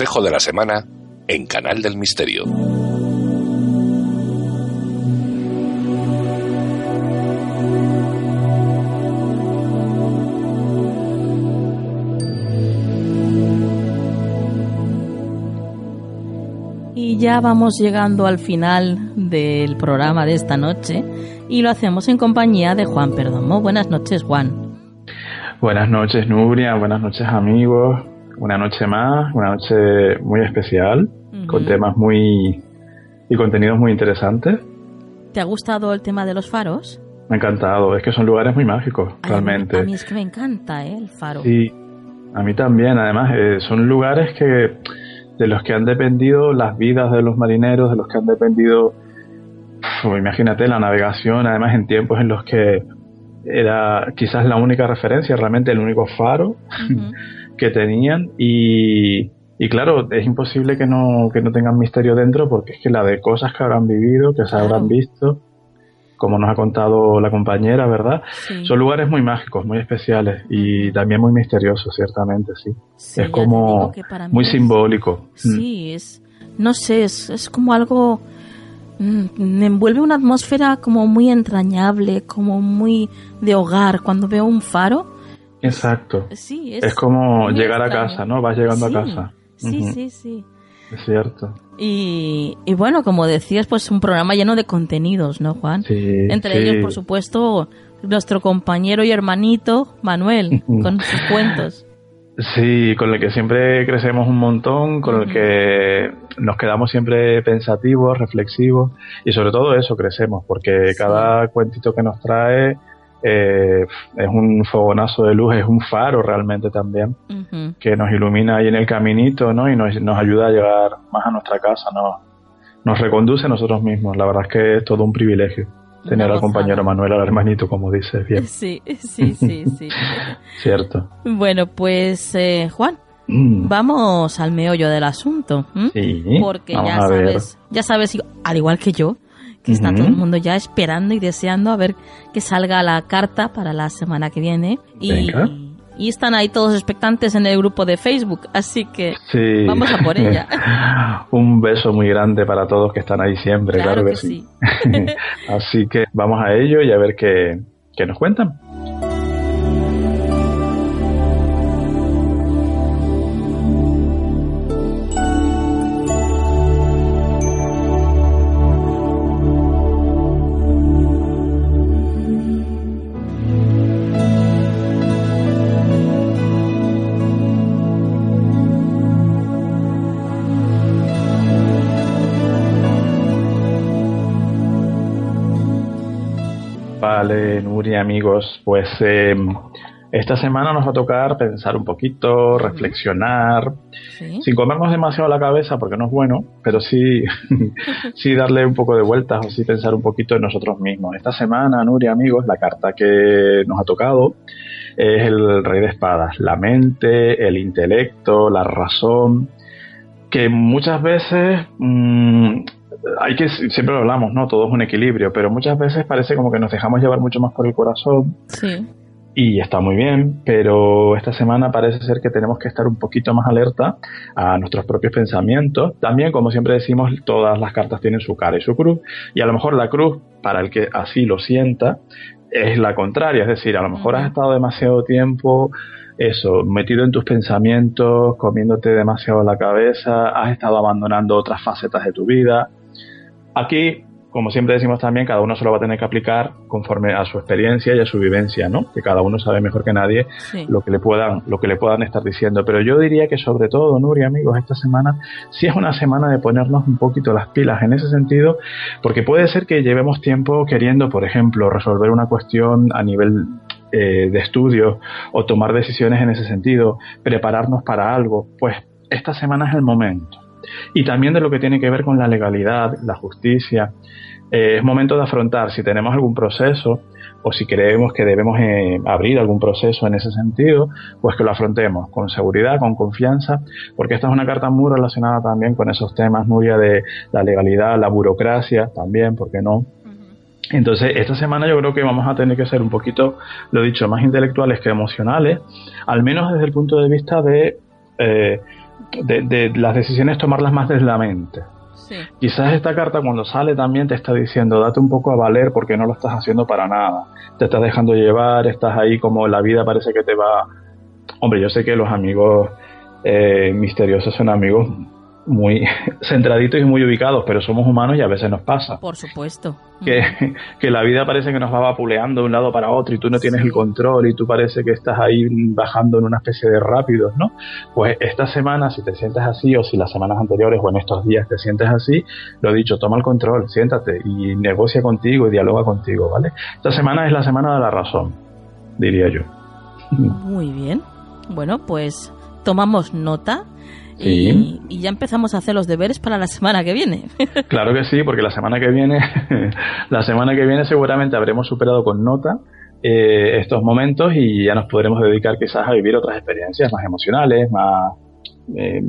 Consejo de la semana en Canal del Misterio. Y ya vamos llegando al final del programa de esta noche y lo hacemos en compañía de Juan Perdomo. Buenas noches, Juan. Buenas noches, Nubria. Buenas noches, amigos. Una noche más, una noche muy especial, con temas muy y contenidos muy interesantes. ¿Te ha gustado el tema de los faros? Me ha encantado, es que son lugares muy mágicos, realmente. A mí, es que me encanta ¿eh? el faro. Sí, a mí también, además, eh, son lugares que de los que han dependido las vidas de los marineros, de los que han dependido, imagínate, la navegación, además en tiempos en los que era quizás la única referencia, realmente el único faro que tenían y, y, claro, es imposible que no, que no tengan misterio dentro porque es que la de cosas que habrán vivido, que se habrán visto, como nos ha contado la compañera, ¿verdad? Son lugares muy mágicos, muy especiales y también muy misteriosos, ciertamente, sí. es como muy simbólico. Mm. Sí, es, no sé, es, es como algo, mm, me envuelve una atmósfera como muy entrañable, como muy de hogar. Cuando veo un faro. Exacto. Sí, es, como llegar a casa, ¿no? Vas llegando a casa. Sí, sí, sí. Es cierto. Y, bueno, como decías, pues un programa lleno de contenidos, ¿no, Juan? Sí, Entre ellos, por supuesto, nuestro compañero y hermanito Manuel, con sus cuentos. Sí, con el que siempre crecemos un montón, con el que nos quedamos siempre pensativos, reflexivos y sobre todo eso crecemos, porque cada cuentito que nos trae eh, es un fogonazo de luz, es un faro realmente también, que nos ilumina ahí en el caminito, ¿no? Y nos, nos ayuda a llegar más a nuestra casa, ¿no? Nos reconduce a nosotros mismos. La verdad es que es todo un privilegio tener al compañero Manuel, al hermanito, como dices bien. Sí, sí, sí, sí. Cierto. Bueno, pues eh, Juan, mm. vamos al meollo del asunto. Sí, Porque ya sabes, ya sabes, al igual que yo, que está todo el mundo ya esperando y deseando a ver que salga la carta para la semana que viene. Y, y, están ahí todos expectantes en el grupo de Facebook, así que vamos a por ella. Un beso muy grande para todos que están ahí siempre, claro, que, sí. así que vamos a ello y a ver qué, qué nos cuentan. Nuria, amigos, pues eh, esta semana nos va a tocar pensar un poquito, reflexionar, sin comernos demasiado la cabeza, porque no es bueno, pero sí, sí darle un poco de vueltas o sí pensar un poquito en nosotros mismos. Esta semana, Nuria, amigos, la carta que nos ha tocado es el rey de espadas, la mente, el intelecto, la razón, que muchas veces mm, hay que, siempre lo hablamos, ¿no? Todo es un equilibrio, pero muchas veces parece como que nos dejamos llevar mucho más por el corazón. Sí. Y está muy bien, pero esta semana parece ser que tenemos que estar un poquito más alerta a nuestros propios pensamientos. También, como siempre decimos, todas las cartas tienen su cara y su cruz. Y a lo mejor la cruz, para el que así lo sienta, es la contraria. Es decir, a lo mejor has estado demasiado tiempo eso, metido en tus pensamientos, comiéndote demasiado la cabeza, has estado abandonando otras facetas de tu vida, Aquí, como siempre decimos también, cada uno se lo va a tener que aplicar conforme a su experiencia y a su vivencia, ¿no? Que cada uno sabe mejor que nadie lo que le puedan, lo que le puedan estar diciendo. Pero yo diría que sobre todo, Nuria, amigos, esta semana sí es una semana de ponernos un poquito las pilas en ese sentido, porque puede ser que llevemos tiempo queriendo, por ejemplo, resolver una cuestión a nivel eh, de estudio o tomar decisiones en ese sentido, prepararnos para algo, pues esta semana es el momento y también de lo que tiene que ver con la legalidad, la justicia. Eh, es momento de afrontar si tenemos algún proceso o si creemos que debemos eh, abrir algún proceso en ese sentido, pues que lo afrontemos con seguridad, con confianza, porque esta es una carta muy relacionada también con esos temas, Nuria, de la legalidad, la burocracia también, ¿por qué no? Entonces, esta semana yo creo que vamos a tener que ser un poquito, lo dicho, más intelectuales que emocionales, al menos desde el punto de vista de eh, de, las decisiones tomarlas más desde la mente. Quizás esta carta cuando sale también te está diciendo date un poco a valer porque no lo estás haciendo para nada. Te estás dejando llevar, estás ahí como la vida parece que te va... Hombre, yo sé que los amigos eh, misteriosos son amigos muy centraditos y muy ubicados, pero somos humanos y a veces nos pasa. Por supuesto. Que, que, la vida parece que nos va vapuleando de un lado para otro y tú no tienes el control y tú parece que estás ahí bajando en una especie de rápidos, ¿no? Pues esta semana, si te sientes así o si las semanas anteriores o en estos días te sientes así, lo he dicho, toma el control, siéntate y negocia contigo y dialoga contigo, ¿vale? Esta semana es la semana de la razón, diría yo. Muy bien. Bueno, pues tomamos nota y, ya empezamos a hacer los deberes para la semana que viene. claro que sí, porque la semana que viene, la semana que viene seguramente habremos superado con nota eh, estos momentos y ya nos podremos dedicar quizás a vivir otras experiencias más emocionales, más eh,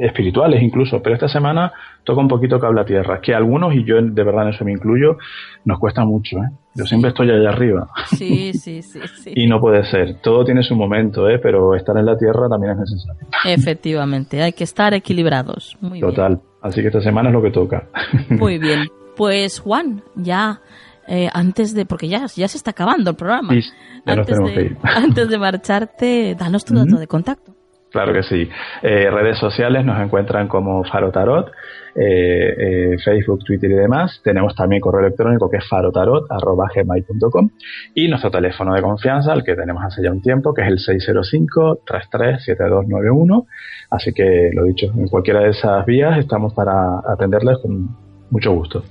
espirituales incluso. Pero esta semana toca un poquito cable a tierra, que algunos, y yo de verdad en eso me incluyo, nos cuesta mucho. ¿eh? Yo siempre estoy allá arriba. Sí, sí, sí, sí. y no puede ser. Todo tiene su momento, ¿eh? pero estar en la tierra también es necesario. Efectivamente, hay que estar equilibrados. Muy Total. Así que esta semana es lo que toca. Muy bien. Pues Juan, ya eh, antes de, porque ya, ya se está acabando el programa. Sí, ya antes, de, que ir. antes de marcharte, danos tu dato de contacto. Claro que sí. Eh, redes sociales nos encuentran como Faro Tarot, eh, eh, Facebook, Twitter y demás. Tenemos también correo electrónico que es farotarot.gmail.com y nuestro teléfono de confianza, el que tenemos hace ya un tiempo, que es el 605-337291. Así que, lo dicho, en cualquiera de esas vías estamos para atenderles con mucho gusto.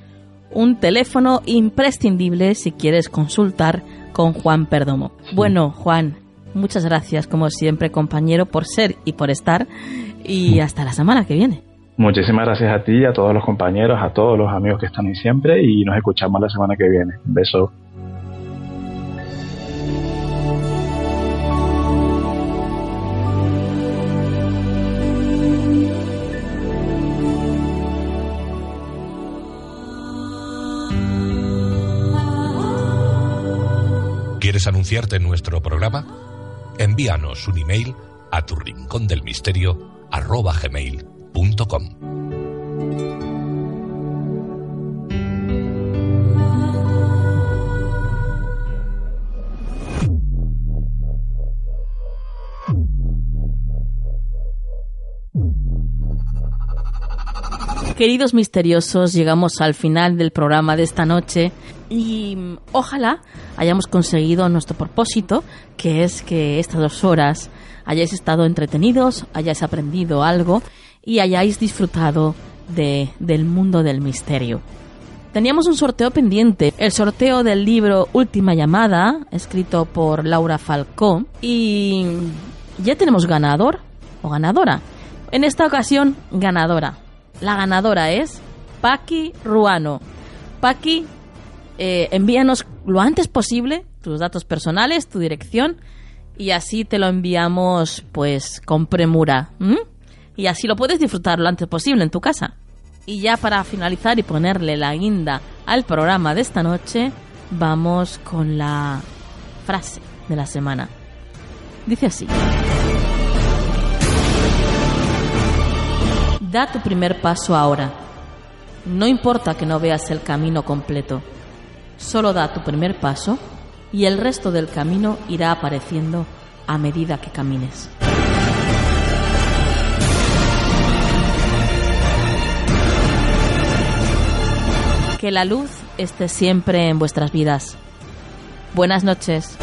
Un teléfono imprescindible si quieres consultar con Juan Perdomo. Bueno, Juan, Muchas gracias, como siempre, compañero, por ser y por estar. Y hasta la semana que viene. Muchísimas gracias a ti, a todos los compañeros, a todos los amigos que están ahí siempre y nos escuchamos la semana que viene. Un beso. ¿Quieres anunciarte en nuestro programa? Envíanos un email a tu rincón del misterio arroba gmail.com. Queridos misteriosos, llegamos al final del programa de esta noche y mm, ojalá hayamos conseguido nuestro propósito, que es que estas dos horas hayáis estado entretenidos, hayáis aprendido algo y hayáis disfrutado de, del mundo del misterio. Teníamos un sorteo pendiente, el sorteo del libro Última llamada, escrito por Laura Falcó, y ya tenemos ganador o ganadora. En esta ocasión, ganadora. La ganadora es Paqui Ruano. Paqui, eh, envíanos lo antes posible tus datos personales, tu dirección y así te lo enviamos pues con premura. Y así lo puedes disfrutar lo antes posible en tu casa. Y ya para finalizar y ponerle la guinda al programa de esta noche, vamos con la frase de la semana. Dice así. Da tu primer paso ahora. No importa que no veas el camino completo. Solo da tu primer paso y el resto del camino irá apareciendo a medida que camines. Que la luz esté siempre en vuestras vidas. Buenas noches.